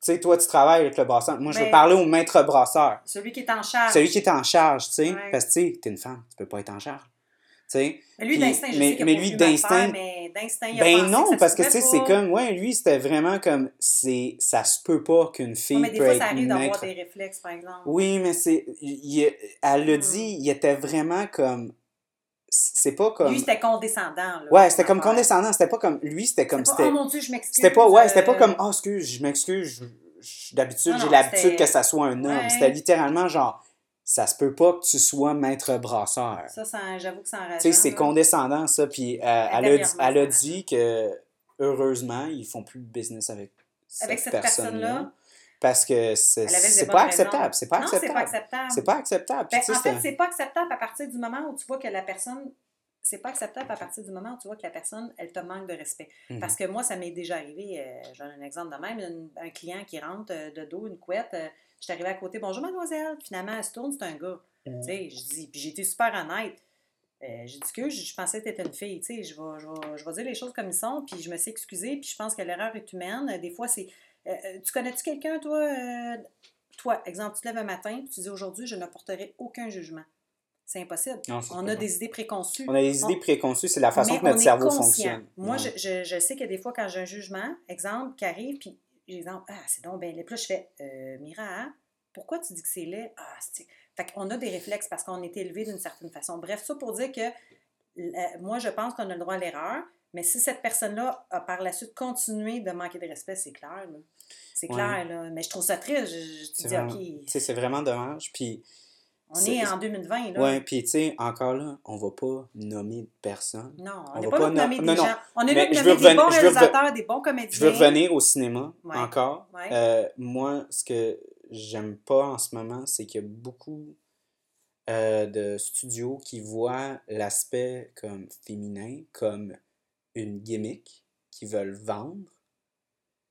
sais, toi, tu travailles avec le brasseur. Moi, je veux Mais- parler au maître brasseur. Celui qui est en charge. Celui qui est en charge, tu sais. Ouais. Parce que, tu sais, t'es une femme, tu peux pas être en charge. Tu sais. Mais lui, d'instinct, je mais- sais mais lui, d'instinct- Ben pensé non, parce que, tu sais, c'est comme, ouais, lui, c'était vraiment comme, c'est, ça se peut pas qu'une fille Ouais, mais des peut fois, être ça arrive d'avoir des réflexes, par exemple. Oui, mais c'est, elle l'a Hmm. dit, il était vraiment comme c'est pas comme. Lui, c'était condescendant. Là, Ouais, c'était comme condescendant. C'était pas comme. Lui, c'était comme. C'était oh mon Dieu, je m'excuse. c'était pas, ouais, c'était pas euh, comme, oh, excuse, je m'excuse, d'habitude, j'ai l'habitude que ça soit un homme. Ouais. C'était littéralement genre, ça se peut pas que tu sois maître brasseur. Ça, ça j'avoue que ça enrageant. Tu sais, c'est là. condescendant, ça. Puis euh, elle, a, elle a dit que, heureusement, ils font plus de business avec cette, Avec cette personne-là. personne-là. Parce que c'est pas acceptable. C'est pas acceptable. pas acceptable. C'est pas acceptable. Ben, tu sais, en fait, c'est pas acceptable à partir du moment où tu vois que la personne. C'est pas acceptable à partir du moment où tu vois que la personne, elle te manque de respect. Mhm. Parce que moi, ça m'est déjà arrivé, euh, j'en ai un exemple de même, une- un client qui rentre euh, de dos, une couette, euh, je suis arrivée à côté, bonjour mademoiselle, finalement elle se tourne, c'est un gars. Mhm. Tu sais, je dis, puis j'ai été super honnête. Euh, j'ai dit que je, je pensais que tu une fille, tu sais, je vais, je, vais, je vais dire les choses comme ils sont, puis je me suis excusée, puis je pense que l'erreur est humaine. Des fois, c'est... euh, euh, tu connais-tu quelqu'un, toi? euh, toi, exemple, tu te lèves un matin, puis tu dis aujourd'hui, je ne porterai aucun jugement. C'est impossible. Non, On a des idées préconçues. On a des idées On- préconçues, c'est la façon mais que notre est cerveau conscient. fonctionne. Moi, Ouais. je, je, je sais que des fois, quand j'ai un jugement, exemple, qui arrive, puis exemple, ah, c'est donc ben laid. Puis là, je fais, euh, Mira, pourquoi tu dis que c'est laid? Ah, c'est. Fait qu'on a des réflexes parce qu'on été élevé d'une certaine façon. Bref, ça pour dire que euh, moi, je pense qu'on a le droit à l'erreur, mais si cette personne-là a par la suite continué de manquer de respect, c'est clair. là. C'est Ouais. clair, là. Mais je trouve ça triste. Je, je te C'est dis, vraiment- OK, c'est vraiment dommage. Puis, on est en 2020, là. ouais, puis tu sais, encore là, on va pas nommer de personne. Non, On on va pas pas nommer no- des non, non. gens. On est là nommer des bons reven- réalisateurs, des bons comédiens. Je veux revenir au cinéma Ouais. encore. Ouais. Euh, moi, ce que j'aime pas en ce moment, c'est qu'il y a beaucoup euh, de studios qui voient l'aspect comme féminin comme une gimmick qu'ils veulent vendre.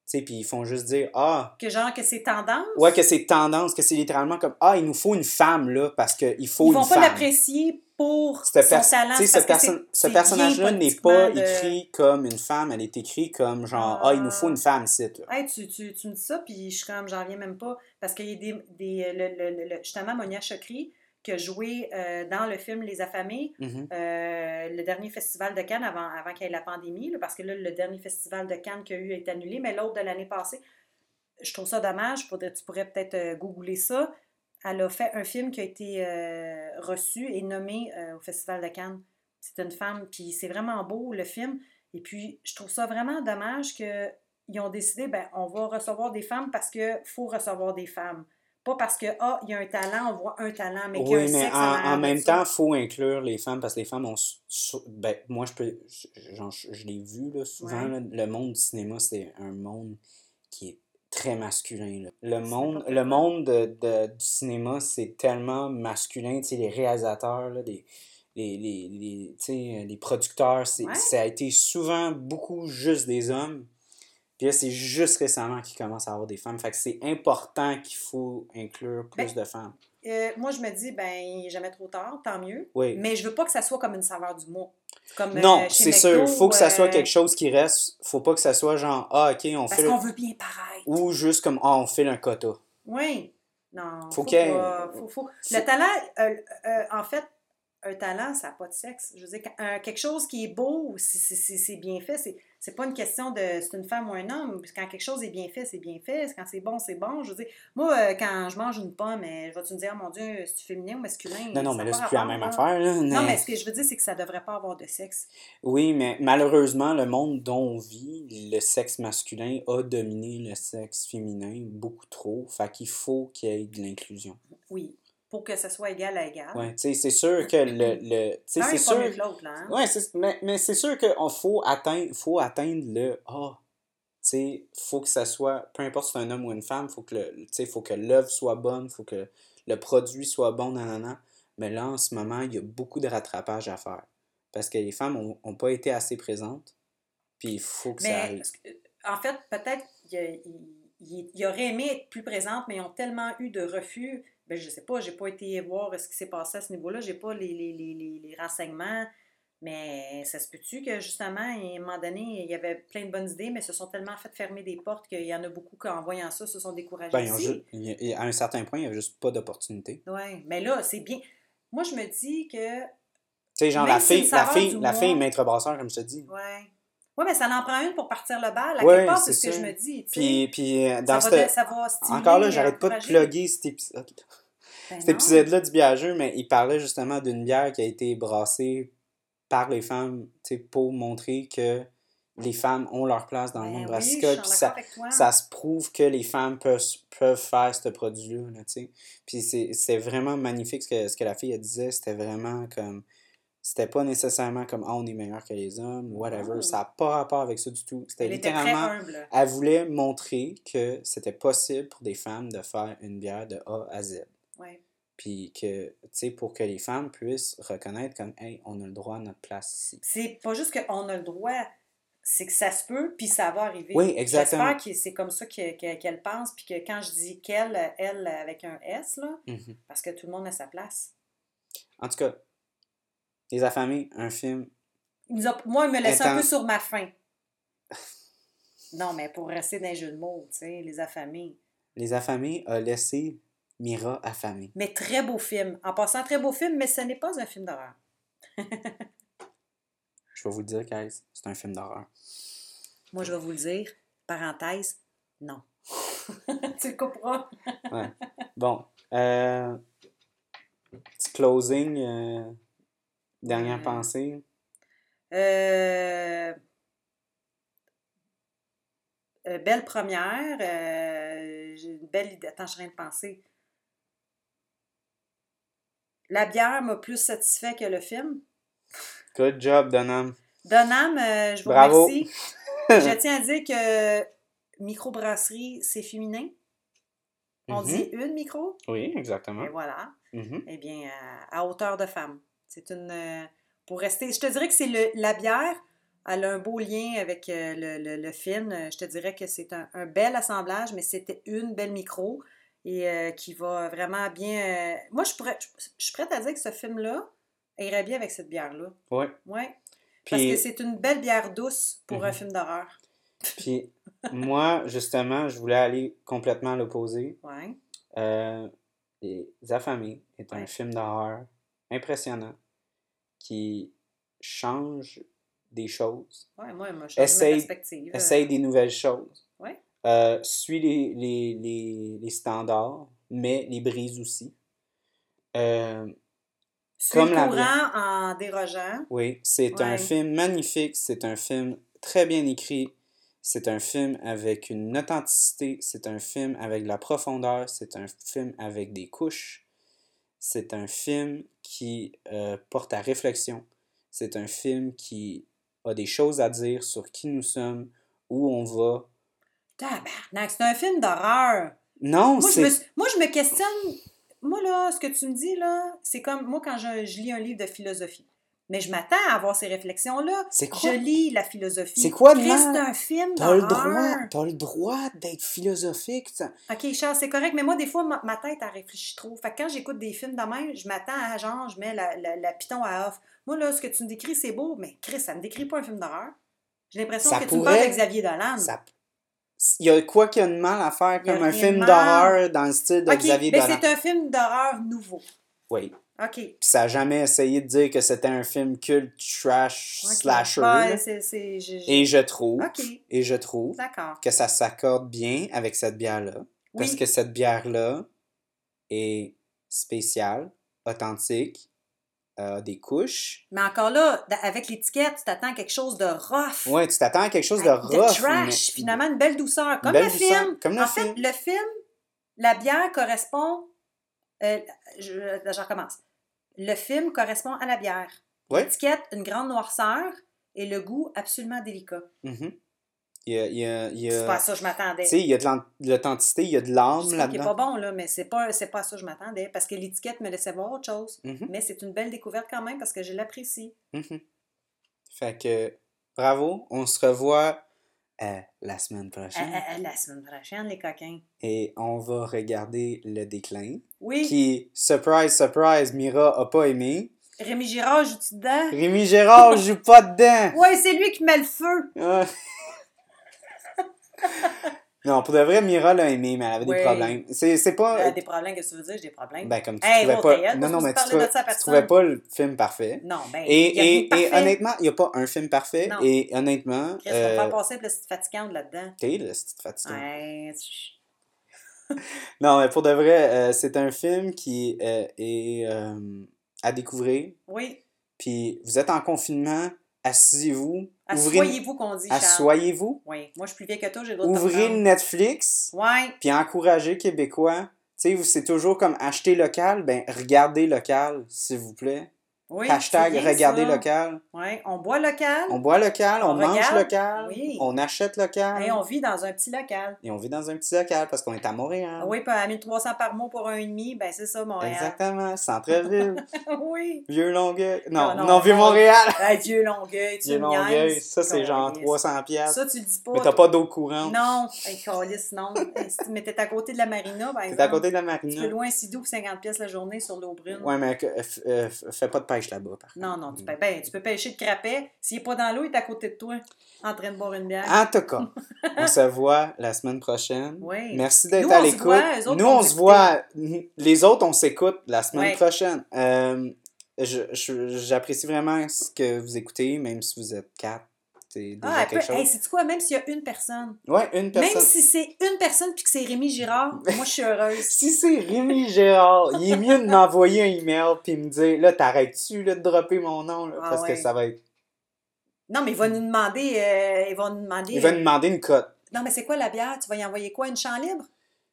Tu sais, puis ils font juste dire Ah, Que genre que c'est tendance? ouais, que c'est tendance, que c'est littéralement comme Ah, il nous faut une femme là, parce qu'il faut Ils une vont pas femme. l'apprécier pour son talent. tu sais, ce, perso- c'est- ce c'est personnage-là n'est pas de- écrit comme une femme, elle est écrite comme genre Ah, il nous faut une femme là. Hey, tu, tu, tu me dis ça, puis je suis comme, j'en viens même pas. Parce qu'il y a des. des le, le- le- le- justement, Monia Chokri, qui a joué euh, dans le film Les Affamés, Mhm. euh, le dernier festival de Cannes avant, avant qu'il y ait la pandémie, là, parce que là, le dernier festival de Cannes qu'il y a eu est annulé, mais l'autre de l'année passée, je trouve ça dommage. Faudrait- tu pourrais peut-être euh, googler ça. Elle a fait un film qui a été reçu et nommé au Festival de Cannes. C'est une femme, puis c'est vraiment beau le film. Et puis, je trouve ça vraiment dommage qu'ils ont décidé, ben, on va recevoir des femmes parce qu'il faut recevoir des femmes. Pas parce que, ah, il y a un talent, on voit un talent, mais qu'il y a un Oui, mais sexe en, en même temps, il faut inclure les femmes parce que les femmes ont. Ben, moi, je peux. je- genre, je, je l'ai vu là, souvent. Ouais. là, le monde du cinéma, c'est un monde qui est très masculin. là. Le monde, le monde de, de- du cinéma, c'est tellement masculin. Tu sais, les réalisateurs, là, les, les, les, producteurs, c'est, Ouais. ça a été souvent beaucoup juste des hommes. Puis là, c'est juste récemment qu'ils commencent à avoir des femmes. Fait que c'est important qu'il faut inclure plus Ben, de femmes. Euh, moi, je me dis, ben, il jamais trop tard, tant mieux. Oui. Mais je veux pas que ça soit comme une saveur du mois. Comme, euh, Non, chez c'est sûr. Faut que ça soit euh, quelque chose qui reste. Faut pas que ça soit genre, ah, ok, on Parce fait. le- qu'on veut bien paraître. Ou juste comme, ah, on fait un quota. Oui. Non. Faut Faut, qu'il y ait- pas- faut- faut- Le talent, euh, euh, en fait, un talent, ça n'a pas de sexe. Je veux dire, quelque chose qui est beau, si, si- si c'est bien fait, c'est, c'est pas une question de c'est une femme ou un homme. Quand quelque chose est bien fait, c'est bien fait. Quand c'est bon, c'est bon. Je veux dire, moi, euh, quand je mange une pomme, euh, je vais-tu me dire, oh mon Dieu, c'est féminin ou masculin? Non, non, mais là, c'est plus la même affaire, là. Non, mais- mais ce que je veux dire, c'est que ça devrait pas avoir de sexe. Oui, mais malheureusement, le monde dont on vit, le sexe masculin a dominé le sexe féminin beaucoup trop. Fait qu'il faut qu'il y ait de l'inclusion. Oui. Pour que ce soit égal à égal. Tu sais, c'est sûr que le. [CLEARS THROAT] le tu c'est sûr. l'autre, là. hein? Ouais, c'est- mais, mais c'est sûr qu'il faut atteindre, faut atteindre le Ah. Tu sais, faut que ça soit, peu importe si c'est un homme ou une femme, faut que le, tu faut que l'œuvre soit bonne, faut que le produit soit bon, nanana. Mais là, en ce moment, il y a beaucoup de rattrapage à faire. Parce que les femmes ont pas été assez présentes. Puis il faut que ça arrive. euh, en fait, peut-être qu'il il, il aurait aimé être plus présente, mais ils ont tellement eu de refus. Ben, je sais pas, j'ai pas été voir ce qui s'est passé à ce niveau-là, j'ai pas les, les, les, les, renseignements. Mais ça se peut-tu que justement, à un moment donné, il y avait plein de bonnes idées, mais se sont tellement fait fermer des portes qu'il y en a beaucoup qui, en voyant ça, se sont découragés. Ben, aussi? à un certain point, il n'y a juste pas d'opportunité. Oui, mais là, c'est bien. Moi, je me dis que Tu sais, genre, la fille, la fille, la fille maître brasseur, comme je te dis. Ouais. Ouais, mais ça en prend une pour partir le bal. À Ouais, quelque part, c'est ce que je me dis. tu. Puis, puis euh, ça, dans va, cette... de- ça va stimuler, Encore là, j'arrête pas de plugger cet épisode. Ben Cet épisode-là du biageux, mais il parlait justement d'une bière qui a été brassée par les femmes, tu sais, pour montrer que les femmes ont leur place dans le Ben monde oui, brassicole. Puis ça, ça se prouve que les femmes peuvent, peuvent faire ce produit-là, là, tu sais. Puis c'est- vraiment magnifique ce que, ce que la fille elle disait. C'était vraiment comme... C'était pas nécessairement comme « Ah, on est meilleur que les hommes » whatever. Non. Ça n'a pas rapport avec ça du tout. C'était Elle était très littéralement... Elle voulait montrer que c'était possible pour des femmes de faire une bière de A à Z. Ouais. Puis que, tu sais, pour que les femmes puissent reconnaître comme « Hey, on a le droit à notre place ici. » C'est pas juste qu'on a le droit, c'est que ça se peut, puis ça va arriver. Oui, exactement. J'espère que c'est comme ça que- que- qu'elle pense, puis que quand je dis qu'elle, elle avec un S, là, Mhm. parce que tout le monde a sa place. En tout cas, Les Affamés, un film Il nous a- moi, il me laisse un peu sur ma faim. [LAUGHS] Non, mais pour rester dans les jeux de mots, tu sais, les affamés. Les Affamés a laissé Mira affamée. Mais très beau film. En passant, très beau film, mais ce n'est pas un film d'horreur. [LAUGHS] Je vais vous le dire, guys, c'est un film d'horreur. Moi, je vais vous le dire, parenthèse, non. [LAUGHS] tu le couperas. Ouais. Bon. Euh, petit closing. euh, dernière Ouais. pensée? Euh, euh, belle première. euh, J'ai une belle idée. Attends, je suis en train de penser. La bière m'a plus satisfait que le film. Good job, Donham. Donham, euh, je vous Bravo. remercie. [LAUGHS] je tiens à dire que microbrasserie, c'est féminin. On Mhm. dit une micro. Oui, exactement. Et voilà. Mhm. Eh bien, à hauteur de femme. C'est une. euh, pour rester. Je te dirais que c'est le, la bière. Elle a un beau lien avec euh, le, le- le film. Euh, Je te dirais que c'est un, un bel assemblage, mais c'était une belle micro et euh, qui va vraiment bien. Moi, je, pourrais, je, je suis prête à dire que ce film-là irait bien avec cette bière-là. Ouais. Oui. Parce que c'est une belle bière douce pour un Mhm. film d'horreur. [LAUGHS] puis moi, justement, je voulais aller complètement à l'opposé. Oui. Euh, Affamés est un Ouais. film d'horreur impressionnant qui change des choses, Ouais, moi, moi, je Essaye- perspective. essaye des nouvelles choses, Ouais. euh, suit les, les, les, les standards, mais les brise aussi. Euh, Suis comme le la courant en dérogeant. oui, c'est un film magnifique, c'est un film très bien écrit, c'est un film avec une authenticité, c'est un film avec de la profondeur, c'est un film avec des couches, c'est un film qui euh, porte à réflexion, c'est un film qui a des choses à dire sur qui nous sommes, où on va. Tabarnak, c'est un film d'horreur. Non, Moi, je me, c'est... moi, je me questionne. Moi, là, ce que tu me dis, là, c'est comme moi quand je, je lis un livre de philosophie. Mais je m'attends à avoir ces réflexions-là. C'est quoi? Je lis la philosophie. C'est quoi Chris, c'est un film T'as le droit, t'as le droit d'être philosophique. ça- OK, Charles, c'est correct, mais moi, des fois, ma, ma tête, elle réfléchit trop. Fait que quand j'écoute des films de même, je m'attends à, genre, je mets la, la, la piton à off. Moi, là, ce que tu me décris, c'est beau, mais Chris, ça me décrit pas un film d'horreur. J'ai l'impression Ça que tu me parles de Xavier Dolan. Ça... Il y a quoi qu'il y a de mal à faire comme un film d'horreur dans le style de Xavier mais Dolan? c'est un film d'horreur nouveau. Oui. OK. Puis ça n'a jamais essayé de dire que c'était un film culte trash OK. slasher. Ouais, j'ai- j'ai- Et je trouve, OK, et je trouve d'accord. que ça s'accorde bien avec cette bière-là. Parce Oui. que cette bière-là est spéciale, authentique, a des couches. Mais encore là, avec l'étiquette, tu t'attends à quelque chose de rough. Ouais, tu t'attends à quelque chose de rough. trash, mais- finalement, une belle douceur. Comme belle le douceur, film. comme le en film. fait, le film, la bière correspond. euh, je, je recommence. Le film correspond à la bière. Ouais. L'étiquette, une grande noirceur et le goût absolument délicat. Il y a, il y a- il y a- C'est pas à ça que je m'attendais. Tu sais, il y a de l'authenticité, il y a de l'âme là-dedans. pas bon, là, mais c'est pas, c'est pas à ça que je m'attendais. Parce que l'étiquette me laissait voir autre chose. Mhm, Mais c'est une belle découverte quand même parce que je l'apprécie. mhm. Fait que, bravo, on se revoit euh, la semaine À- prochaine. à- à la semaine prochaine, les coquins. Et on va regarder le déclin. Oui, Qui, surprise, surprise, Mira a pas aimé. Rémi Girard joue-tu dedans? Rémi Gérard joue pas dedans. Ouais, c'est lui qui met le feu. [LAUGHS] Non, pour de vrai, Mira l'a aimé, mais elle avait Oui. des problèmes. C'est c'est pas. Euh, des problèmes, qu'est-ce que tu veux dire? J'ai des problèmes. Ben, comme tu Hey, trouvais va au pas. Non, non, mais tu trouvais, tu trouvais pas le film parfait. non, ben, Et, y a et, et honnêtement, il n'y a pas un film parfait. Non. Et honnêtement, me euh, faire passer le petite fatigante là-dedans. t'es c'est fatigant. Ouais, [LAUGHS] Non, mais pour de vrai, euh, c'est un film qui euh, est euh, à découvrir. Oui, puis vous êtes en confinement, asseyez-vous. Assoyez-vous qu'on dit. Assoyez-vous, Oui, moi je suis plus vieille que toi, j'ai te ouvrez le. Netflix, Ouais, puis encouragez Québécois. Tu sais, c'est toujours comme acheter local, ben regardez local, s'il vous plaît. Oui. Hashtag ça. local. Ouais, on boit local. On boit local, on, On mange regarde, local, oui. on achète local. Et on vit dans un petit local. Et on vit dans un petit local parce qu'on est à Montréal. Oui, puis à 1300 par mois pour un et demi, ben c'est ça, Montréal. Exactement, centre-ville, [LAUGHS] oui. vieux Longueuil. Non, non, non, vieux. Montréal. Hey, vieux Longueuil, tu Vieux Longueuil, ça c'est genre Calisse. 300 pièces. Ça, tu le dis pas. Mais t'as pas d'eau courante. Non, hey, calice, non. Mais t'es à côté de la marina, par T'es à côté de la marina. peu loin, si doux, pour 50 pièces la journée sur l'eau brune. Ouais, mais euh, euh, fais pas de pêche là-bas. Non, non, tu peux, ben, tu peux pêcher de crapet. S'il n'est pas dans l'eau, il est à côté de toi, en train de boire une bière. En tout cas, [LAUGHS] on se voit la semaine prochaine. Oui. Merci d'être à l'écoute. Nous, on se voit. Les autres, on s'écoute la semaine prochaine. Euh, je- je- J'apprécie vraiment ce que vous écoutez, même si vous êtes quatre. Déjà Ah, quelque peut- chose. hey, c'est quoi, même s'il y a une personne, Ouais, une personne. même si c'est une personne puis que c'est Rémi Girard, [LAUGHS] moi je suis heureuse. Si c'est Rémi Gérard, il est mieux de m'envoyer un email puis me dire là, t'arrêtes-tu là, de dropper mon nom là, Ah parce ouais. que ça va être. Non, mais il va nous demander. euh, il va nous demander. Il va nous demander une cote. Non, mais c'est quoi la bière? Tu vas y envoyer quoi? Une champ libre?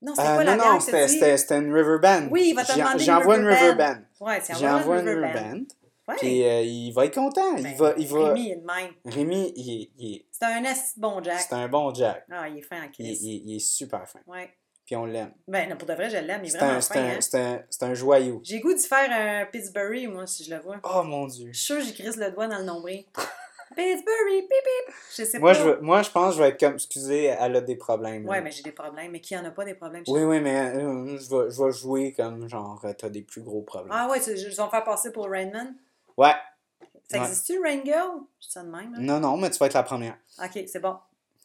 Non, c'est Euh, quoi la non, bière non, c'était c'était- c'était une river band. Oui, il va te demander une J'envoie une river river band. band. Ouais, c'est J'envoie une river river band. band. Ouais. Puis euh, il va être content. Ben, il va, il va... Rémi est de même. Rémi, il est, il est- C'est un bon Jack. c'est un bon Jack. Ah, il est fin en Il, crise. il- il est super fin. Ouais. Puis on l'aime. Ben, non, pour de vrai, je l'aime. Il est C'est vraiment un, c'est fin. un, hein. un, joyau. J'ai goût d'y faire un Pittsburgh, moi, si je le vois. Oh mon dieu. Je suis sûre que j'y crisse le doigt dans le nombril. [LAUGHS] Pittsburgh, pip pip. Je sais Moi pas. je, veux- moi, je pense que je vais être comme. Excusez, elle a des problèmes. là. Ouais, mais j'ai des problèmes. Mais qui en a pas des problèmes? Oui, oui, mais euh, je, vais, je vais jouer comme genre, euh, t'as des plus gros problèmes. Ah ouais, tu- je vais me faire passer pour Rainman. Ouais. Ça Ouais. existe-tu, Rain Girl? Je dis ça de même. hein? Non, non, mais tu vas être la première. Ok, c'est bon.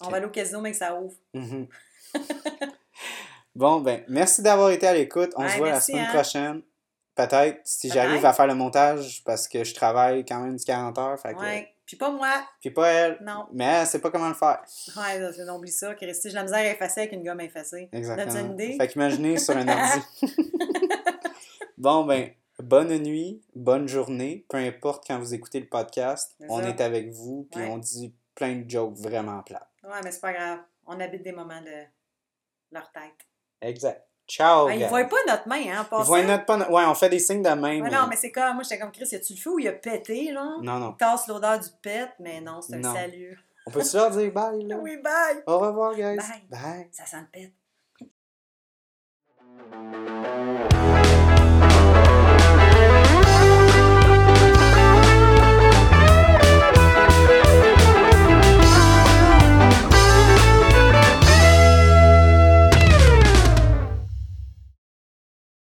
On va aller au casino, mais que ça ouvre. Mhm. bon, ben, merci d'avoir été à l'écoute. On Ouais, se voit merci, la semaine hein. prochaine. Peut-être, si j'arrive à faire le montage, parce que je travaille quand même du 40 heures. Fait que, Ouais. Puis pas moi. Puis pas elle. Non. Mais elle sait pas comment le faire. Ouais, on oublie ça. Christy, j'ai la misère à effacer avec une gomme effacée. Exactement. As-tu une idée? Fait qu'imaginez sur un ordi. [LAUGHS] bon, ben, bonne nuit, bonne journée. Peu importe quand vous écoutez le podcast, on est avec vous, puis Ouais. on dit plein de jokes vraiment plates. Ouais, mais c'est pas grave. On habite des moments de leur tête. Exact. Ciao, Ah, ils voient pas notre main, hein, en Ils voient notre Ouais, on fait des signes de main. Ouais, non, mais c'est comme, moi, j'étais comme Chris, y a-tu le feu ou il a pété, genre? Non, non. Il tasse l'odeur du pet, mais non, c'est un Non. salut. On peut-tu leur dire bye, là? [LAUGHS] Oui, bye! Au revoir, guys. Bye. Bye. Ça sent le pet.